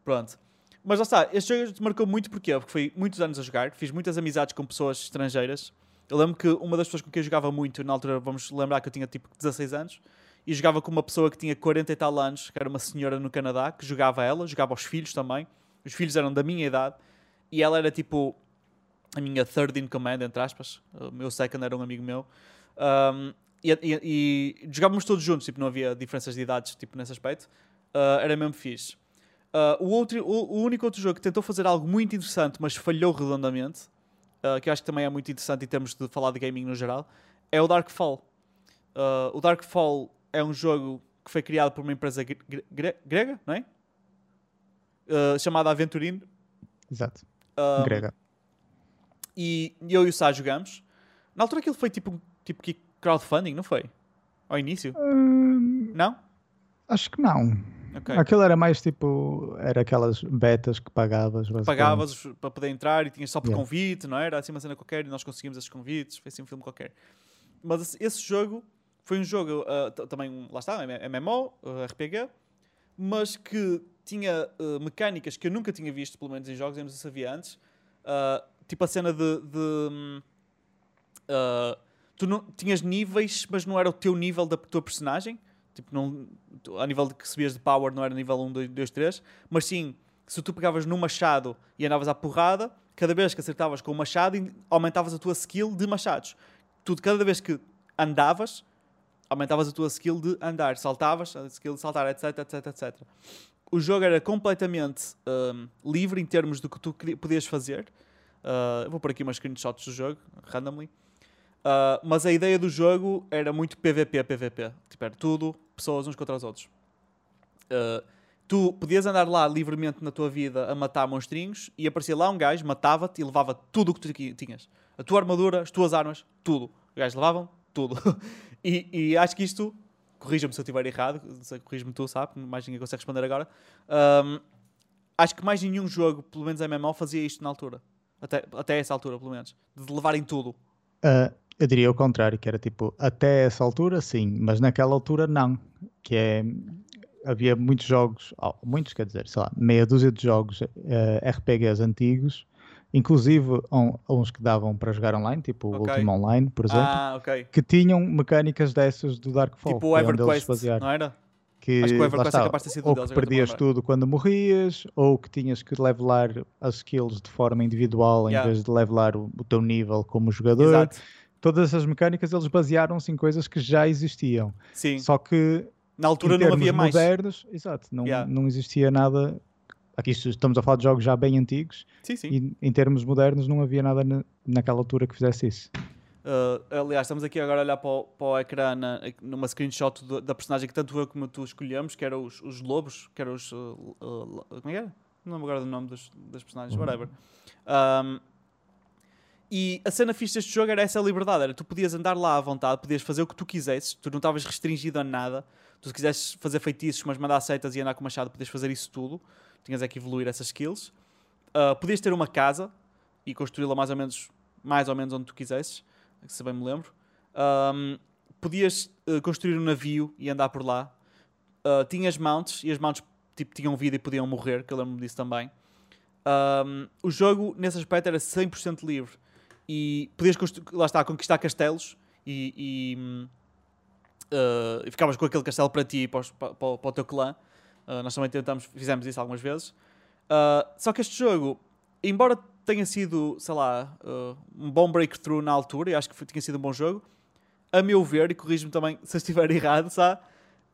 Pronto. Mas lá está, este jogo marcou muito porquê? porque foi muitos anos a jogar, fiz muitas amizades com pessoas estrangeiras Eu lembro que uma das pessoas com quem eu jogava muito, na altura, vamos lembrar que eu tinha tipo 16 anos, e jogava com uma pessoa que tinha 40 e tal anos, que era uma senhora no Canadá, que jogava ela, jogava os filhos também. Os filhos eram da minha idade, e ela era tipo a minha third in command, entre aspas. O meu second era um amigo meu. Um, e, e, e, jogávamos todos juntos, tipo, não havia diferenças de idades tipo, nesse aspecto. Uh, era mesmo fixe. Uh, o, outro, o, o, único outro jogo que tentou fazer algo muito interessante, mas falhou redondamente, uh, que eu acho que também é muito interessante em termos de falar de gaming no geral, é o Darkfall. O Darkfall é um jogo que foi criado por uma empresa gre gre grega, não é? chamada Aventurine. Exato. grega. E eu e o Sá jogamos. Na altura aquilo foi tipo, tipo crowdfunding, não foi? Ao início? Não? Acho que não. Okay. Aquilo era mais tipo, era aquelas betas que pagavas. Pagavas para poder entrar e tinhas só por yeah. convite, não era? Assim uma cena qualquer e nós conseguimos esses convites, foi assim um filme qualquer. Mas esse jogo foi um jogo uh, também, lá está, MMO, uh, RPG, mas que tinha uh, mecânicas que eu nunca tinha visto, pelo menos em jogos, eu não havia antes. Uh, tipo a cena de. de tu não, tinhas níveis, mas não era o teu nível da tua personagem. Tipo, não, a nível de que subias de power não era nível 1, 2, 3, mas sim, se tu pegavas no machado e andavas à porrada, cada vez que acertavas com o machado, aumentavas a tua skill de machados. Tu, cada vez que andavas, aumentavas a tua skill de andar, saltavas, a skill de saltar, etc, etc, etc. O jogo era completamente um, livre em termos do que tu podias fazer. Uh, vou pôr aqui umas screenshots do jogo, randomly. Uh, mas a ideia do jogo era muito PVP, PVP. Tipo, era tudo pessoas uns contra os outros. Uh, tu podias andar lá livremente na tua vida a matar monstrinhos e aparecia lá um gajo, matava-te e levava tudo o que tu tinhas. A tua armadura, as tuas armas, tudo. Os gajos levavam tudo. e, e, acho que isto, corrija-me se eu estiver errado, corrija-me tu, sabe? Mais ninguém consegue responder agora. Um, acho que mais nenhum jogo, pelo menos MMO, fazia isto na altura. Até, até essa altura, pelo menos. De levarem tudo. Uh, eu diria o contrário, que era tipo, até essa altura sim, mas naquela altura não. Que é. Havia muitos jogos, oh, muitos quer dizer, sei lá, meia dúzia de jogos uh, ah, RPGs antigos, inclusive uns que davam para jogar online, tipo o okay. Ultima Online, por exemplo, ah, okay. que tinham mecânicas dessas do Darkfall. Tipo o é EverQuest, não era? que, Acho que o EverQuest está, é capaz de ter sido ou deles, que perdias tudo quando morrias, ou que tinhas que levelar as skills de forma individual yeah. em vez de levelar o, o, teu nível como jogador. Exato. Todas essas mecânicas eles basearam-se em coisas que já existiam. Sim. Só que na altura não havia mais. modernos, exato, não, yeah. não existia nada. Aqui estamos a falar de jogos já bem antigos. Sim, sim. E em termos modernos não havia nada na, naquela altura que fizesse isso. Uh, aliás, estamos aqui agora a olhar para o, para o ecrã na, numa screenshot do, da personagem que tanto eu como tu escolhemos, que eram os, os lobos, que eram os. Uh, uh, como é que era? Não lembro agora do nome dos, das personagens, uhum. whatever. Um, e a cena fixe deste jogo era essa liberdade: era tu podias andar lá à vontade, podias fazer o que tu quisesses, tu não estavas restringido a nada. Tu, se quisesses fazer feitiços, mas mandar seitas e andar com machado, podias fazer isso tudo. Tinhas é que evoluir essas skills. Uh, podias ter uma casa e construí-la mais ou menos mais ou menos onde tu quisesses se bem me lembro. Um, podias uh, construir um navio e andar por lá. Uh, tinhas mounts e as mounts tipo, tinham vida e podiam morrer, que eu lembro-me disso também. Um, o jogo, nesse aspecto, era 100% livre. E podias, lá está, conquistar castelos e, e, uh, e, ficavas com aquele castelo para ti e para, para, para, para o teu clã. Uh, nós também tentamos, fizemos isso algumas vezes. Uh, só que este jogo, embora tenha sido, sei lá, uh, um bom breakthrough na altura e acho que foi, tinha sido um bom jogo. A meu ver, e corrijo-me também se estiver errado, sabe?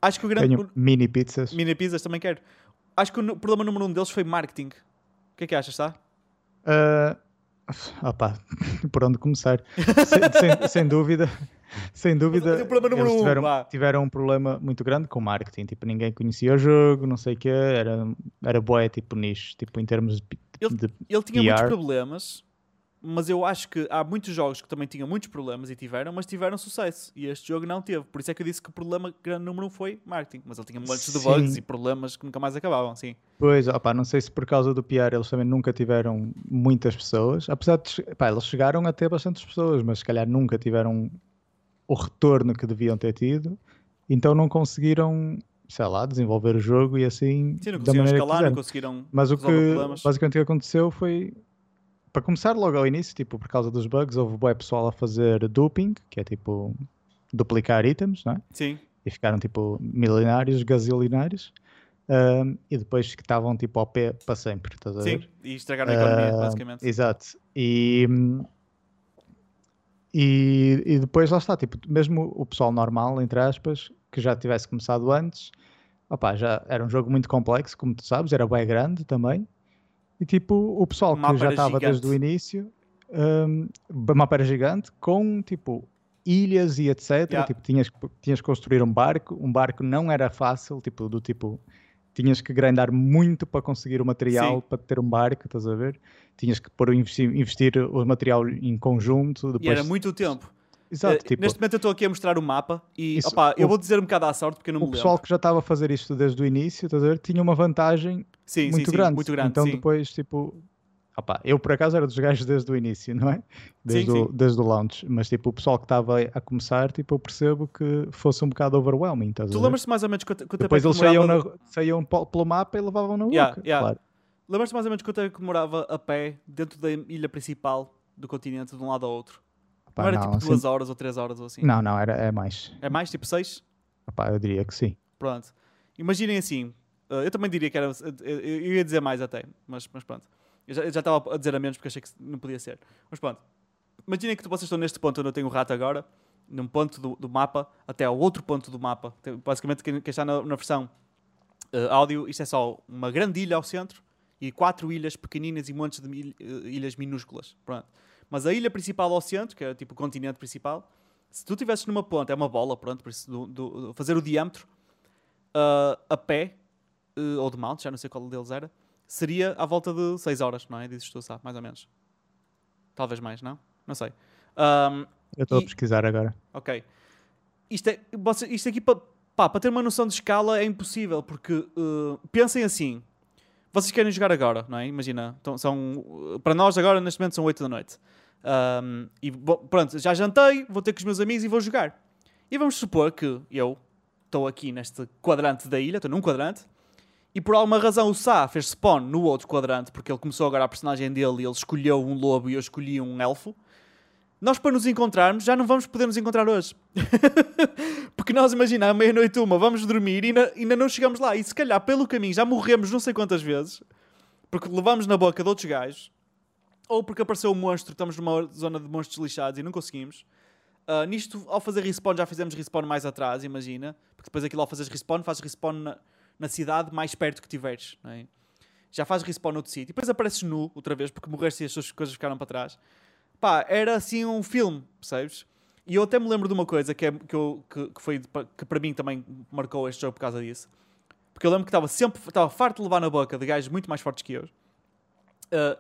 Acho que o grande. Tenho mini pizzas. Mini pizzas também quero. Acho que o problema número um deles foi marketing. O que é que achas, tá? Uh, opa, por onde começar? sem, sem, sem, dúvida, sem dúvida, eles tiveram, um, tiveram, um problema muito grande com marketing. Tipo, ninguém conhecia o jogo, não sei o quê, era, era boé, tipo, nicho, tipo, em termos de ele, ele tinha muitos problemas, mas eu acho que há muitos jogos que também tinham muitos problemas e tiveram, mas tiveram sucesso. E este jogo não teve. Por isso é que eu disse que o problema grande número um foi marketing. Mas ele tinha muitos de bugs e problemas que nunca mais acabavam, sim. Pois, opa, não sei se por causa do PR eles também nunca tiveram muitas pessoas. Apesar de, opa, eles chegaram a ter bastantes pessoas, mas se calhar nunca tiveram o retorno que deviam ter tido. Então não conseguiram sei lá, desenvolver o jogo e assim Sim, não da maneira escalar, que não conseguiram Mas o que basicamente o que aconteceu foi para começar logo ao início, tipo, por causa dos bugs, houve o pessoal a fazer duping, que é tipo duplicar itens, não é? Sim. E ficaram tipo milionários, gazilinários. Um, e depois que estavam tipo ao pé para sempre, estás a ver? Sim, e estragaram a economia, uh, basicamente. Exato. E, e, e depois lá está, tipo, mesmo o pessoal normal, entre aspas, que já tivesse começado antes, opá, já era um jogo muito complexo, como tu sabes, era bem grande também. E tipo, o pessoal que já estava desde o início, um, mapa era gigante, com tipo ilhas e etc. Yeah. Tipo, tinhas, tinhas que construir um barco, um barco não era fácil, tipo, do tipo tinhas que grindar muito para conseguir o material Sim. para ter um barco, estás a ver? Tinhas que pôr, investir, investir o material em conjunto. Depois... E era muito tempo. Exato, uh, tipo, neste momento eu estou aqui a mostrar o mapa e isso, opa, eu vou dizer um bocado à sorte porque eu não O pessoal que já estava a fazer isto desde o início, estás a ver, tinha uma vantagem sim, muito, sim, grande. Sim, muito grande. Então depois, tipo, Opa, eu por acaso era dos gajos desde o início, não é? Desde, sim, o, sim. desde o launch. Mas tipo, o pessoal que estava a começar, tipo, eu percebo que fosse um bocado overwhelming. tu lembras-te mais ou menos quanto, quanto Depois eles saíam, na, saíam pelo mapa e levavam na yeah, yeah. claro. Lembras-te mais ou menos quanto é que demorava a pé dentro da ilha principal do continente, de um lado ao outro? Opa, não era não, tipo assim... duas horas ou três horas ou assim? Não, não, era, é mais. É mais, tipo seis? Opa, eu diria que sim. Pronto. Imaginem assim, uh, eu também diria que era, eu ia dizer mais até, mas, mas pronto. Eu já, estava a dizer a menos porque achei que não podia ser. Mas pronto. Imaginem que vocês estão neste ponto onde eu tenho o rato agora, num ponto do, do mapa, até ao outro ponto do mapa. Basicamente, quem, quem está na, na versão uh, áudio, isto é só uma grande ilha ao centro e quatro ilhas pequeninas e montes de uh, ilhas minúsculas. Pronto. Mas a ilha principal ao centro, que é tipo o continente principal, se tu estivesses numa ponta, é uma bola, pronto, por isso, do, do, fazer o diâmetro uh, a pé, ou de mount, já não sei qual deles era, seria à volta de 6 horas, não é? Dizes tu, sabe? Mais ou menos. Talvez mais, não? Não sei. Um, Eu estou a pesquisar agora. Ok. Isto, é, isto aqui, para ter uma noção de escala, é impossível, porque uh, pensem assim. Vocês querem jogar agora, não é? Imagina, então, são, para nós agora, neste momento, são 8 da noite. Um, e bom, pronto, já jantei, vou ter com os meus amigos e vou jogar. E vamos supor que eu estou aqui neste quadrante da ilha, estou num quadrante, e por alguma razão o Sá fez spawn no outro quadrante, porque ele começou agora a personagem dele e ele escolheu um lobo e eu escolhi um elfo. Nós, para nos encontrarmos, já não vamos poder nos encontrar hoje. porque nós, imagina, à meia-noite uma, vamos dormir e ainda, ainda não chegamos lá. E se calhar, pelo caminho, já morremos não sei quantas vezes, porque levamos na boca de outros gajos, ou porque apareceu um monstro, estamos numa zona de monstros lixados e não conseguimos. Uh, nisto, ao fazer respawn, já fizemos respawn mais atrás, imagina. Porque depois aquilo ao fazer respawn, fazes respawn na, na cidade mais perto que tiveres. É? Já fazes respawn noutro sítio. E depois apareces nu outra vez porque morreste e as suas coisas ficaram para trás. Pá, era assim um filme, percebes? E eu até me lembro de uma coisa que, é, que, eu, que, que foi que para mim também marcou este jogo por causa disso. Porque eu lembro que estava sempre estava farto de levar na boca de gajos muito mais fortes que eu. Uh,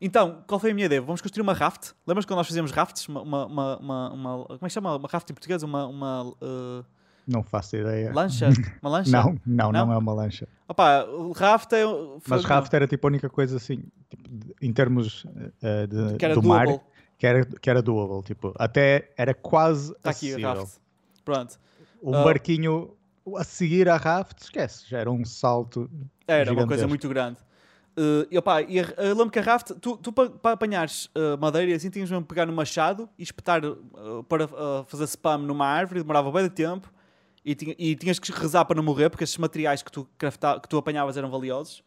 então, qual foi a minha ideia? Vamos construir uma raft. Lembras quando nós fazíamos rafts? Uma, uma, uma, uma, como é que chama? Uma raft em português? Uma. uma uh, não faço ideia. Lancha? Uma lancha? não, não, não, não, é uma lancha. Opa, o raft é. Mas raft era tipo a única coisa assim, tipo, em termos uh, de, que era do doable. mar, que era, que era doable. Tipo, até era quase. Está aqui o raft. Pronto. Um uh, barquinho a seguir a raft, esquece, já era um salto. Era uma coisa muito grande. Uh, e, opa, e eu lembro que a raft, tu, tu para, para apanhares uh, madeira assim, tinhas mesmo pegar no machado e espetar uh, para fazer spam numa árvore, demorava bem de tempo e, tinha, e, tinhas que rezar para não morrer porque esses materiais que tu, crafta, que tu apanhavas eram valiosos.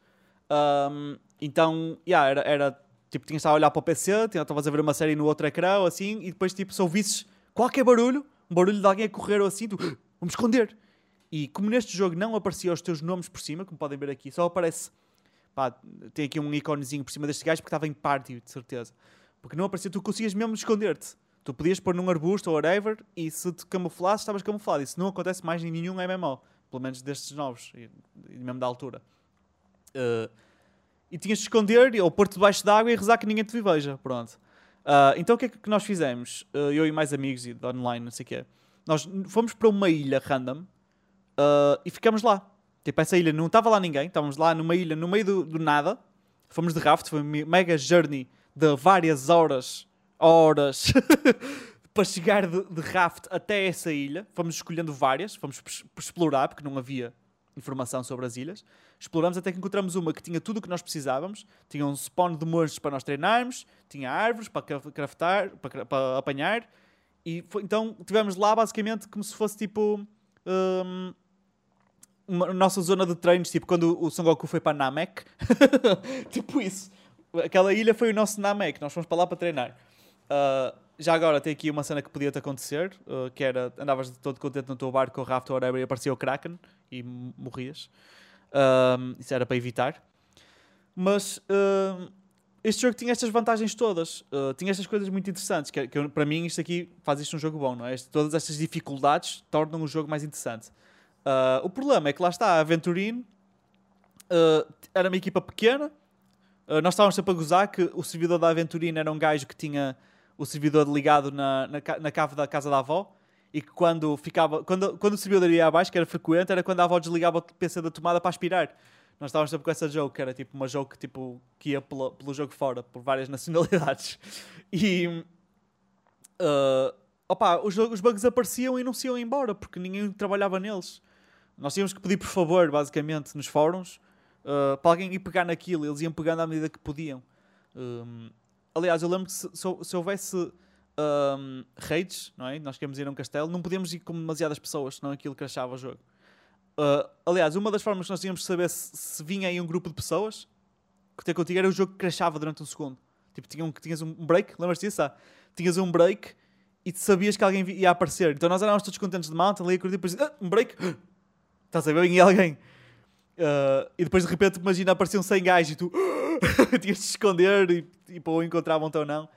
Um, então, yeah, era, era tipo, tinhas a olhar para o PC, estavas a ver uma série no outro ecrã, assim, e depois, tipo, se ouvisses qualquer barulho, um barulho de alguém a correr ou assim, tu, vamos esconder. E como neste jogo não apareciam os teus nomes por cima, como podem ver aqui, só aparece, pá, tem aqui um iconezinho por cima deste gajo porque estava em party, de certeza. Porque não aparecia, tu conseguias mesmo esconder-te. Tu podias pôr num arbusto ou whatever e se te camuflasses, estavas camuflado. Isso não acontece mais em nenhum MMO. Pelo menos destes novos. E, mesmo da altura. Uh, e tinhas de esconder ou pôr-te debaixo d'água e rezar que ninguém te veja. Pronto. Uh, então o que é que nós fizemos? Uh, eu e mais amigos e online, não sei o quê. Nós fomos para uma ilha random e ficamos lá. Tipo, essa ilha não estava lá ninguém. Estávamos lá numa ilha no meio do, do nada. Fomos de raft. Foi uma mega journey de várias horas horas para chegar de, de, raft até essa ilha. Fomos escolhendo várias, fomos explorar, porque não havia informação sobre as ilhas. exploramos até que encontramos uma que tinha tudo o que nós precisávamos. Tinha um spawn de monstros para nós treinarmos, tinha árvores para craftar, para, para apanhar. E foi, então tivemos lá basicamente como se fosse tipo. Um, uma nossa zona de treinos, tipo quando o Son Goku foi para Namek. tipo isso. Aquela ilha foi o nosso Namek, nós fomos para lá para treinar. Uh, já agora tem aqui uma cena que podia te acontecer, uh, que era andavas todo contente no teu barco com o raft ou whatever e aparecia o Kraken e morrias. Uh, isso era para evitar. Mas este jogo tinha estas vantagens todas. Tinha estas coisas muito interessantes. Que, que, para mim, isto aqui faz isto um jogo bom, não é? Este, todas estas dificuldades tornam o jogo mais interessante. O problema é que lá está, a Aventurine era uma equipa pequena. nós estávamos sempre a gozar que o servidor da Aventurine era um gajo que tinha o servidor ligado na, na, na cave da casa da avó e que quando ficava quando, quando o servidor ia abaixo, que era frequente, era quando a avó desligava o PC da tomada para aspirar. Nós estávamos sempre com essa joke, que era tipo uma joke tipo, que ia pelo, pelo jogo fora, por várias nacionalidades. E uh, opa, os, os bugs apareciam e não se iam embora porque ninguém trabalhava neles. Nós tínhamos que pedir por favor, basicamente, nos fóruns, uh, para alguém ir pegar naquilo. Eles iam pegando à medida que podiam. Um, aliás, eu lembro que se, se, se houvesse um, raids, não é? Nós queremos ir a um castelo, não podíamos ir com demasiadas pessoas, senão aquilo crashava o jogo. Uh, aliás, uma das formas que nós tínhamos de saber se, se vinha aí um grupo de pessoas que ter contigo era o jogo que crashava durante um segundo. Tipo, tinha um, tinhas um break, lembras-te disso? Ah? Tinhas um break e sabias que alguém ia aparecer. Então nós éramos todos contentes de mountain, ali a curtir, depois ah, um break, estás a ver? Vinha alguém. Uh, e depois de repente, imagina, apareciam 100 gajos e tu tinhas de esconder e, e pô, encontravam-te ou não.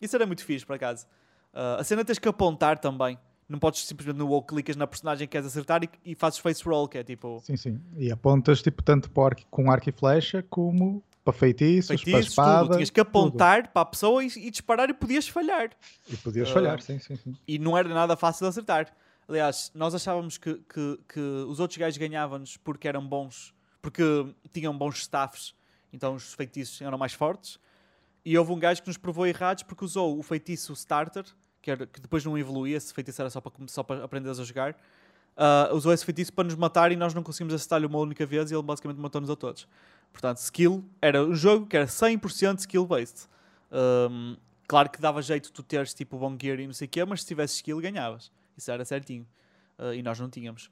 Isso era muito fixe, por acaso. Uh, a cena tens que apontar também. Não podes simplesmente no wall clicas na personagem que queres acertar e, e fazes face roll, que é tipo. Sim, sim. E apontas tipo tanto para com arco e flecha como para feitiços, feitiços para espada. Tudo. Tinhas que apontar tudo. para a pessoa e, e, disparar e podias falhar. E podias uh, falhar, sim, sim, sim. E não era nada fácil de acertar. Aliás, nós achávamos que, que, que os outros gajos ganhavam-nos porque eram bons, porque tinham bons staffs, então os feitiços eram mais fortes. E houve um gajo que nos provou errados porque usou o feitiço starter, que, era, que depois não evoluía, esse feitiço era só para, só para aprenderes a jogar. Uh, usou esse feitiço para nos matar e nós não conseguimos acertar-lhe uma única vez e ele basicamente matou-nos a todos. Portanto, skill era um jogo que era 100% skill-based. Um, claro que dava jeito tu teres tipo bom gear e não sei o quê, mas se tivesse skill ganhavas. Isso era certinho. Uh, e nós não tínhamos.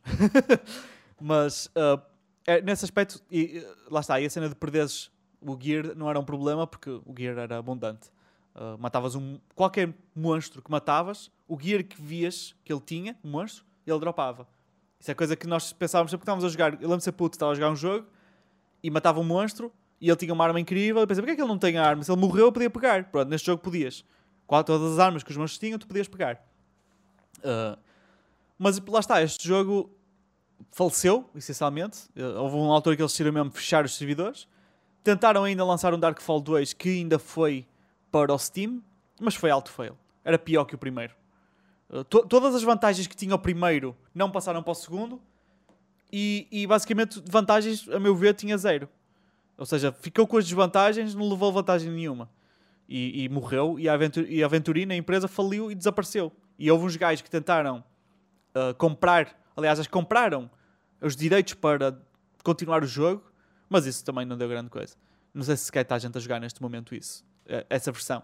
mas uh, é, nesse aspecto, e, lá está, e a cena de perderes o gear não era um problema porque o gear era abundante. Uh, matavas um qualquer monstro que matavas, o gear que vias que ele tinha, o monstro, ele dropava. Isso é coisa que nós pensávamos sempre que estávamos a jogar. Eu lembro-me puto, estava a jogar um jogo e matava um monstro e ele tinha uma arma incrível. Eu pensei, porquê é que ele não tem arma? Se ele morreu, eu podia pegar. Pronto, neste jogo podias. Qual, todas as armas que os monstros tinham, tu podias pegar. Uh, mas lá está, este jogo faleceu, essencialmente. Uh, houve uma altura que eles decidiram mesmo fechar os servidores. Tentaram ainda lançar um Darkfall 2 que ainda foi para o Steam, mas foi alto fail. Era pior que o primeiro. To todas as vantagens que tinha o primeiro não passaram para o segundo e, e, basicamente vantagens, a meu ver, tinha zero. Ou seja, ficou com as desvantagens, não levou vantagem nenhuma. E, e morreu e a, Aventur a Aventurina, a empresa, faliu e desapareceu. E houve uns gajos que tentaram uh, comprar, aliás, eles compraram os direitos para continuar o jogo mas isso também não deu grande coisa. Não sei se sequer está a gente a jogar neste momento isso. É, essa versão.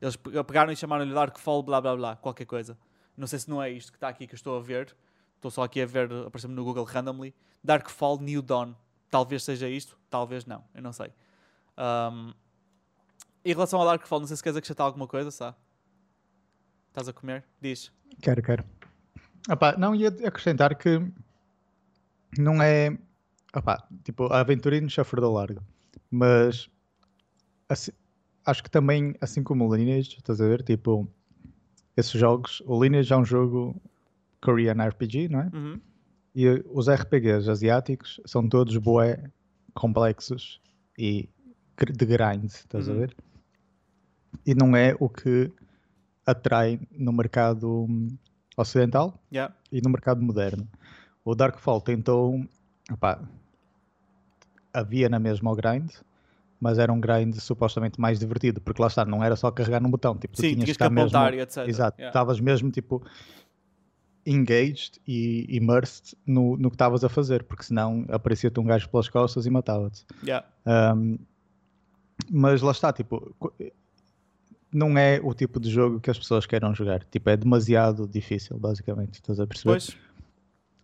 Eles pegaram e chamaram-lhe Darkfall, blá blá blá, qualquer coisa. Não sei se não é isto que está aqui que eu estou a ver. Estou só aqui a ver, apareceu-me no Google randomly. Darkfall New Dawn. Talvez seja isto, talvez não. Eu não sei. Um, em relação ao Darkfall, não sei se queres acrescentar alguma coisa, sabe? Estás a comer? Diz. Quero, quero. Opa, não, ia acrescentar que não é Opa, tipo, a Aventurino já foi largo. Mas assim, acho que também, assim como o Lineage, estás a ver? Tipo, esses jogos, o Lineage é um jogo Korean RPG, não é? Uhum. E os RPGs asiáticos são todos boé complexos e de grind, estás uhum. a ver? E não é o que atrai no mercado ocidental yeah. e no mercado moderno. O Darkfall tentou, opá, havia na mesma o grind, mas era um grind supostamente mais divertido, porque lá está, não era só carregar num botão, tipo, Sim, tu tinhas que, que apontar mesmo, e etc. Exato, estavas yeah. mesmo tipo. engaged e immersed no, no que estavas a fazer, porque senão aparecia-te um gajo pelas costas e matava-te. Yeah. Um, mas lá está, tipo, não é o tipo de jogo que as pessoas queiram jogar. Tipo, é demasiado difícil, basicamente. Estás a perceber? Pois.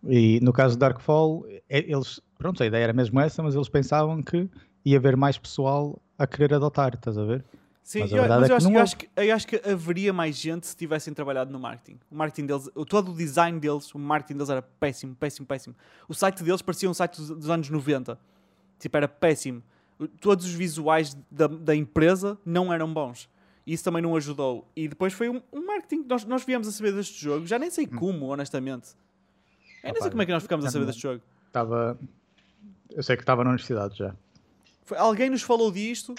E no caso de Darkfall, é, eles, pronto, a ideia era mesmo essa, mas eles pensavam que ia haver mais pessoal a querer adotar, estás a ver? Sim, mas, eu, mas é eu, acho, eu, acho que, eu acho que haveria mais gente se tivessem trabalhado no marketing. O marketing deles, todo o design deles, o marketing deles era péssimo, péssimo, péssimo. O site deles parecia um site dos, dos anos 90. Tipo, era péssimo. Todos os visuais da, da empresa não eram bons. Isso também não ajudou. E depois foi um, um marketing. Nós, nós viemos a saber deste jogo. Já nem sei hum. como, honestamente. Eu nem sei como é que nós ficamos a saber deste jogo. Estava. Eu sei que estava na universidade já. Foi, alguém nos falou disto.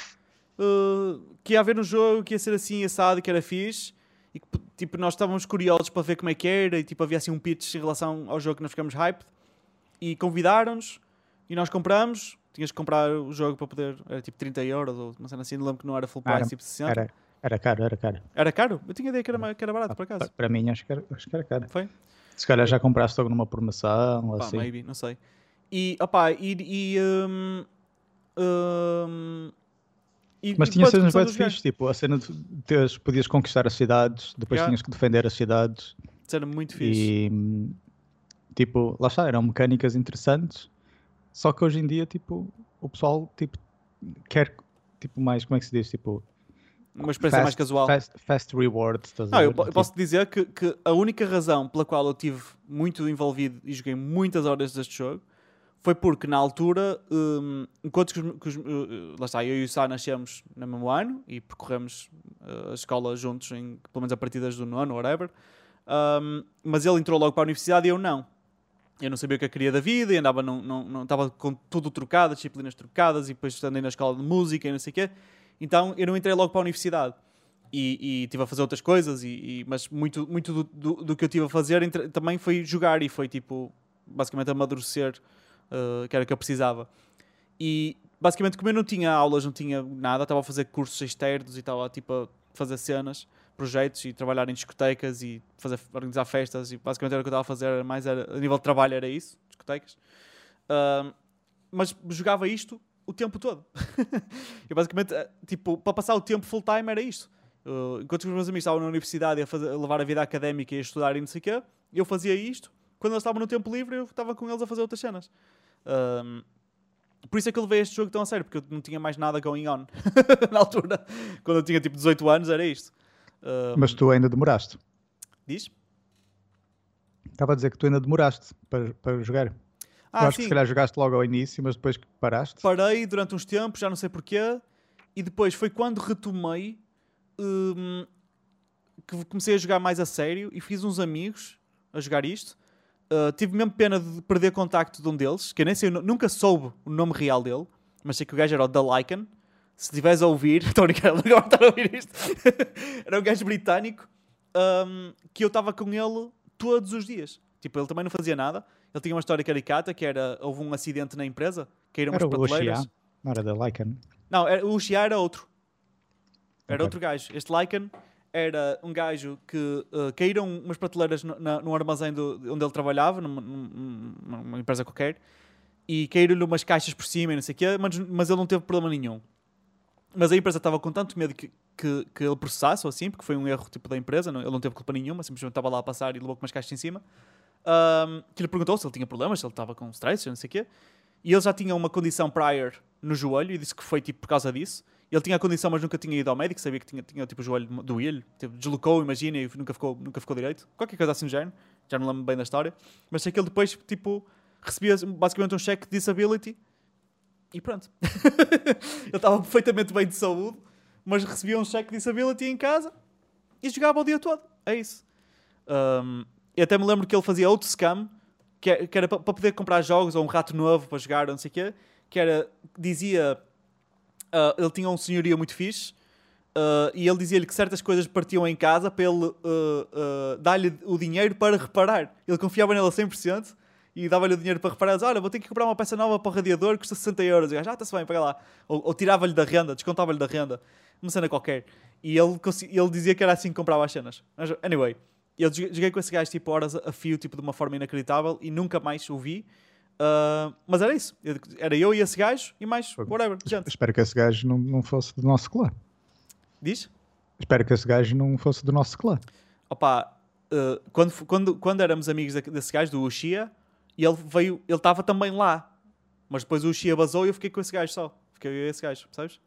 Uh, que ia haver um jogo que ia ser assim assado e que era fixe. E que tipo, nós estávamos curiosos para ver como é que era. E tipo, havia assim um pitch em relação ao jogo que nós ficamos hyped. E convidaram-nos. E nós compramos. Tinhas que comprar o jogo para poder. Era tipo 30 euros ou uma cena assim. Não lembro que não era full price, era, tipo 60. Era, era caro, era caro. Era caro? Eu tinha ideia que era, que era barato, por acaso. Para mim, acho que era, acho que era caro. Foi? Se calhar já compraste logo numa promoção ou assim. maybe, não sei. E, opá, e... e um, um, e, Mas tinha cenas bem fixes, tipo, a cena de teres, podias conquistar as cidades, depois yeah. tinhas que defender as cidades. Isso muito fixe. E, tipo, lá está, eram mecânicas interessantes, só que hoje em dia, tipo, o pessoal, tipo, quer, tipo, mais, como é que se diz, tipo, uma experiência fast, mais casual. Fast, fast reward. Ah, eu, eu, posso dizer que, que, a única razão pela qual eu tive muito envolvido e joguei muitas horas deste jogo foi porque na altura, um, enquanto que os, que os, uh, lá está, eu e o Sá nascemos no mesmo ano e percorremos uh, a escola juntos, em, pelo menos a partir do nono, whatever, um, mas ele entrou logo para a universidade e eu não. Eu não sabia o que eu queria da vida e andava, não, não, não estava com tudo trocado, disciplinas trocadas e depois andei na escola de música e não sei o quê. Então eu não entrei logo para a universidade. E, e tive a fazer outras coisas, e, e mas muito, muito do, do, do, que eu tive a fazer entre, também foi jogar e foi tipo, basicamente amadurecer, uh, que era o que eu precisava. E basicamente, como eu não tinha aulas, não tinha nada, estava a fazer cursos externos e estava tipo, a fazer cenas, projetos e trabalhar em discotecas e fazer, organizar festas. E basicamente era o que eu estava a fazer, mais era, a nível de trabalho era isso, discotecas. Uh, mas jogava isto o tempo todo. eu basicamente, eh, tipo, para passar o tempo full time era isto. Enquanto os meus amigos estavam na universidade a, fazer, a, levar a vida académica e a estudar e não sei o quê, eu fazia isto. Quando eles estavam no tempo livre, eu estava com eles a fazer outras cenas. Um, por isso é que eu levei este jogo tão a sério, porque eu não tinha mais nada going on na altura. Quando eu tinha tipo 18 anos, era isto. Um, Mas tu ainda demoraste. Diz? Estava a dizer que tu ainda demoraste para, para jogar. Ah, acho sim. que se calhar jogaste logo ao início, mas depois paraste. Parei durante uns tempos, já não sei porquê. E depois foi quando retomei hum, que comecei a jogar mais a sério e fiz uns amigos a jogar isto. Uh, tive mesmo pena de perder contacto de um deles, que eu nem sei, eu nunca soube o nome real dele, mas sei que o gajo era o The Lycan. Se estiveres a ouvir, estou agora estar a ouvir isto. era um gajo britânico um, que eu estava com ele todos os dias. Tipo, ele também não fazia nada. Ele tinha uma história caricata que era houve um acidente na empresa, caíram era umas prateleiras. Não era da Lycan. Não, era, o Xia era outro. Era okay. outro gajo. Este Lycan era um gajo que uh, caíram umas prateleiras no, na, no armazém do, onde ele trabalhava, numa, numa empresa qualquer, e caíram-lhe umas caixas por cima e não sei o quê, mas, mas ele não teve problema nenhum. Mas a empresa estava com tanto medo que, que, que ele processasse, ou assim, porque foi um erro tipo da empresa, não, ele não teve culpa nenhuma, simplesmente estava lá a passar e levou com umas caixas em cima um, que lhe perguntou se ele tinha problemas, se ele estava com stress, não sei o quê. E ele já tinha uma condição prior no joelho e disse que foi tipo por causa disso. Ele tinha a condição, mas nunca tinha ido ao médico, sabia que tinha, tinha tipo o joelho doía-lhe, tipo, deslocou, imagina, e nunca ficou, nunca ficou direito. Qualquer coisa assim do género, já não lembro bem da história. Mas sei que ele depois, tipo, recebia basicamente um cheque de disability e pronto. ele estava perfeitamente bem de saúde, mas recebia um cheque de disability em casa e jogava o dia todo. É isso. Um, e até me lembro que ele fazia outro scam, que, é, era para poder comprar jogos ou um rato novo para jogar não sei o quê, que era, dizia, uh, ele tinha um senhoria muito fixe, uh, e ele dizia-lhe que certas coisas partiam em casa para ele uh, dar-lhe o dinheiro para reparar. Ele confiava nele a 100%, e dava-lhe o dinheiro para reparar, olha, vou ter que comprar uma peça nova para o radiador, custa 60 euros. E o ah, está-se bem, pega lá. Ou, ou tirava-lhe da renda, descontava-lhe da renda. Uma cena qualquer. E ele, ele dizia que era assim que comprava as cenas. Anyway, eu joguei com esse gajo tipo horas a fio, tipo de uma forma inacreditável e nunca mais o vi. Uh, mas era isso. Era eu e esse gajo e mais whatever. Gente. Espero que esse gajo não, não fosse do nosso clã. Diz? Espero que esse gajo não fosse do nosso clã. Opa, uh, quando, quando, quando éramos amigos desse gajo, do Uxia, ele veio, ele estava também lá. Mas depois o Uxia basou e eu fiquei com esse gajo só. Fiquei eu e esse gajo, percebes?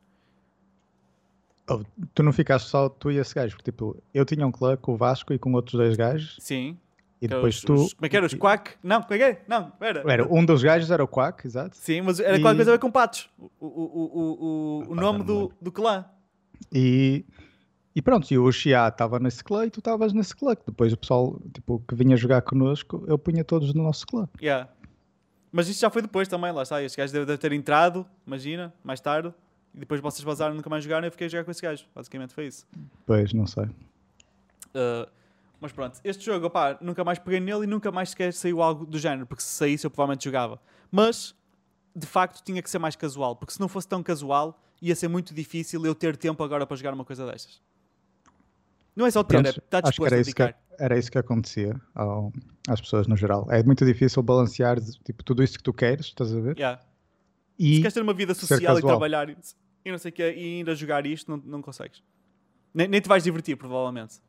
Oh, tu não ficaste só tu e esse gajo, porque tipo, eu tinha um clã com o Vasco e com outros dois gajos. Sim. E depois os, tu. Os, como é que era? Os Quack? Não, como é que é? Não, era. Era, um dos gajos era o Quack, exato. Sim, mas era e... qualquer coisa a ver com patos. O, o, o, o, o nome do, do clã. E, e pronto, e o Xia estava nesse clã e tu estavas nesse clã. Depois o pessoal tipo, que vinha jogar connosco, eu punha todos no nosso clã. Yeah. Mas isto já foi depois também, lá está. Este gajo deve ter entrado, imagina, mais tarde. E depois vocês vazaram nunca mais jogaram e eu fiquei a jogar com esse gajo. Basicamente foi isso. Pois, não sei. Uh, mas pronto, este jogo, opá, nunca mais peguei nele e nunca mais sequer saiu algo do género, porque se saísse eu provavelmente jogava. Mas, de facto, tinha que ser mais casual, porque se não fosse tão casual, ia ser muito difícil eu ter tempo agora para jogar uma coisa destas. Não é só ter, Pronto, é estar disposto a dedicar. Que, era isso que acontecia ao, às pessoas no geral. É muito difícil balancear tipo, tudo isso que tu queres, estás a ver? Yeah. E se queres ter uma vida social e trabalhar e não sei o que, e ainda jogar isto, não, não consegues. Nem, nem te vais divertir, provavelmente.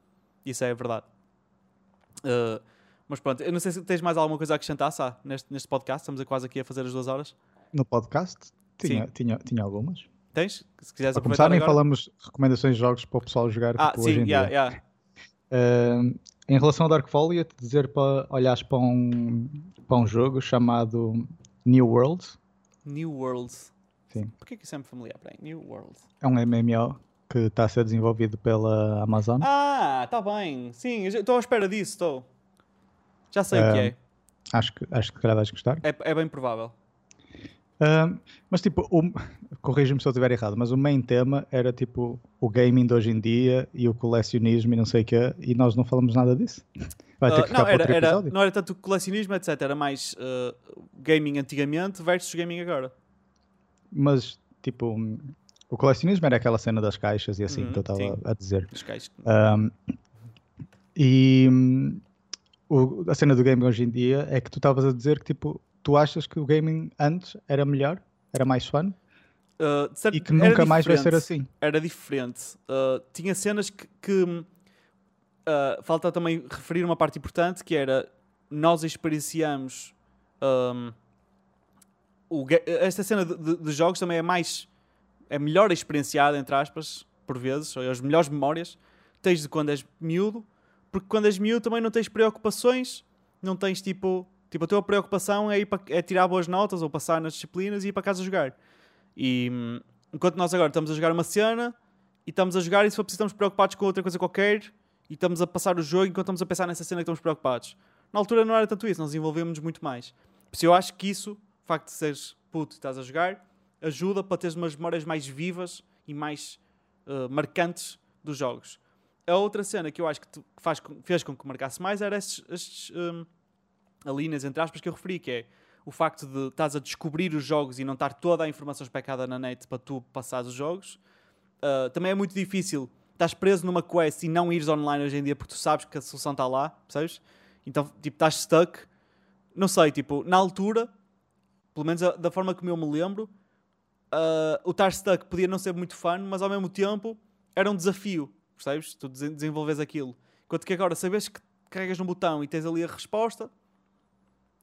Isso é verdade. Uh, mas pronto, eu não sei se tens mais alguma coisa a acrescentar, Sá, neste, neste podcast. Estamos a quase aqui a fazer as duas horas. No podcast? Tinha, tinha, tinha algumas. Tens? Se quiseres a começar, nem falamos recomendações de jogos para o pessoal jogar. Ah, tipo, sim, yeah, yeah. Uh, em relação ao Darkfall, ia-te dizer para olhares para um, para um jogo chamado New World. New World. Sim. Porquê que isso é familiar? Peraí, New World. É um MMO que está a ser desenvolvido pela Amazon. Ah, está bem. Sim, estou à espera disso, estou. Já sei uh, o que é. Acho que, acho que calhar vais gostar. É, é bem provável. Uh, mas tipo, corrija-me se eu estiver errado, mas o main tema era tipo o gaming de hoje em dia e o colecionismo e não sei o quê, e nós não falamos nada disso. Vai ter uh, que não, era, era, não era tanto colecionismo, etc. Era mais uh, gaming antigamente versus gaming agora. Mas tipo, o colecionismo era aquela cena das caixas e assim que eu uhum, estava a dizer. As caixas. Um, e um, o, a cena do gaming hoje em dia é que tu estavas a dizer que tipo, tu achas que o gaming antes era melhor, era mais fun? Uh, certo, e que nunca mais vai ser assim. Era diferente. Uh, tinha cenas que. que uh, falta também referir uma parte importante que era nós experienciamos. Um, o, esta cena de, de, de, jogos também é mais é melhor experienciada, entre aspas, por vezes, ou as melhores memórias tens de quando és miúdo, porque quando és miúdo também não tens preocupações, não tens tipo, tipo a tua preocupação é, ir para, é tirar boas notas ou passar nas disciplinas e ir para casa jogar. E enquanto nós agora estamos a jogar uma cena e estamos a jogar e se for preciso estamos preocupados com outra coisa qualquer e estamos a passar o jogo enquanto estamos a pensar nessa cena que estamos preocupados. Na altura não era tanto isso, nós envolvemos muito mais. Por isso eu acho que isso, o facto de seres puto e estás a jogar, ajuda para teres umas memórias mais vivas e mais uh, marcantes dos jogos. A outra cena que eu acho que, te, faz, fez com que marcasse mais era estes, estes um, linhas, entre aspas, que eu referi, que é o facto de estás a descobrir os jogos e não estar toda a informação especada na net para tu passares os jogos. Uh, também é muito difícil. Estás preso numa quest e não ires online hoje em dia porque tu sabes que a solução está lá, percebes? Então, tipo, estás stuck. Não sei, tipo, na altura, pelo menos da forma como eu me lembro, uh, o Tar Stuck podia não ser muito fun, mas ao mesmo tempo era um desafio, percebes? Tu desenvolves aquilo. Enquanto que agora sabes que carregas no botão e tens ali a resposta,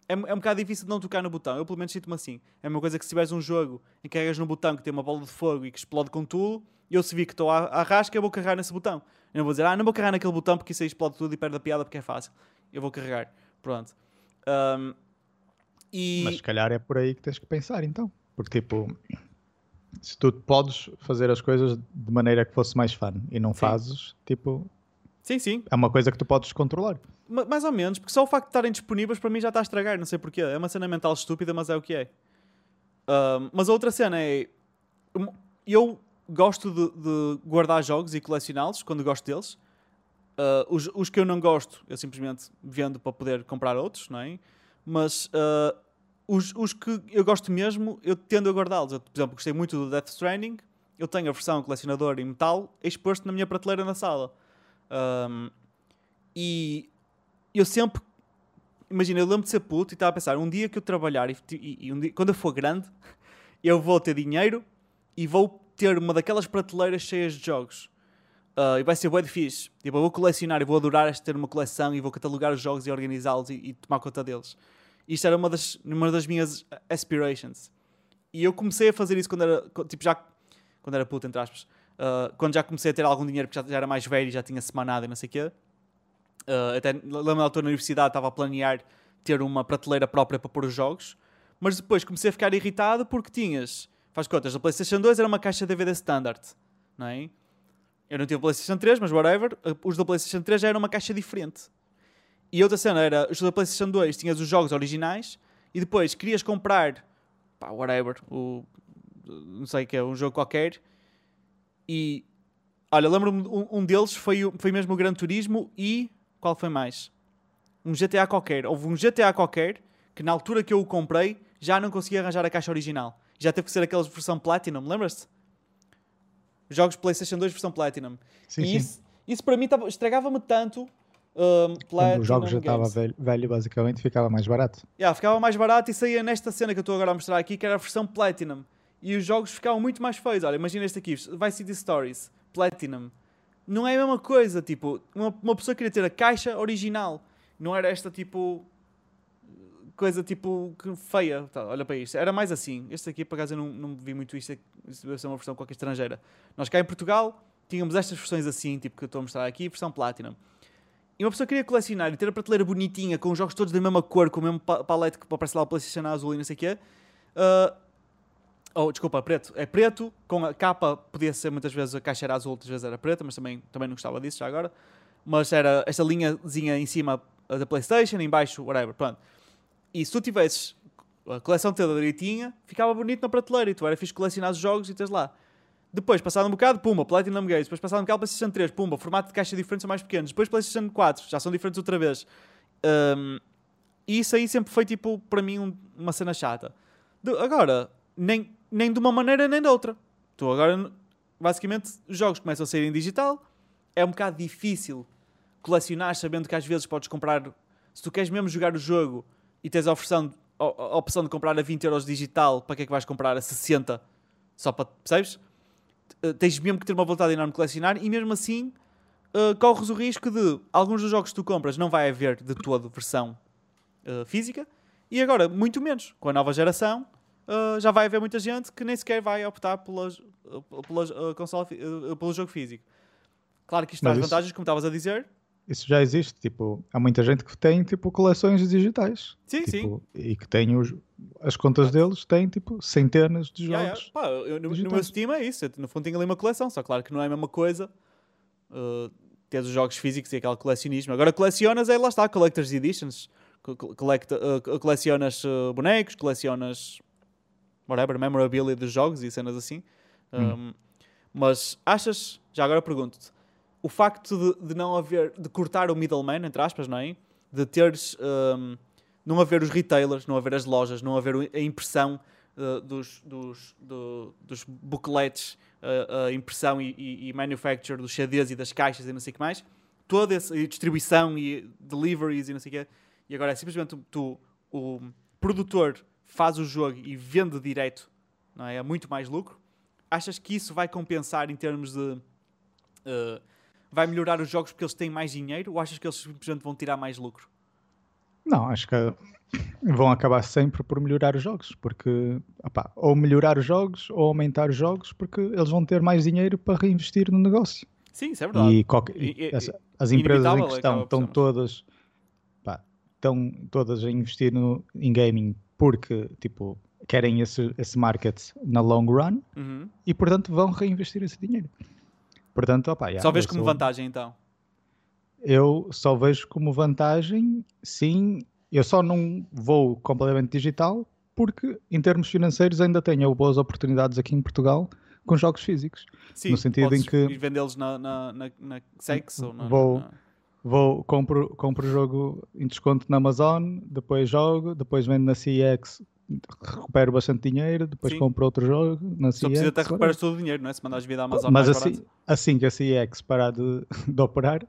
é, é um bocado difícil de não tocar no botão. Eu pelo menos sinto-me assim. É uma coisa que se tiveres um jogo em que carregas no botão que tem uma bola de fogo e que explode com tudo, eu se vi que estou à, à rasca, eu vou carregar nesse botão. Eu não vou dizer, ah, não vou carregar naquele botão porque isso aí explode tudo e perde a piada porque é fácil. Eu vou carregar. Pronto. Um, e... Mas se calhar é por aí que tens que pensar então. Porque tipo, se tu podes fazer as coisas de maneira que fosse mais fun e não sim. fazes, tipo. Sim, sim. É uma coisa que tu podes controlar. Mais ou menos, porque só o facto de estarem disponíveis para mim já está a estragar, não sei porquê. É uma cena mental estúpida, mas é o que é. Mas a outra cena é. Eu gosto de, de guardar jogos e colecioná-los quando gosto deles. Uh, os, os, que eu não gosto, eu simplesmente vendo para poder comprar outros, não é? Mas uh, os, os que eu gosto mesmo, eu tendo a guardá-los. por exemplo, gostei muito do Death Stranding. Eu tenho a versão colecionador em metal exposto na minha prateleira na sala. Um, e eu sempre. Imagina, eu lembro de ser puto e estava a pensar: um dia que eu trabalhar e, e, e um dia, quando eu for grande, eu vou ter dinheiro e vou ter uma daquelas prateleiras cheias de jogos. Uh, e vai ser bué difícil. Tipo, eu vou colecionar e vou adorar ter uma coleção e vou catalogar os jogos e organizá-los e, e, tomar conta deles. Isto era uma das, uma das minhas aspirations. E eu comecei a fazer isso quando era, tipo, já, quando era puto, entre aspas. Uh, quando já comecei a ter algum dinheiro, porque já, já era mais velho e já tinha semanada e não sei o quê. Uh, até lembro da altura na universidade estava a planear ter uma prateleira própria para pôr os jogos. Mas depois comecei a ficar irritado porque tinhas, faz contas, a PlayStation 2 era uma caixa DVD standard, não é? Eu não tive a PlayStation 3, mas whatever, os da PlayStation 3 já eram uma caixa diferente. E outra cena era, os da PlayStation 2 tinhas os jogos originais e depois querias comprar, pá, whatever, o, não sei o que é, um jogo qualquer. E, olha, lembro-me, um, um deles foi, foi mesmo o Gran Turismo e, qual foi mais? Um GTA qualquer. Houve um GTA qualquer que na altura que eu o comprei já não conseguia arranjar a caixa original. Já teve que ser aqueles versão Platinum, lembras-te? Jogos PlayStation 2 versão Platinum. Sim, e sim. Isso, isso para mim estragava-me tanto. Um, o jogo já estava velho, velho, basicamente, ficava mais barato. Yeah, ficava mais barato e saía nesta cena que eu estou agora a mostrar aqui, que era a versão Platinum. E os jogos ficavam muito mais feios. Olha, imagina este aqui, Vice City Stories, Platinum. Não é a mesma coisa, tipo, uma, uma pessoa queria ter a caixa original. Não era esta, tipo, coisa tipo feia. Tá, olha para isto. Era mais assim. Este aqui, por acaso, eu não, não vi muito isto. Isto deve ser uma versão qualquer estrangeira. Nós cá em Portugal tínhamos estas versões assim, tipo que eu estou a mostrar aqui, versão Platinum. E uma pessoa queria colecionar e ter a prateleira bonitinha, com os jogos todos da mesma cor, com o mesmo palete que aparece lá o PlayStation azul e não sei o quê. Uh, oh, desculpa, preto. É preto, com a capa, podia ser muitas vezes a caixa era azul, outras vezes era preta, mas também, também não gostava disso já agora. Mas era esta linhazinha em cima da PlayStation, em baixo, whatever. Pronto. E se tu tivesses a coleção toda direitinha, ficava bonito na prateleira e tu era fixe colecionar os jogos e tens lá. Depois, passado um bocado, pumba, Platinum Games. Depois, passado um bocado, PlayStation 3, pumba, formato de caixa diferente são mais pequenos. Depois, PlayStation 4, já são diferentes outra vez. Um, e isso aí sempre foi, tipo, para mim, um, uma cena chata. De, agora, nem, nem de uma maneira nem de outra. Tu agora, basicamente, os jogos começam a sair em digital. É um bocado difícil colecionar, sabendo que às vezes podes comprar. Se tu queres mesmo jogar o jogo e tens a opção, a opção de comprar a 20 euros digital, para que é que vais comprar a 60? Só para, percebes? Uh, tens mesmo que ter uma vontade enorme de colecionar e mesmo assim uh, corres o risco de alguns dos jogos que tu compras não vai haver de toda versão uh, física e agora, muito menos, com a nova geração, já vai haver muita gente que nem sequer vai optar pelas, pelas, console, pelo jogo físico. Claro que isto traz vantagens, como estavas a dizer, isso já existe, tipo, há muita gente que tem, tipo, coleções digitais. Sim, tipo, sim. E que tem os, as contas deles têm, tipo, centenas de jogos. Yeah, yeah. Pá, eu, no, no, meu Steam é isso, eu, no fundo tenho ali uma coleção, só claro que não é a mesma coisa uh, ter os jogos físicos e aquele colecionismo. Agora colecionas, é lá está, Collector's Editions, collecta, uh, colecionas uh, bonecos, colecionas, whatever, memorabilia dos jogos e cenas assim. Um, hum. Mas achas, já agora pergunto-te, o facto de, de, não haver, de cortar o middleman, entre aspas, não é? De teres, um, não haver os retailers, não haver as lojas, não haver a impressão uh, dos, dos, do, dos booklets, uh, a impressão e, e, e, manufacture dos CDs e das caixas e não sei o que mais, toda essa e distribuição e deliveries e não sei o que, e agora é simplesmente tu, o produtor faz o jogo e vende direto, não é? É muito mais lucro. Achas que isso vai compensar em termos de uh, vai melhorar os jogos porque eles têm mais dinheiro ou achas que eles simplesmente vão tirar mais lucro? Não, acho que vão acabar sempre por melhorar os jogos, porque ou melhorar os jogos ou aumentar os jogos, porque eles vão ter mais dinheiro para reinvestir no negócio. Sim, isso é verdade. E, qualquer, e, e essa, as empresas em questão estão todas, pá, estão todas a investir no, em gaming porque tipo, querem esse, esse market na long run uhum. e portanto vão reinvestir esse dinheiro. Portanto, opa, yeah, só vês como sou... vantagem então? Eu só vejo como vantagem, sim. Eu só não vou completamente digital porque, em termos financeiros, ainda tenho boas oportunidades aqui em Portugal com jogos físicos. Sim, no sentido em que. vendê-los na, na, na, na Sex ou na, vou, na... vou compro, compro o jogo em desconto na Amazon, depois jogo, depois vendo na CX recupero bastante dinheiro, depois Sim. compro outro jogo na CX. Só precisa até recuperar todo o dinheiro, não é? Se mandares vir da Amazon Mas assim, assim que a CX parar de, de operar,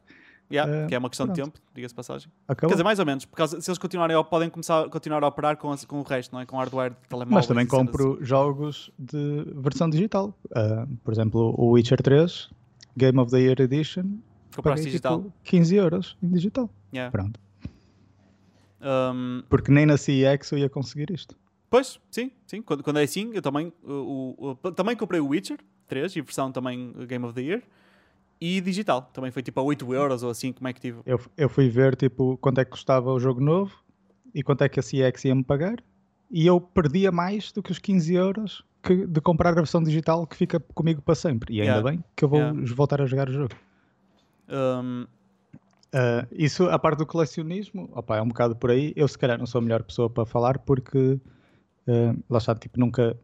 Yeah, uh, que é uma questão pronto. de tempo, diga-se passagem. Acabou. Quer dizer, mais ou menos, porque se eles continuarem, podem começar, continuar a operar com, com o resto, não é? Com hardware de telemóvel. Mas também compro assim. jogos de versão digital. Uh, por exemplo, o Witcher 3, Game of the Year Edition. Compraste digital? Tipo, 15 euros em digital. Yeah. Pronto. Um... Porque nem na CEX eu ia conseguir isto. Pois, sim, sim. Quando, quando é assim, eu também, o, o, também comprei o Witcher 3 e versão também Game of the Year e digital. Também foi tipo a 8 euros ou assim, como é que tive? Eu, eu fui ver tipo quanto é que custava o jogo novo e quanto é que a CX ia me pagar e eu perdia mais do que os 15 euros que, de comprar a versão digital que fica comigo para sempre. E ainda yeah. bem que eu vou yeah. voltar a jogar o jogo. Um... Uh, isso, a parte do colecionismo, opa, é um bocado por aí. Eu, se calhar, não sou a melhor pessoa para falar porque, uh, lá está, tipo, nunca.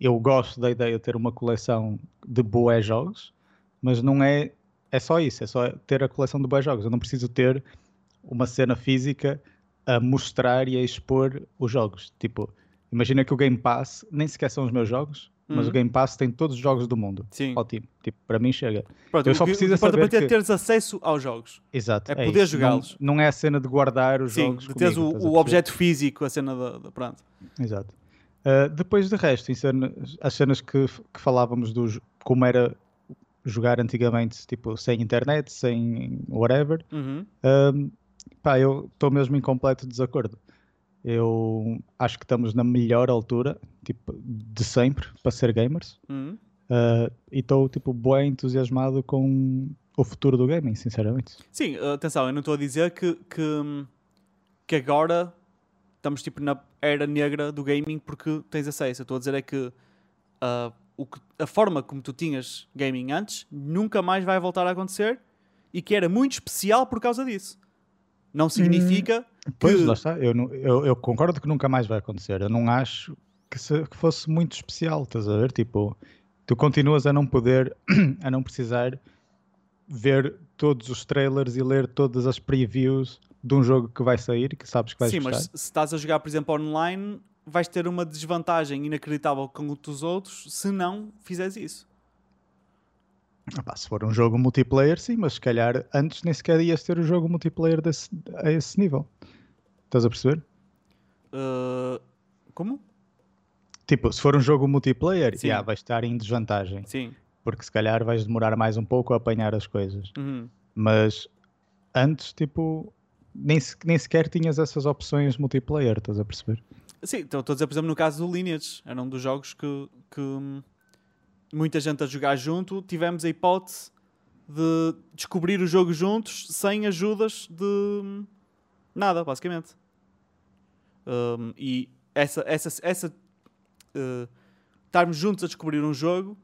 Eu gosto da ideia de ter uma coleção de boas jogos, mas não é, é só isso, é só ter a coleção de bons jogos. Eu não preciso ter uma cena física a mostrar e a expor os jogos. Tipo, imagina que o Game Pass nem sequer são os meus jogos, uhum. mas o uhum. Game Pass tem todos os jogos do mundo. Sim. Ótimo. Tipo, para mim chega. Pronto, eu só preciso saber para ter que... teres acesso aos jogos. Exato. É, é poder jogá-los. Não, não, é a cena de guardar os Sim, jogos. de teres o, o objeto físico, a cena da. Pronto. Exato. Uh, depois de resto, as cenas que, que falávamos dos como era jogar antigamente, tipo, sem internet, sem whatever, uhum. um, pá, eu estou mesmo em completo desacordo. Eu acho que estamos na melhor altura, tipo, de sempre, para ser gamers. Uhum. Uh, e estou, tipo, bem entusiasmado com o futuro do gaming, sinceramente. Sim, atenção, eu não estou a dizer que, que, que agora estamos, tipo, na era negra do gaming porque tens acesso. Eu estou a dizer é que uh, o que, a forma como tu tinhas gaming antes nunca mais vai voltar a acontecer e que era muito especial por causa disso. Não significa hum, que... Pois, lá está. Eu, eu, eu, concordo que nunca mais vai acontecer. Eu não acho que, se, que fosse muito especial, estás a ver? Tipo, tu continuas a não poder, a não precisar ver todos os trailers e ler todas as previews de um jogo que vai sair, que sabes que vais Sim, gostar. mas se estás a jogar, por exemplo, online, vais ter uma desvantagem inacreditável com os outros se não fizeres isso. Se for um jogo multiplayer, sim, mas se calhar antes nem sequer ias ter o um jogo multiplayer desse, a esse nível. Estás a perceber? Uh, como? Tipo, se for um jogo multiplayer, já vais estar em desvantagem. Sim. Porque se calhar vais demorar mais um pouco a apanhar as coisas. Uhum. Mas antes, tipo, nem, nem sequer tinhas essas opções multiplayer, estás a perceber? Sim, então, estou a dizer, por exemplo, no caso do Lineage, era um dos jogos que, que muita gente a jogar junto, tivemos a hipótese de descobrir o jogo juntos sem ajudas de nada, basicamente. Um, e essa, essa, essa uh, estarmos juntos a descobrir um jogo,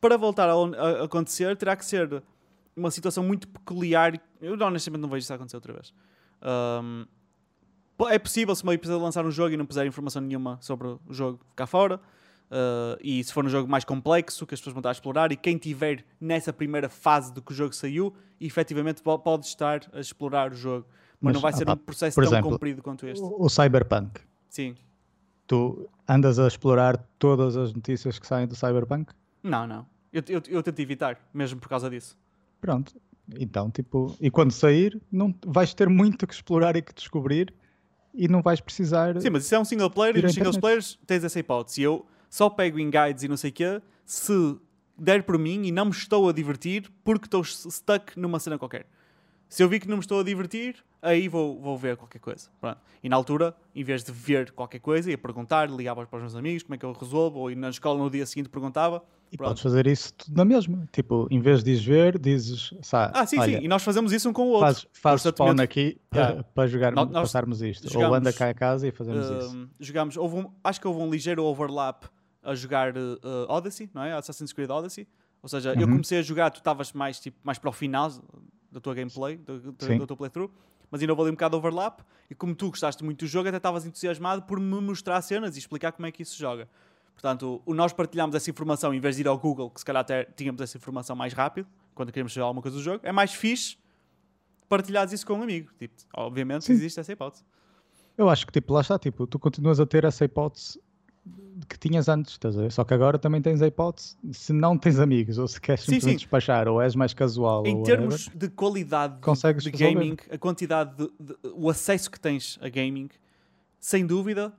para voltar a, a, acontecer, terá que ser uma situação muito peculiar. Eu honestamente não vejo isso acontecer outra vez. Um, é possível se uma empresa lançar um jogo e não puser informação nenhuma sobre o jogo cá fora. Uh, e se for um jogo mais complexo, que as pessoas vão estar a explorar, e quem tiver nessa primeira fase do que o jogo saiu, efetivamente pode estar a explorar o jogo. Mas, Mas não vai ser um processo tão exemplo, comprido quanto este. O, o Cyberpunk. Sim. Tu andas a explorar todas as notícias que saem do Cyberpunk? Não, não. Eu, eu, eu tento evitar, mesmo por causa disso. Pronto. Então, tipo, e quando sair, não vais ter muito que explorar e que descobrir e não vais precisar. Sim, mas isso é um single player e nos single players tens essa hipótese. Eu só pego em guides e não sei o quê se der por mim e não me estou a divertir porque estou stuck numa cena qualquer. Se eu vi que não me estou a divertir, aí vou, vou ver qualquer coisa. Pronto. E na altura, em vez de ver qualquer coisa, ia perguntar, ligava para os meus amigos como é que eu resolvo, ou na escola no dia seguinte perguntava. E Pronto. podes fazer isso tudo na mesma. Tipo, em vez de ver, dizes. Sabe, ah, sim, olha, sim. E nós fazemos isso um com o outro. Faz, faz spawn aqui para, para jogar, nós, passarmos isto. Jogamos, ou anda cá a casa e fazemos uh, isso. Jogamos, houve um, acho que houve um ligeiro overlap a jogar uh, Odyssey, não é? Assassin's Creed Odyssey. Ou seja, uhum. eu comecei a jogar, tu estavas mais, tipo, mais para o final da tua gameplay, do, do, do teu playthrough mas ainda houve ali um bocado de overlap. E como tu gostaste muito do jogo, até estavas entusiasmado por me mostrar cenas e explicar como é que isso se joga. Portanto, o, nós partilhamos essa informação em vez de ir ao Google, que se calhar até tínhamos essa informação mais rápido, quando queremos saber alguma coisa do jogo. É mais fixe partilhares isso com um amigo. Tipo, obviamente Sim. existe essa hipótese. Eu acho que tipo, lá está, tipo, tu continuas a ter essa hipótese que tinhas antes, estás a ver? Só que agora também tens a hipótese, se não tens amigos, ou se queres simplesmente sim. despachar, ou és mais casual. Em termos whatever, de qualidade de gaming, a quantidade, de, de, o acesso que tens a gaming, sem dúvida,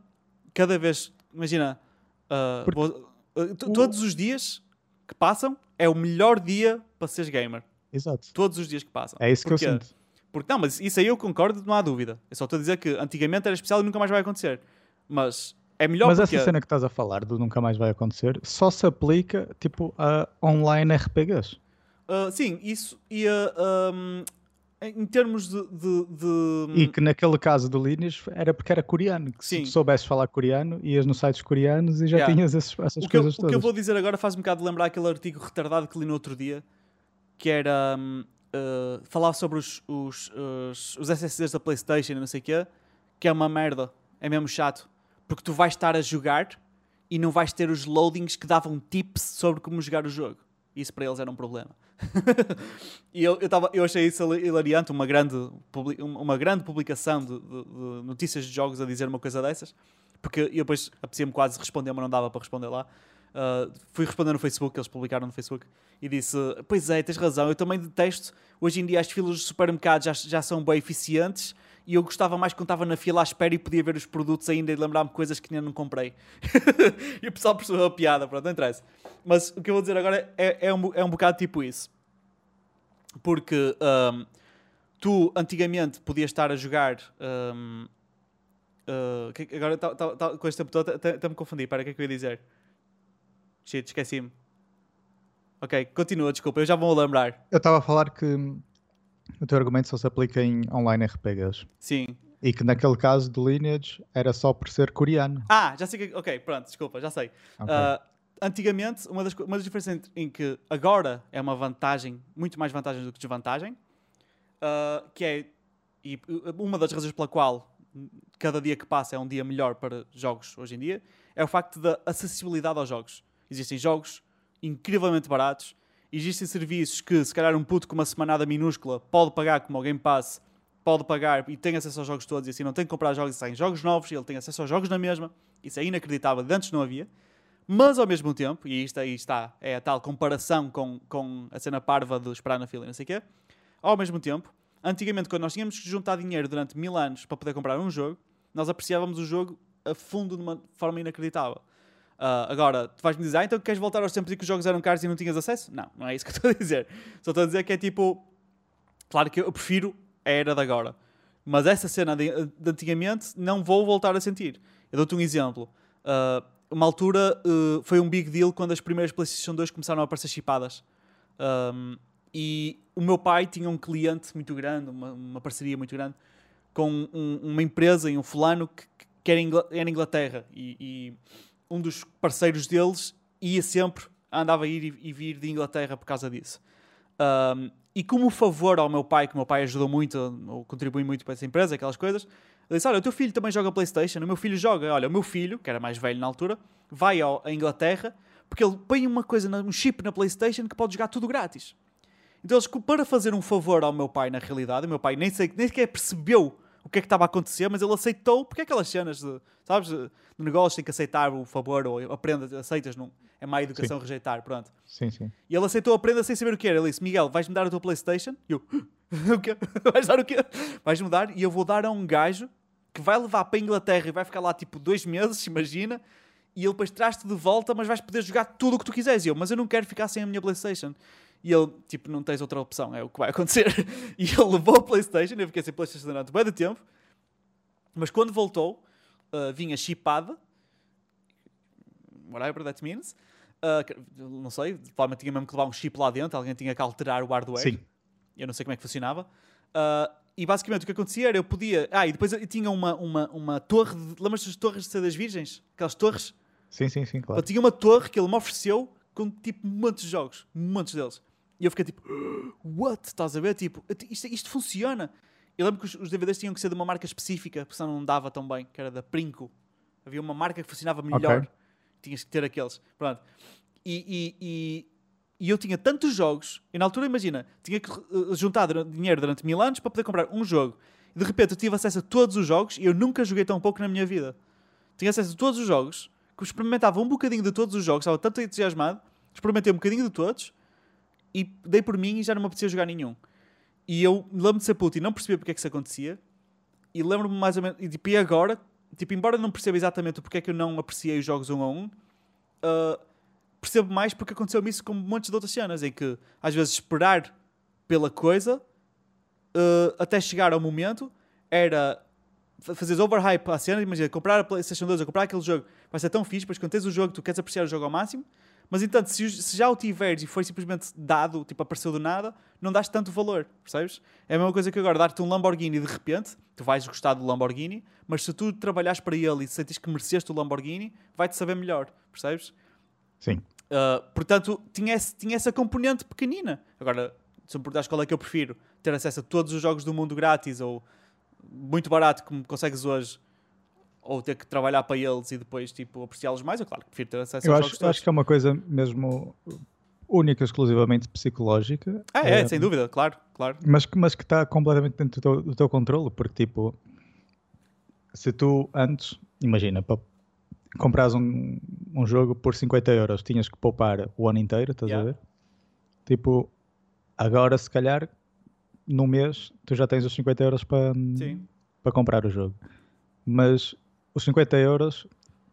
cada vez, imagina, uh, Porque, uh, todos os dias que passam é o melhor dia para seres gamer. Exato. Todos os dias que passam. É isso que eu sinto. Porque não, mas isso aí eu concordo, não há dúvida. Eu só estou a dizer que antigamente era especial e nunca mais vai acontecer. Mas é melhor Mas porque... essa cena que estás a falar do nunca mais vai acontecer só se aplica tipo a online RPGs. Uh, sim, isso e uh, um, em termos de, de, de, E que naquele caso do Lineage era porque era coreano. Que sim. se tu soubesses falar coreano, ias nos sites coreanos e já yeah. tinhas esses, essas o coisas eu, todas. O que eu vou dizer agora faz-me um bocado lembrar aquele artigo retardado que li no outro dia, que era um, uh, falar sobre os, os, os, os SSDs da Playstation e não sei o quê, que é uma merda, é mesmo chato porque tu vais estar a jogar e não vais ter os loadings que davam tips sobre como jogar o jogo. Isso para eles era um problema. e eu, eu, tava, eu achei isso hilariante, uma grande, uma grande publicação de, de, de notícias de jogos a dizer uma coisa dessas, porque eu depois apetecia-me quase responder, mas não dava para responder lá. Uh, fui responder no Facebook, eles publicaram no Facebook, e disse: Pois é, tens razão, eu também detesto. Hoje em dia as filas dos supermercados já, já são bem eficientes e eu gostava mais quando estava na fila à espera e podia ver os produtos ainda e lembrar-me coisas que ainda não comprei. e o pessoal percebeu a piada, pronto, não interessa. Mas o que eu vou dizer agora é, é, um, é um bocado tipo isso. Porque um, tu antigamente podias estar a jogar. Um, uh, agora tá, tá, tá, com este tempo todo até me confundi. Para o que é que eu ia dizer? Shit, esqueci-me. Ok, continua, desculpa, eu já vou lembrar. Eu estava a falar que o teu argumento só se aplica em online RPGs. Sim. E que naquele caso do Lineage era só por ser coreano. Ah, já sei que. Ok, pronto, desculpa, já sei. Okay. Uh, antigamente, uma das, uma das diferenças em que agora é uma vantagem, muito mais vantagem do que desvantagem, uh, que é. E uma das razões pela qual cada dia que passa é um dia melhor para jogos hoje em dia, é o facto da acessibilidade aos jogos. Existem jogos incrivelmente baratos existem serviços que, se calhar, um puto com uma semanada minúscula pode pagar, como o Game Pass, pode pagar e tem acesso aos jogos todos, e assim não tem que comprar jogos, saem jogos novos, e ele tem acesso aos jogos na mesma. Isso é inacreditável, de antes não havia. Mas, ao mesmo tempo, e isto aí está, é a tal comparação com, com a cena parva de esperar na fila e não sei o quê, ao mesmo tempo, antigamente, quando nós tínhamos que juntar dinheiro durante mil anos para poder comprar um jogo, nós apreciávamos o jogo a fundo de uma forma inacreditável. Uh, agora, tu vais-me dizer, ah, então queres voltar aos tempos em que os jogos eram caros e não tinhas acesso? Não, não é isso que eu estou a dizer. Só estou a dizer que é tipo. Claro que eu prefiro a era de agora. Mas essa cena de, de antigamente não vou voltar a sentir. Eu dou-te um exemplo. Uh, uma altura uh, foi um big deal quando as primeiras PlayStation 2 começaram a aparecer chipadas. Um, e o meu pai tinha um cliente muito grande, uma, uma parceria muito grande, com um, uma empresa em um fulano que, que era, em Inglaterra. E, e um dos parceiros deles ia sempre, andava a ir e vir de Inglaterra por causa disso. Um, e como favor ao meu pai, que meu pai ajudou muito, ou contribui muito para essa empresa, aquelas coisas, ele disse: Olha, o teu filho também joga PlayStation. O meu filho joga. Olha, o meu filho, que era mais velho na altura, vai ao, à Inglaterra porque ele põe uma coisa, um chip na PlayStation que pode jogar tudo grátis. Então, eles, para fazer um favor ao meu pai, na realidade, o meu pai nem, sei, nem sequer percebeu o que é que estava a acontecer, mas ele aceitou, porque é aquelas cenas de, sabes, de negócio tem que aceitar o favor ou aprenda, aceitas, não, é má educação sim. rejeitar, pronto. Sim, sim. E ele aceitou a prenda sem saber o que era. Ele disse: Miguel, vais-me dar a tua Playstation? E eu: O quê? Vais dar o quê? Vais-me dar e eu vou dar a um gajo que vai levar para a Inglaterra e vai ficar lá tipo dois meses, imagina. E ele depois traz-te de volta, mas vais poder jogar tudo o que tu quiseres. E eu, mas eu não quero ficar sem a minha Playstation. E ele, tipo, não tens outra opção, é o que vai acontecer. E ele levou a PlayStation, eu fiquei sem PlayStation durante bem de tempo. Mas quando voltou, uh, vinha chipada. Whatever that means. Uh, não sei, provavelmente tinha mesmo que levar um chip lá dentro, alguém tinha que alterar o hardware. Sim. Eu não sei como é que funcionava. Uh, e basicamente o que acontecia era eu podia. Ah, e depois eu tinha uma, uma, uma torre. De... Lembras-te das torres de das Virgens? Aquelas torres? Sim, sim, sim, claro. Eu tinha uma torre que ele me ofereceu com tipo montes de jogos, montes deles. E eu fiquei tipo, what? Estás a ver? Tipo, isto, isto funciona. Eu lembro que os, os, DVDs tinham que ser de uma marca específica, porque senão não dava tão bem, que era da Princo. Havia uma marca que funcionava melhor. Okay. Tinhas que ter aqueles. Pronto. E, e, e, e, eu tinha tantos jogos, e na altura, imagina, tinha que uh, juntar dinheiro durante mil anos para poder comprar um jogo. E de repente eu tive acesso a todos os jogos e eu nunca joguei tão pouco na minha vida. Tinha acesso a todos os jogos experimentava um bocadinho de todos os jogos, estava tanto entusiasmado, experimentei um bocadinho de todos e dei por mim e já não me apetecia jogar nenhum. E eu lembro-me de ser puto e não percebia porque é que isso acontecia. E lembro-me mais ou menos. E, tipo, e agora, tipo, embora não perceba exatamente porque é que eu não apreciei os jogos um a um, uh, percebo mais porque aconteceu-me isso com montes de outras cenas, em que às vezes esperar pela coisa uh, até chegar ao momento era fazeres overhype à cena, imagina, comprar a PlayStation 2 ou comprar aquele jogo vai ser tão fixe, pois quando tens o jogo tu queres apreciar o jogo ao máximo, mas entanto, se, se já o tiveres e foi simplesmente dado, tipo apareceu do nada, não dás tanto valor, percebes? É a mesma coisa que agora dar-te um Lamborghini de repente, tu vais gostar do Lamborghini, mas se tu trabalhares para ele e sentes que mereceste o Lamborghini, vai-te saber melhor, percebes? Sim. Uh, portanto, tinha, esse, tinha essa componente pequenina. Agora, se me perguntares qual é que eu prefiro, ter acesso a todos os jogos do mundo grátis ou muito barato como consegues hoje ou ter que trabalhar para eles e depois tipo apreciá-los mais, eu claro que prefiro ter acesso eu aos acho, jogos todos. acho que é uma coisa mesmo única, exclusivamente psicológica. Ah, é, é sem dúvida, claro, claro. Mas, mas que está completamente dentro do teu, do teu controle, porque tipo, se tu antes, imagina, para compras um, um jogo por 50 euros, tinhas que poupar o ano inteiro, estás yeah. a ver? Tipo, agora se calhar no mês tu já tens os 50 euros para, para comprar o jogo. Mas os 50 euros,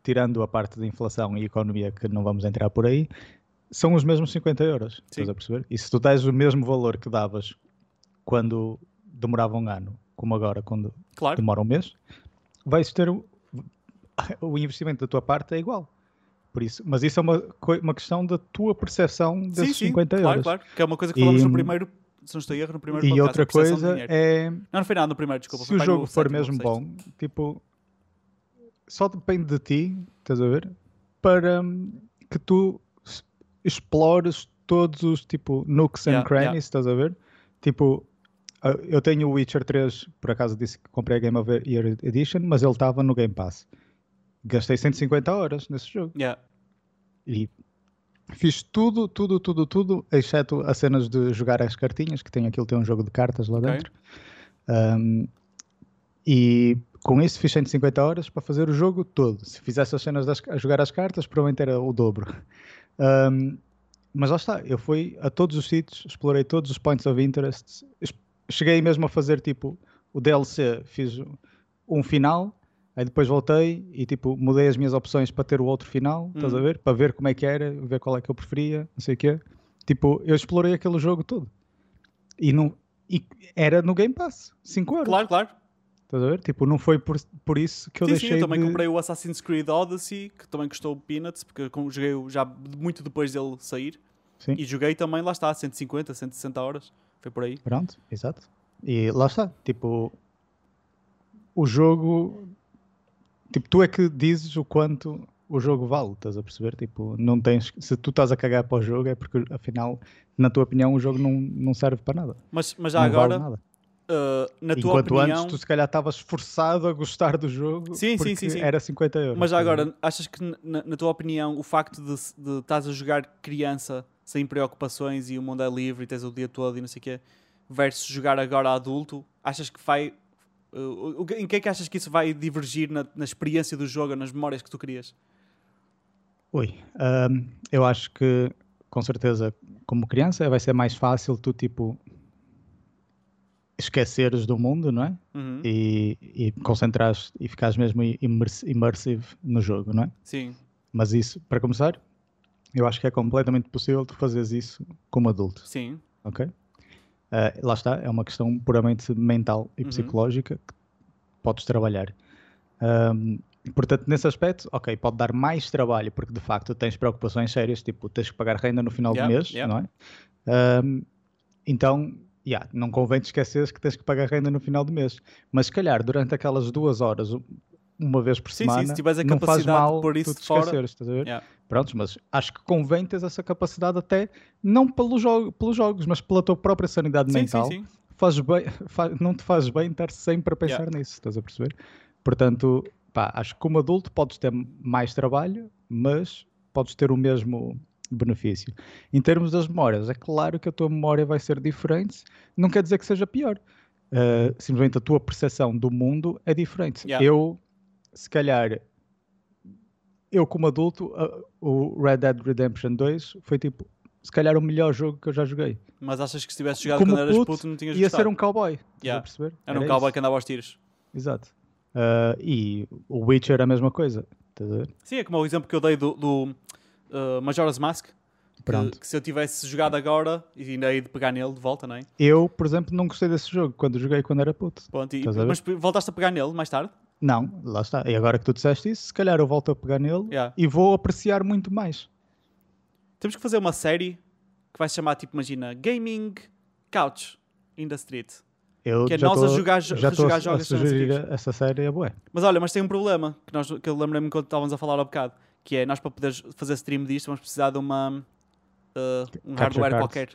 tirando a parte de inflação e economia que não vamos entrar por aí, são os mesmos 50 euros. Sim. Estás a perceber? E se tu tens o mesmo valor que davas quando demorava um ano, como agora quando claro. demora um mês, vais ter o, o investimento da tua parte é igual. Por isso, mas isso é uma, uma questão da tua percepção desses sim, sim, 50 claro, euros. Claro, que é uma coisa que falamos e, no primeiro, se não estou erro, no primeiro E podcast, outra coisa é... Não, não foi nada no primeiro, desculpa. Se o jogo for mesmo bom, tipo, só depende de ti, estás a ver? Para hum, que tu explores todos os tipo nooks and yeah, crannies, yeah. estás a ver? Tipo, eu tenho o Witcher 3, por acaso disse que comprei a Game of Year Edition, mas ele estava no Game Pass. Gastei 150 horas nesse jogo. Yeah. E fiz tudo, tudo, tudo, tudo, exceto as cenas de jogar as cartinhas, que tem aquilo, tem um jogo de cartas lá okay. dentro. Um, e com isso fiz 150 horas para fazer o jogo todo. Se fizesse as cenas das, a jogar as cartas, provavelmente era o dobro. Um, mas lá está, eu fui a todos os sítios, explorei todos os points of interest. Cheguei mesmo a fazer tipo o DLC, fiz um final, aí depois voltei e tipo mudei as minhas opções para ter o outro final, uhum. estás a uhum. ver? Para ver como é que era, ver qual é que eu preferia, não sei o quê. Tipo, eu explorei aquele jogo todo. E, não, e era no Game Pass, 5 euros. Claro, claro. Estás a ver? Tipo, não foi por, por isso que eu sim, deixei Sim, eu também de... comprei o Assassin's Creed Odyssey, que também custou peanuts, porque joguei já muito depois dele sair. Sim. E joguei também, lá está, 150, 160 horas. Foi por aí. Pronto, exato. E lá está, tipo... O jogo... Tipo, tu é que dizes o quanto o jogo vale, estás a perceber? Tipo, não tens... Se tu estás a cagar para o jogo é porque, afinal, na tua opinião, o jogo não, não serve para nada. Mas, mas já não agora... Vale Uh, na tua Enquanto opinião... antes tu se calhar estavas forçado a gostar do jogo sim, sim, sim, sim. era 50 euros. Mas agora, achas que na, na, tua opinião o facto de, de estás a jogar criança sem preocupações e o mundo é livre e tens o dia todo e não sei o quê, versus jogar agora adulto, achas que vai... Uh, em que é que achas que isso vai divergir na, na experiência do jogo, nas memórias que tu querias? Ui, um, eu acho que com certeza como criança vai ser mais fácil tu tipo esqueceres do mundo, não é? Uhum. E, e concentrares e ficares mesmo immersive no jogo, não é? Sim. Mas isso, para começar, eu acho que é completamente possível tu fazeres isso como adulto. Sim. Ok? Uh, lá está, é uma questão puramente mental e uhum. psicológica que podes trabalhar. Um, portanto, nesse aspecto, ok, pode dar mais trabalho porque de facto tens preocupações sérias, tipo tens que pagar renda no final yeah, do mês, yeah. não é? Um, então yeah, não convém te esqueceres que tens que pagar renda no final do mês. Mas se calhar durante aquelas duas horas, uma vez por semana, sim, se tiveres a não faz mal por isso tu te fora... esqueceres, estás a ver? Yeah. Prontos, mas acho que convém ter essa capacidade até, não pelo jogo, pelos jogos, mas pela tua própria sanidade sim, mental. Sim, sim. Faz bem, faz, não te faz bem estar sempre a pensar yeah. nisso, estás a perceber? Portanto, pá, acho que como adulto podes ter mais trabalho, mas podes ter o mesmo benefício. Em termos das memórias, é claro que a tua memória vai ser diferente, não quer dizer que seja pior. Uh, simplesmente a tua percepção do mundo é diferente. Yeah. Eu, se calhar, eu como adulto, uh, o Red Dead Redemption 2 foi tipo, se calhar o melhor jogo que eu já joguei. Mas achas que se tivesse jogado como quando eras puto, não tinhas ia gostado? ser um cowboy, yeah. perceber? Era, Era um cowboy isso. que andava aos tiros. Exato. Uh, e o Witcher é a mesma coisa. Sim, é como o exemplo que eu dei do, do uh, Majora's Mask. Que, que, se eu tivesse jogado agora e ainda hei de pegar nele de volta, não é? Eu, por exemplo, não gostei desse jogo quando joguei quando era puto. Ponto, e, mas voltaste a pegar nele mais tarde? Não, lá está. E agora que tu disseste isso, se calhar eu volto a pegar nele yeah. e vou apreciar muito mais. Temos que fazer uma série que vai se chamar, tipo, imagina, Gaming Couch in the Street. Eu que é nós tô, a jogar, já a jogar jogos a sugerir essa série é boa. Mas olha, mas tem um problema que, nós, que eu lembrei-me quando estávamos a falar há bocado, que é nós para poder fazer stream disto vamos precisar de uma uh, um hardware cards. qualquer.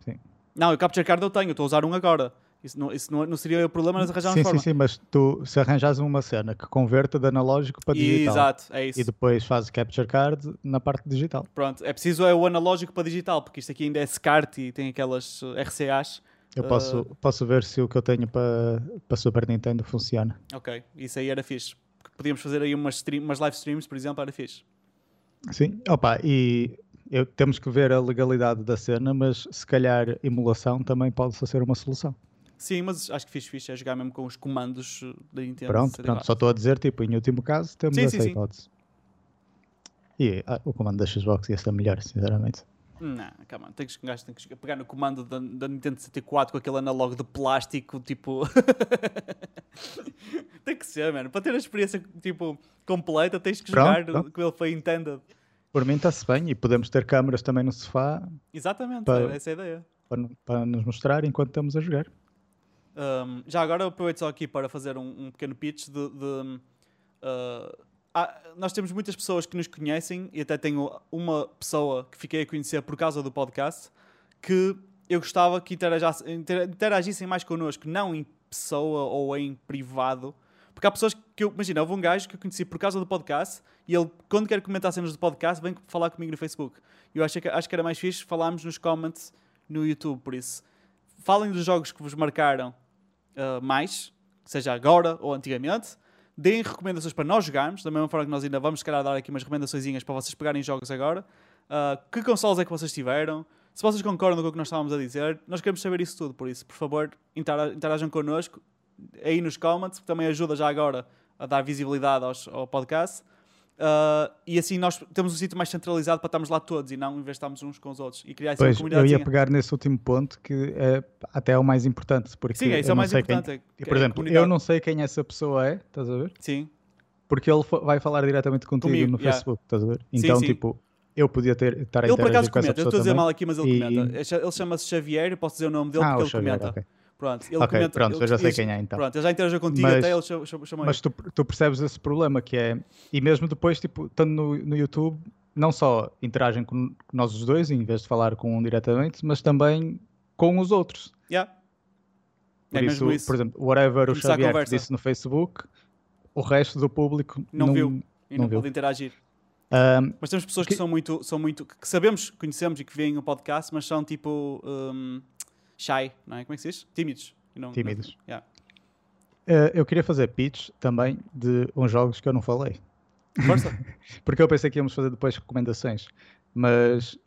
Sim. Não, o Capture Card eu tenho, estou a usar um agora. Isso não, isso não, não seria o problema, nós arranjamos sim, forma. Sim, sim, mas tu, se arranjas uma cena que converta de analógico para digital. Exato, é isso. E depois faz Capture Card na parte digital. Pronto, é preciso é o analógico para digital, porque isto aqui ainda é SCART e tem aquelas uh, RCAs. Eu posso, uh... posso ver se o que eu tenho para, para Super Nintendo funciona. Ok, isso aí era fixe. Podíamos fazer aí umas, stream, umas live streams, por exemplo, era fixe. Sim, opa, e eu, temos que ver a legalidade da cena, mas se calhar emulação também pode ser uma solução. Sim, mas acho que fixe, fixe é jogar mesmo com os comandos da Nintendo. Pronto, pronto. só estou a dizer, tipo, em último caso, temos sim, essa sim, hipótese. Sim. E ah, o comando da Xbox ia ser melhor, sinceramente. Não, calma, tem que, tem que pegar no comando da, da Nintendo 64 com aquele analógico de plástico, tipo. tem que ser, mano. Para ter a experiência tipo, completa, tens que jogar pronto. com ele foi intended. Por mim está-se bem e podemos ter câmaras também no sofá. Exatamente, para, essa é a ideia. Para, para nos mostrar enquanto estamos a jogar. Um, já agora eu aproveito só aqui para fazer um, um pequeno pitch de. de uh, ah, nós temos muitas pessoas que nos conhecem e até tenho uma pessoa que fiquei a conhecer por causa do podcast que eu gostava que interagissem mais connosco, não em pessoa ou em privado. Porque há pessoas que eu, imagina, houve um gajo que eu conheci por causa do podcast e ele, quando quer comentar cenas do podcast, vem falar comigo no Facebook. Eu acho que, acho que era mais fixe falarmos nos comments no YouTube, por isso. Falem dos jogos que vos marcaram uh, mais, seja agora ou antigamente. Deem recomendações para nós jogarmos, da mesma forma que nós ainda vamos, se calhar, dar aqui umas recomendações para vocês pegarem jogos agora. Uh, que consoles é que vocês tiveram? Se vocês concordam com o que nós estávamos a dizer, nós queremos saber isso tudo. Por isso, por favor, interajam connosco aí nos comments, que também ajuda já agora a dar visibilidade aos, ao podcast. Uh, e assim nós temos um sítio mais centralizado para estarmos lá todos e não investarmos uns com os outros e criar pois. Eu ia pegar nesse último ponto que é até é o mais importante. Porque Sim, é, é o mais importante. Quem, por exemplo, eu não sei quem essa pessoa é, estás a ver? Sim. Porque ele vai falar diretamente contigo Comigo, no yeah. Facebook, estás a ver? Então, sim, sim. tipo, eu podia ter, estar a Ele por acaso comenta, eu estou a dizer mal aqui, mas ele e... comenta. Ele chama-se Xavier, posso dizer o nome dele ah, porque ele Xavier, comenta. Okay. Pronto, ele okay, comenta, pronto, ele, eu já sei quem é então. Pronto, ele já interagiu contigo, mas, até ele chamou Mas tu, tu, percebes esse problema que é, e mesmo depois, tipo, estando no, no YouTube, não só interagem com nós os dois, em vez de falar com um diretamente, mas também com os outros. Yeah. Por é isso, isso, por exemplo, whatever Começar o Xavier disse no Facebook, o resto do público não, não viu e não, não pôde interagir. Um, mas temos pessoas que, que, são muito, são muito, que sabemos, conhecemos e que veem o podcast, mas são tipo um, shy, não é? Como é que se diz? Tímidos. Não, Tímidos. Não, yeah. uh, eu queria fazer pitch também de uns jogos que eu não falei. Força! Porque eu pensei que íamos fazer depois recomendações, mas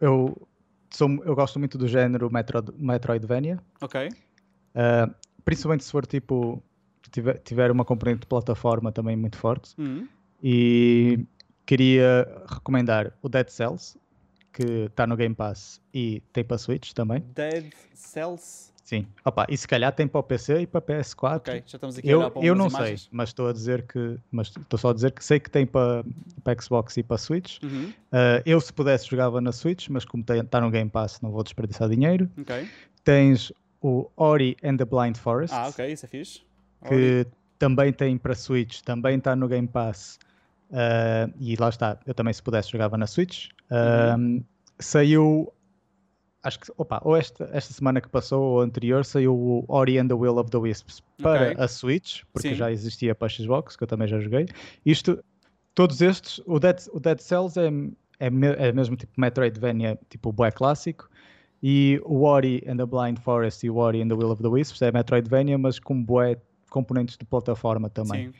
eu, sou, eu gosto muito do género Metro, Metroidvania. Ok. Uh, principalmente se for tipo tiver, tiver uma componente de plataforma também muito forte. Uhum. E queria recomendar o Dead Cells, que está no Game Pass e tem para Switch também. Dead Cells? Sim. Opa, e se calhar tem para o PC e para PS4. Ok, já estamos aqui eu, a para Eu não imagens. sei, mas estou a dizer que. Mas estou só a dizer que sei que tem para, para Xbox e para Switch. Uhum. Uh, eu, se pudesse, jogava na Switch, mas como está no Game Pass, não vou desperdiçar dinheiro. Ok. Tens o Ori and the Blind Forest. Ah, ok, isso é fixe. Que Ori. também tem para Switch, também está no Game Pass. Uh, e lá está, eu também, se pudesse, jogava na Switch. Uh, uhum. Saiu acho que, opa, ou esta, esta semana que passou ou anterior saiu o Ori and the Will of the Wisps para okay. a Switch, porque Sim. já existia para a Xbox, que eu também já joguei. Isto, todos estes, o Dead, o Dead Cells é, é, é mesmo tipo Metroidvania, tipo bué clássico, e o Ori and the Blind Forest e o Ori and the Will of the Wisps é Metroidvania, mas com bué componentes de plataforma também.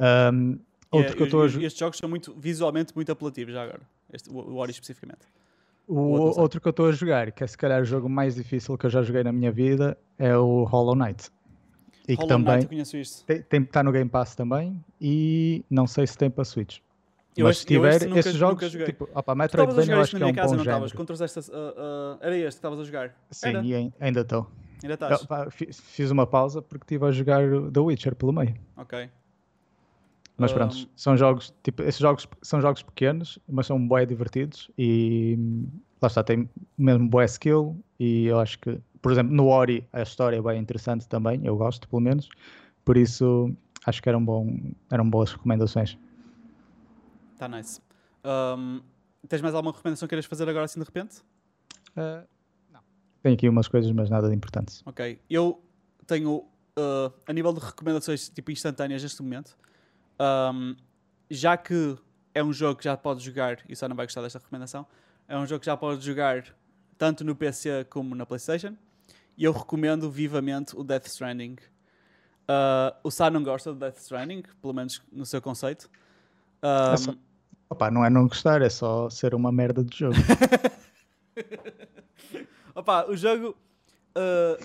Um, Outro é, que eu estou a... Estes jogos são muito, visualmente muito apelativos já agora. Este, o Ori especificamente. O, o outro, outro que eu estou a jogar, que é se calhar o jogo mais difícil que eu já joguei na minha vida, é o Hollow Knight. E Hollow que também Knight, conheço isto. Tem, tem, está no Game Pass também e não sei se tem para Switch. Eu Mas se tiver nunca, esses jogos, tipo, opa, Metroidvania eu acho que é um casa, bom género. Contra esta, uh, uh, era este que estavas a jogar? Sim, era? e ainda estou. Ainda estás? Fiz uma pausa porque estive a jogar The Witcher pelo meio. Ok. Mas um... pronto, são jogos, tipo, esses jogos são jogos pequenos, mas são bem divertidos e lá está, tem mesmo boa skill e eu acho que, por exemplo, no Ori a história é bem interessante também, eu gosto pelo menos, por isso acho que eram, bom, eram boas recomendações. Está nice. Um, tens mais alguma recomendação que queiras fazer agora assim de repente? Uh, não. Tenho aqui umas coisas, mas nada de importantes. Ok. Eu tenho, uh, a nível de recomendações tipo instantâneas neste momento, um, já que é um jogo que já pode jogar, e só não vai gostar desta recomendação, é um jogo que já pode jogar tanto no PC como na PlayStation. E eu recomendo vivamente o Death Stranding. Uh, o Sá não gosta do Death Stranding, pelo menos no seu conceito. Um, é só, opa, não é não gostar, é só ser uma merda de jogo. opa, o jogo uh,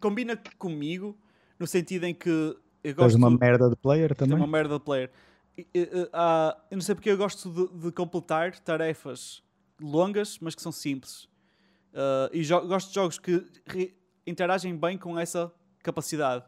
combina comigo no sentido em que eu gosto. Tens uma merda de player também? uma merda de player. Uh, eu não sei porque eu gosto de, de completar tarefas longas, mas que são simples. Uh, e gosto de jogos que interagem bem com essa capacidade.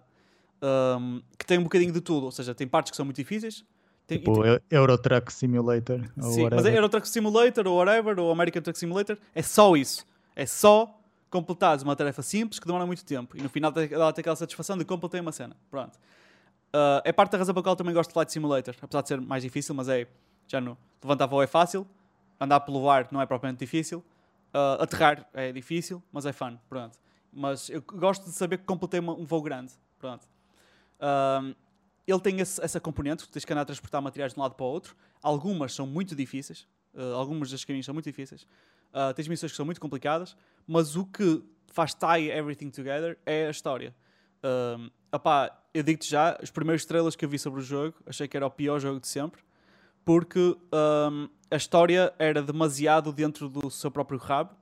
Um, que tem um bocadinho de tudo, ou seja, tem partes que são muito difíceis. Tem, tipo tem... Euro Truck Simulator. Sim, mas é Euro Truck Simulator ou whatever, ou American Truck Simulator, é só isso. É só completares uma tarefa simples que demora muito tempo e no final dá aquela satisfação de completei uma cena. Pronto. Uh, é parte da razão pela qual também gosto de Flight Simulator, apesar de ser mais difícil, mas é já no levantar voo é fácil, andar pelo ar não é propriamente difícil, uh, aterrar é difícil, mas é fun, pronto. Mas eu gosto de saber que completei um voo grande, pronto. Uh, ele tem esse, essa componente, tens que andar a transportar materiais de um lado para o outro. Algumas são muito difíceis, algumas das caminhos são muito difíceis. tens missões que são muito complicadas, mas o que faz tie everything together é a história. Um, opá, eu digo-te já, as primeiras estrelas que eu vi sobre o jogo, achei que era o pior jogo de sempre, porque um, a história era demasiado dentro do seu próprio rabo. Ou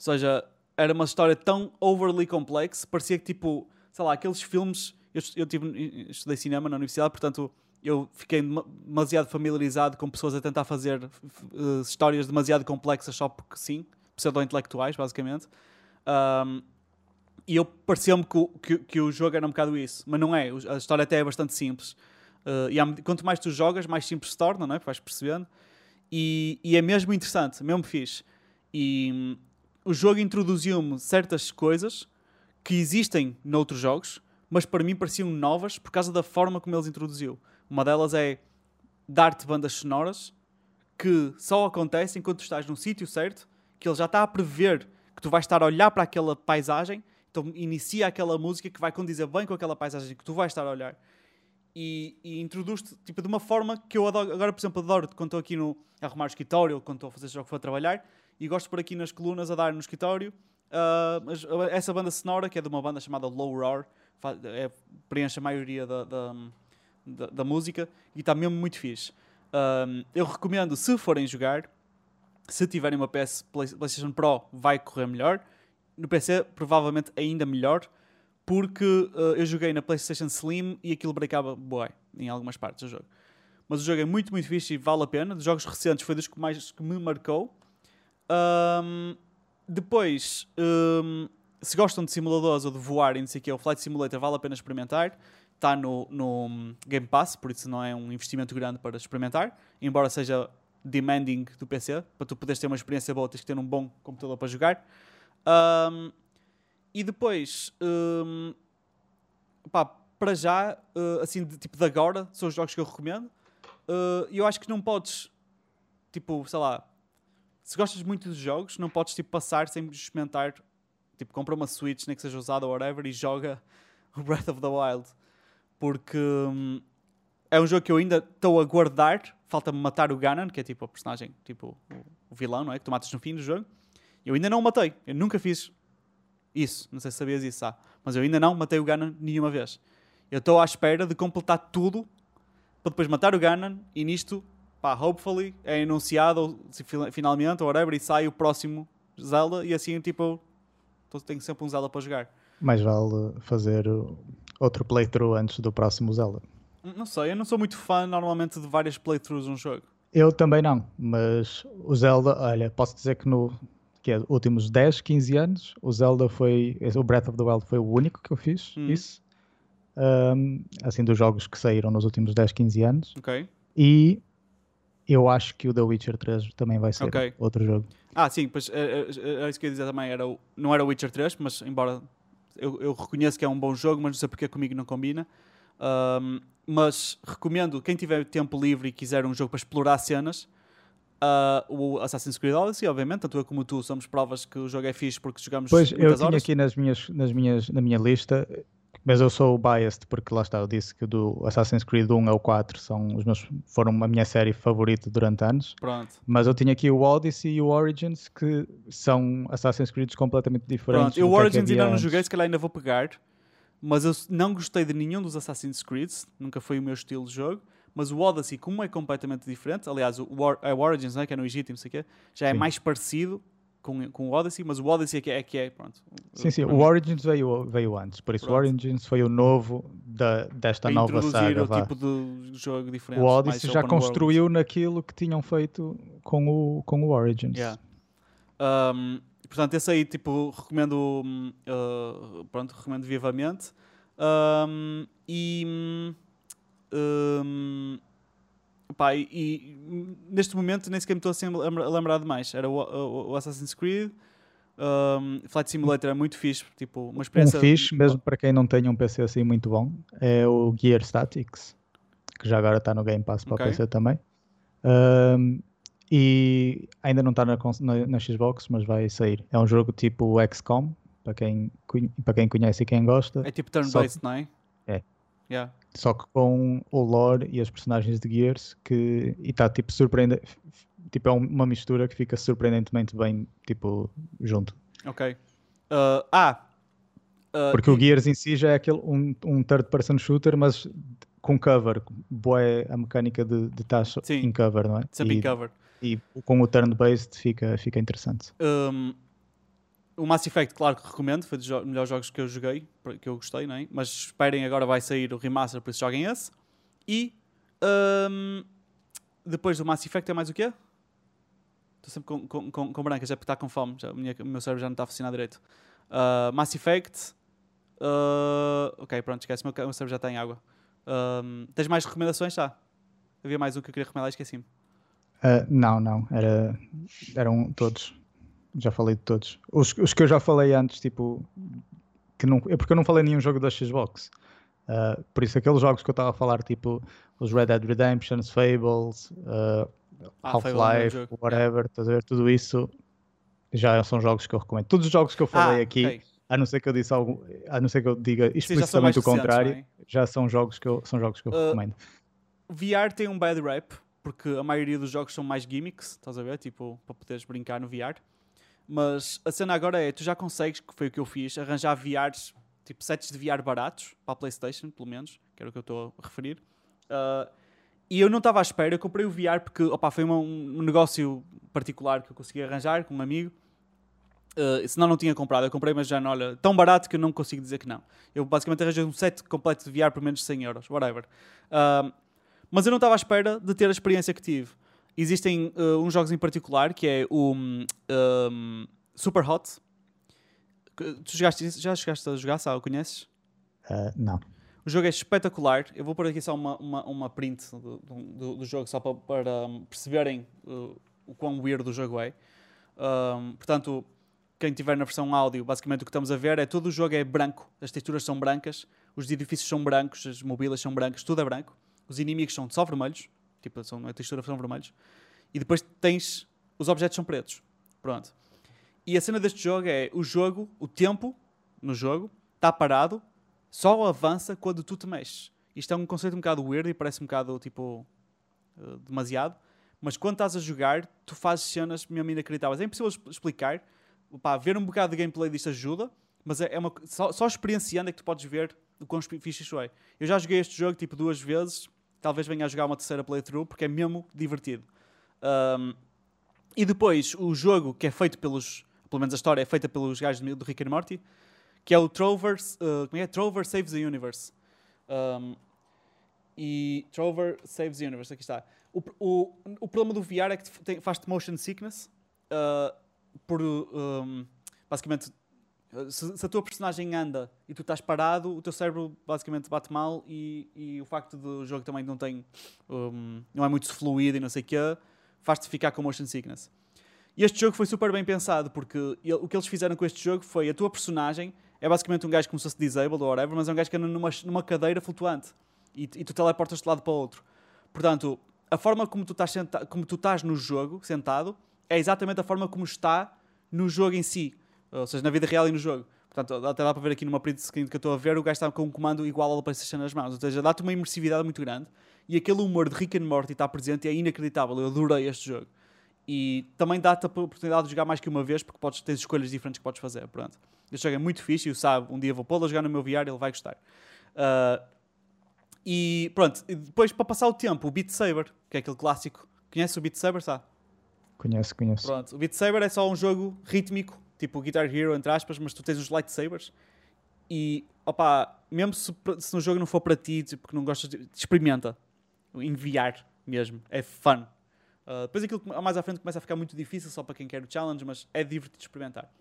seja, era uma história tão overly complexa, parecia que tipo, sei lá, aqueles filmes. Eu, eu tive, estudei cinema na universidade, portanto eu fiquei demasiado familiarizado com pessoas a tentar fazer uh, histórias demasiado complexas só porque sim, pseudo-intelectuais, basicamente. Um, e eu pareceu-me que, que, que, o jogo era um bocado isso, mas não é. A história até é bastante simples. Uh, e há, quanto mais tu jogas, mais simples se torna, não é? Vais percebendo. E, e é mesmo interessante, mesmo fixe. E um, o jogo introduziu-me certas coisas que existem noutros jogos, mas para mim pareciam novas por causa da forma como eles introduziu. Uma delas é dar-te bandas sonoras que só acontecem quando tu estás num sítio certo, que ele já está a prever que tu vais estar a olhar para aquela paisagem então inicia aquela música que vai condizer bem com aquela paisagem que tu vais estar a olhar. E, e introduz-te tipo, de uma forma que eu adoro. Agora, por exemplo, adoro quando estou aqui no, arrumar o escritório, quando estou a fazer jogo que for trabalhar, e gosto por aqui nas colunas a dar no escritório. Uh, essa banda sonora, que é de uma banda chamada Low Roar, é, preenche a maioria da, da, da, da música e está mesmo muito fixe. Uh, eu recomendo, se forem jogar, se tiverem uma PS PlayStation Pro, vai correr melhor no PC provavelmente ainda melhor, porque uh, eu joguei na PlayStation Slim e aquilo breakava boy, em algumas partes do jogo. Mas o jogo é muito, muito fixe e vale a pena. Dos jogos recentes foi dos que mais que me marcou. Um, depois, um, se gostam de simuladores ou de voar e não sei o que, o Flight Simulator vale a pena experimentar. Está no, no Game Pass, por isso não é um investimento grande para experimentar, embora seja demanding do PC. Para tu poderes ter uma experiência boa, tens que ter um bom computador para jogar. Um, e depois, um, pá, para já, uh, assim, de, tipo de agora, são os jogos que eu recomendo. Uh, eu acho que não podes, tipo, sei lá, se gostas muito dos jogos, não podes tipo, passar sem experimentar. Tipo, compra uma Switch, nem que seja usada ou whatever, e joga o Breath of the Wild. Porque um, é um jogo que eu ainda estou a guardar. Falta-me matar o Ganon, que é tipo a personagem, tipo o vilão, não é? Que tu matas no fim do jogo. Eu ainda não o matei. Eu nunca fiz isso. Não sei se sabias isso, ah. mas eu ainda não matei o Ganon nenhuma vez. Eu estou à espera de completar tudo para depois matar o Ganon e nisto, pá, hopefully, é anunciado se, finalmente, ou whatever, e sai o próximo Zelda e assim, tipo, tenho sempre um Zelda para jogar. Mais vale fazer outro playthrough antes do próximo Zelda. Não sei, eu não sou muito fã normalmente de várias playthroughs num jogo. Eu também não, mas o Zelda, olha, posso dizer que no que é, últimos 10, 15 anos, o Zelda foi, o Breath of the Wild foi o único que eu fiz, hum. isso. Um, assim, dos jogos que saíram nos últimos 10, 15 anos. Ok. E eu acho que o The Witcher 3 também vai ser okay. outro jogo. Ah, sim, pois é, é, isso que eu ia dizer também. Era o, não era o Witcher 3, mas embora eu, eu reconheço que é um bom jogo, mas não sei porque comigo não combina. Um, mas recomendo, quem tiver tempo livre e quiser um jogo para explorar cenas, uh, o Assassin's Creed Odyssey, obviamente, tanto eu como tu somos provas que o jogo é fixe porque jogamos Pois, eu tinha horas. aqui nas minhas, nas minhas, na minha lista, mas eu sou biased porque lá está, eu disse que do Assassin's Creed 1 ao 4 são os meus, foram a minha série favorita durante anos. Pronto. Mas eu tinha aqui o Odyssey e o Origins que são Assassin's Creed completamente diferentes. Pronto, eu o é Origins ainda não joguei, se calhar ainda vou pegar mas eu não gostei de nenhum dos Assassin's Creed, nunca foi o meu estilo de jogo. Mas o Odyssey, como é completamente diferente, aliás, o War, é o Origins, né, que é no Egito, não sei o quê, já é sim. mais parecido com, com o Odyssey, mas o Odyssey é que é, é que é pronto. Sim, sim, o Origins veio, veio antes, por isso pronto. o Origins foi o novo da, desta nova saga. o vá. tipo de jogo diferente. O Odyssey já construiu world. naquilo que tinham feito com o, com o Origins. Yeah. Um, portanto, esse aí, tipo, recomendo, uh, pronto, recomendo vivamente. Um, e, um, pá, e, e, neste momento nem sequer me estou assim a lembrar de mais. Era o, o, Assassin's Creed, um, Flight Simulator é muito fixe, tipo, uma experiência... Um fixe, mesmo para quem não tenha um PC assim muito bom, é o Gear Statics, que já agora está no Game Pass para okay. PC também. Um, e ainda não está na, na, na, Xbox, mas vai sair. É um jogo tipo XCOM, para quem, para quem conhece e quem gosta. É tipo turn-based, não é? É. Yeah. Só que com o lore e as personagens de Gears que e está tipo surpreendente, tipo é uma mistura que fica surpreendentemente bem tipo junto. Ok. Uh, ah. Uh, Porque e... o Gears em si já é aquele um, um third person shooter, mas com cover, boa a mecânica de, de taxa em cover, não é? Sempre e, em cover. E com o turn-based fica, fica interessante. Um, o Mass Effect, claro que recomendo, foi dos jo melhores jogos que eu joguei, que eu gostei, não é? Mas esperem, agora vai sair o remaster, por isso joguem esse. E um, depois do Mass Effect é mais o quê? Estou sempre com, com, com, com brancas, é porque está com fome, já, minha, o meu cérebro já não está a funcionar direito. Uh, Mass Effect. Uh, ok, pronto, esquece, o meu cérebro já está em água. Um, tens mais recomendações? Já? Havia mais um que eu queria recomendar, esqueci-me. Uh, não, não, Era, eram todos. Já falei de todos. Os, os que eu já falei antes, tipo, que não, é porque eu não falei nenhum jogo da Xbox. Uh, por isso, aqueles jogos que eu estava a falar, tipo os Red Dead Redemption, Fables, uh, ah, Half-Life, é whatever, estás a ver? Tudo isso já são jogos que eu recomendo. Todos os jogos que eu falei ah, aqui, okay. a não ser que eu disse algo, a não ser que eu diga explicitamente o contrário, é? já são jogos que eu, são jogos que eu uh, recomendo. VR tem um bad rap porque a maioria dos jogos são mais gimmicks, estás a ver? Tipo, para poderes brincar no VR. Mas a cena agora é, tu já consegues, que foi o que eu fiz, arranjar VRs, tipo sets de VR baratos, para a Playstation, pelo menos, que era o que eu estou a referir. Uh, e eu não estava à espera, eu comprei o VR porque, opa, foi uma, um negócio particular que eu consegui arranjar com um amigo. Uh, senão não tinha comprado, eu comprei, mas já não, olha, tão barato que eu não consigo dizer que não. Eu basicamente arranjei um set completo de VR por menos de 100 euros, whatever. Uh, mas eu não estava à espera de ter a experiência que tive. Existem uh, uns jogos em particular, que é o um, um, Super Hot. Tu jogaste, já chegaste a jogar, sabe? Conheces? Uh, não. O jogo é espetacular. Eu vou pôr aqui só uma, uma, uma print do, do, do, jogo, só para, para um, perceberem uh, o quão weird o jogo é. Um, portanto, quem tiver na versão áudio, basicamente o que estamos a ver é todo o jogo é branco, as texturas são brancas, os edifícios são brancos, as mobílias são brancas, tudo é branco os inimigos são só vermelhos, tipo, são, a textura são vermelhos, e depois tens, os objetos são pretos. Pronto. E a cena deste jogo é, o jogo, o tempo no jogo, está parado, só avança quando tu te mexes. Isto é um conceito um bocado weird e parece um bocado, tipo, uh, demasiado, mas quando estás a jogar, tu fazes cenas mesmo inacreditáveis. É impossível explicar. Ver um bocado de gameplay disto ajuda, mas é, é uma, só, só experienciando é que tu podes ver o quão fixe isso é. Eu já joguei este jogo tipo duas vezes talvez venha a jogar uma terceira playthrough, porque é mesmo divertido. Um, e depois, o jogo que é feito pelos. Pelo menos a história é feita pelos gajos do Rick and Morty, que é o Trover. Uh, como é? Trover Saves the Universe. Um, e Trover Saves the Universe, aqui está. O, o, o problema do VR é que faz-te motion sickness. Uh, por. Um, basicamente, se, se, a tua personagem anda e tu estás parado, o teu cérebro basicamente bate mal e, e o facto do jogo também não tem. Um, não é muito fluido e não sei o quê, faz-te ficar com motion sickness. E este jogo foi super bem pensado, porque ele, o que eles fizeram com este jogo foi a tua personagem é basicamente um gajo como se fosse disabled ou whatever, mas é um gajo que anda numa, numa cadeira flutuante e, e tu teleportas de lado para o outro. Portanto, a forma como tu, estás como tu estás no jogo, sentado, é exatamente a forma como está no jogo em si. Ou seja, na vida real e no jogo. Portanto, até dá para ver aqui numa print screen que eu estou a ver, o gajo está com um comando igual ao PlayStation nas mãos. Ou seja, dá-te uma imersividade muito grande. E aquele humor de Rick and Morty está presente e é inacreditável. Eu adorei este jogo. E também dá-te a oportunidade de jogar mais que uma vez, porque podes ter escolhas diferentes que podes fazer. Pronto. Este jogo é muito fixe e o sabe, um dia vou pô-lo a jogar no meu VR e ele vai gostar. Uh, e pronto, e depois para passar o tempo, o Beat Saber, que é aquele clássico. Conhece o Beat Saber, sabe? Conheço, conheço. Pronto, o Beat Saber é só um jogo rítmico tipo Guitar Hero, entre aspas, mas tu tens os lightsabers e, opa, mesmo se, se no jogo não for para ti, tipo, que não gostas, de, experimenta. Enviar mesmo. É fun. Uh, depois aquilo mais à frente começa a ficar muito difícil só para quem quer o challenge, mas é divertido experimentar.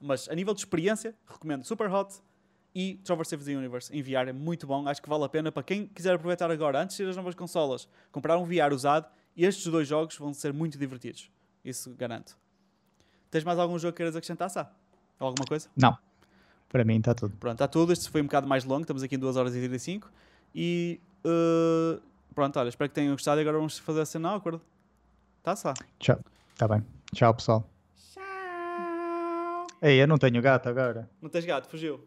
Mas a nível de experiência, recomendo Super Hot e Trover Saves the Universe. Enviar é muito bom, acho que vale a pena para quem quiser aproveitar agora, antes de ir as novas consolas, comprar um VR usado. Estes dois jogos vão ser muito divertidos. Isso garanto. Tens mais algum jogo que queiras acrescentar, Sá? Ou alguma coisa? Não. Para mim está tudo. Pronto, está tudo. Este foi um bocado mais longo. Estamos aqui em 2 horas e 35. E uh, pronto, olha, espero que tenham gostado. E agora vamos fazer a cena awkward. Tá, Sá? Tchau. Está bem. Tchau, pessoal. Tchau. Ei, eu não tenho gato agora. Não tens gato, fugiu.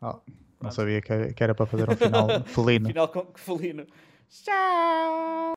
Oh, não sabia que era, que era para fazer um final felino. final felino. Tchau.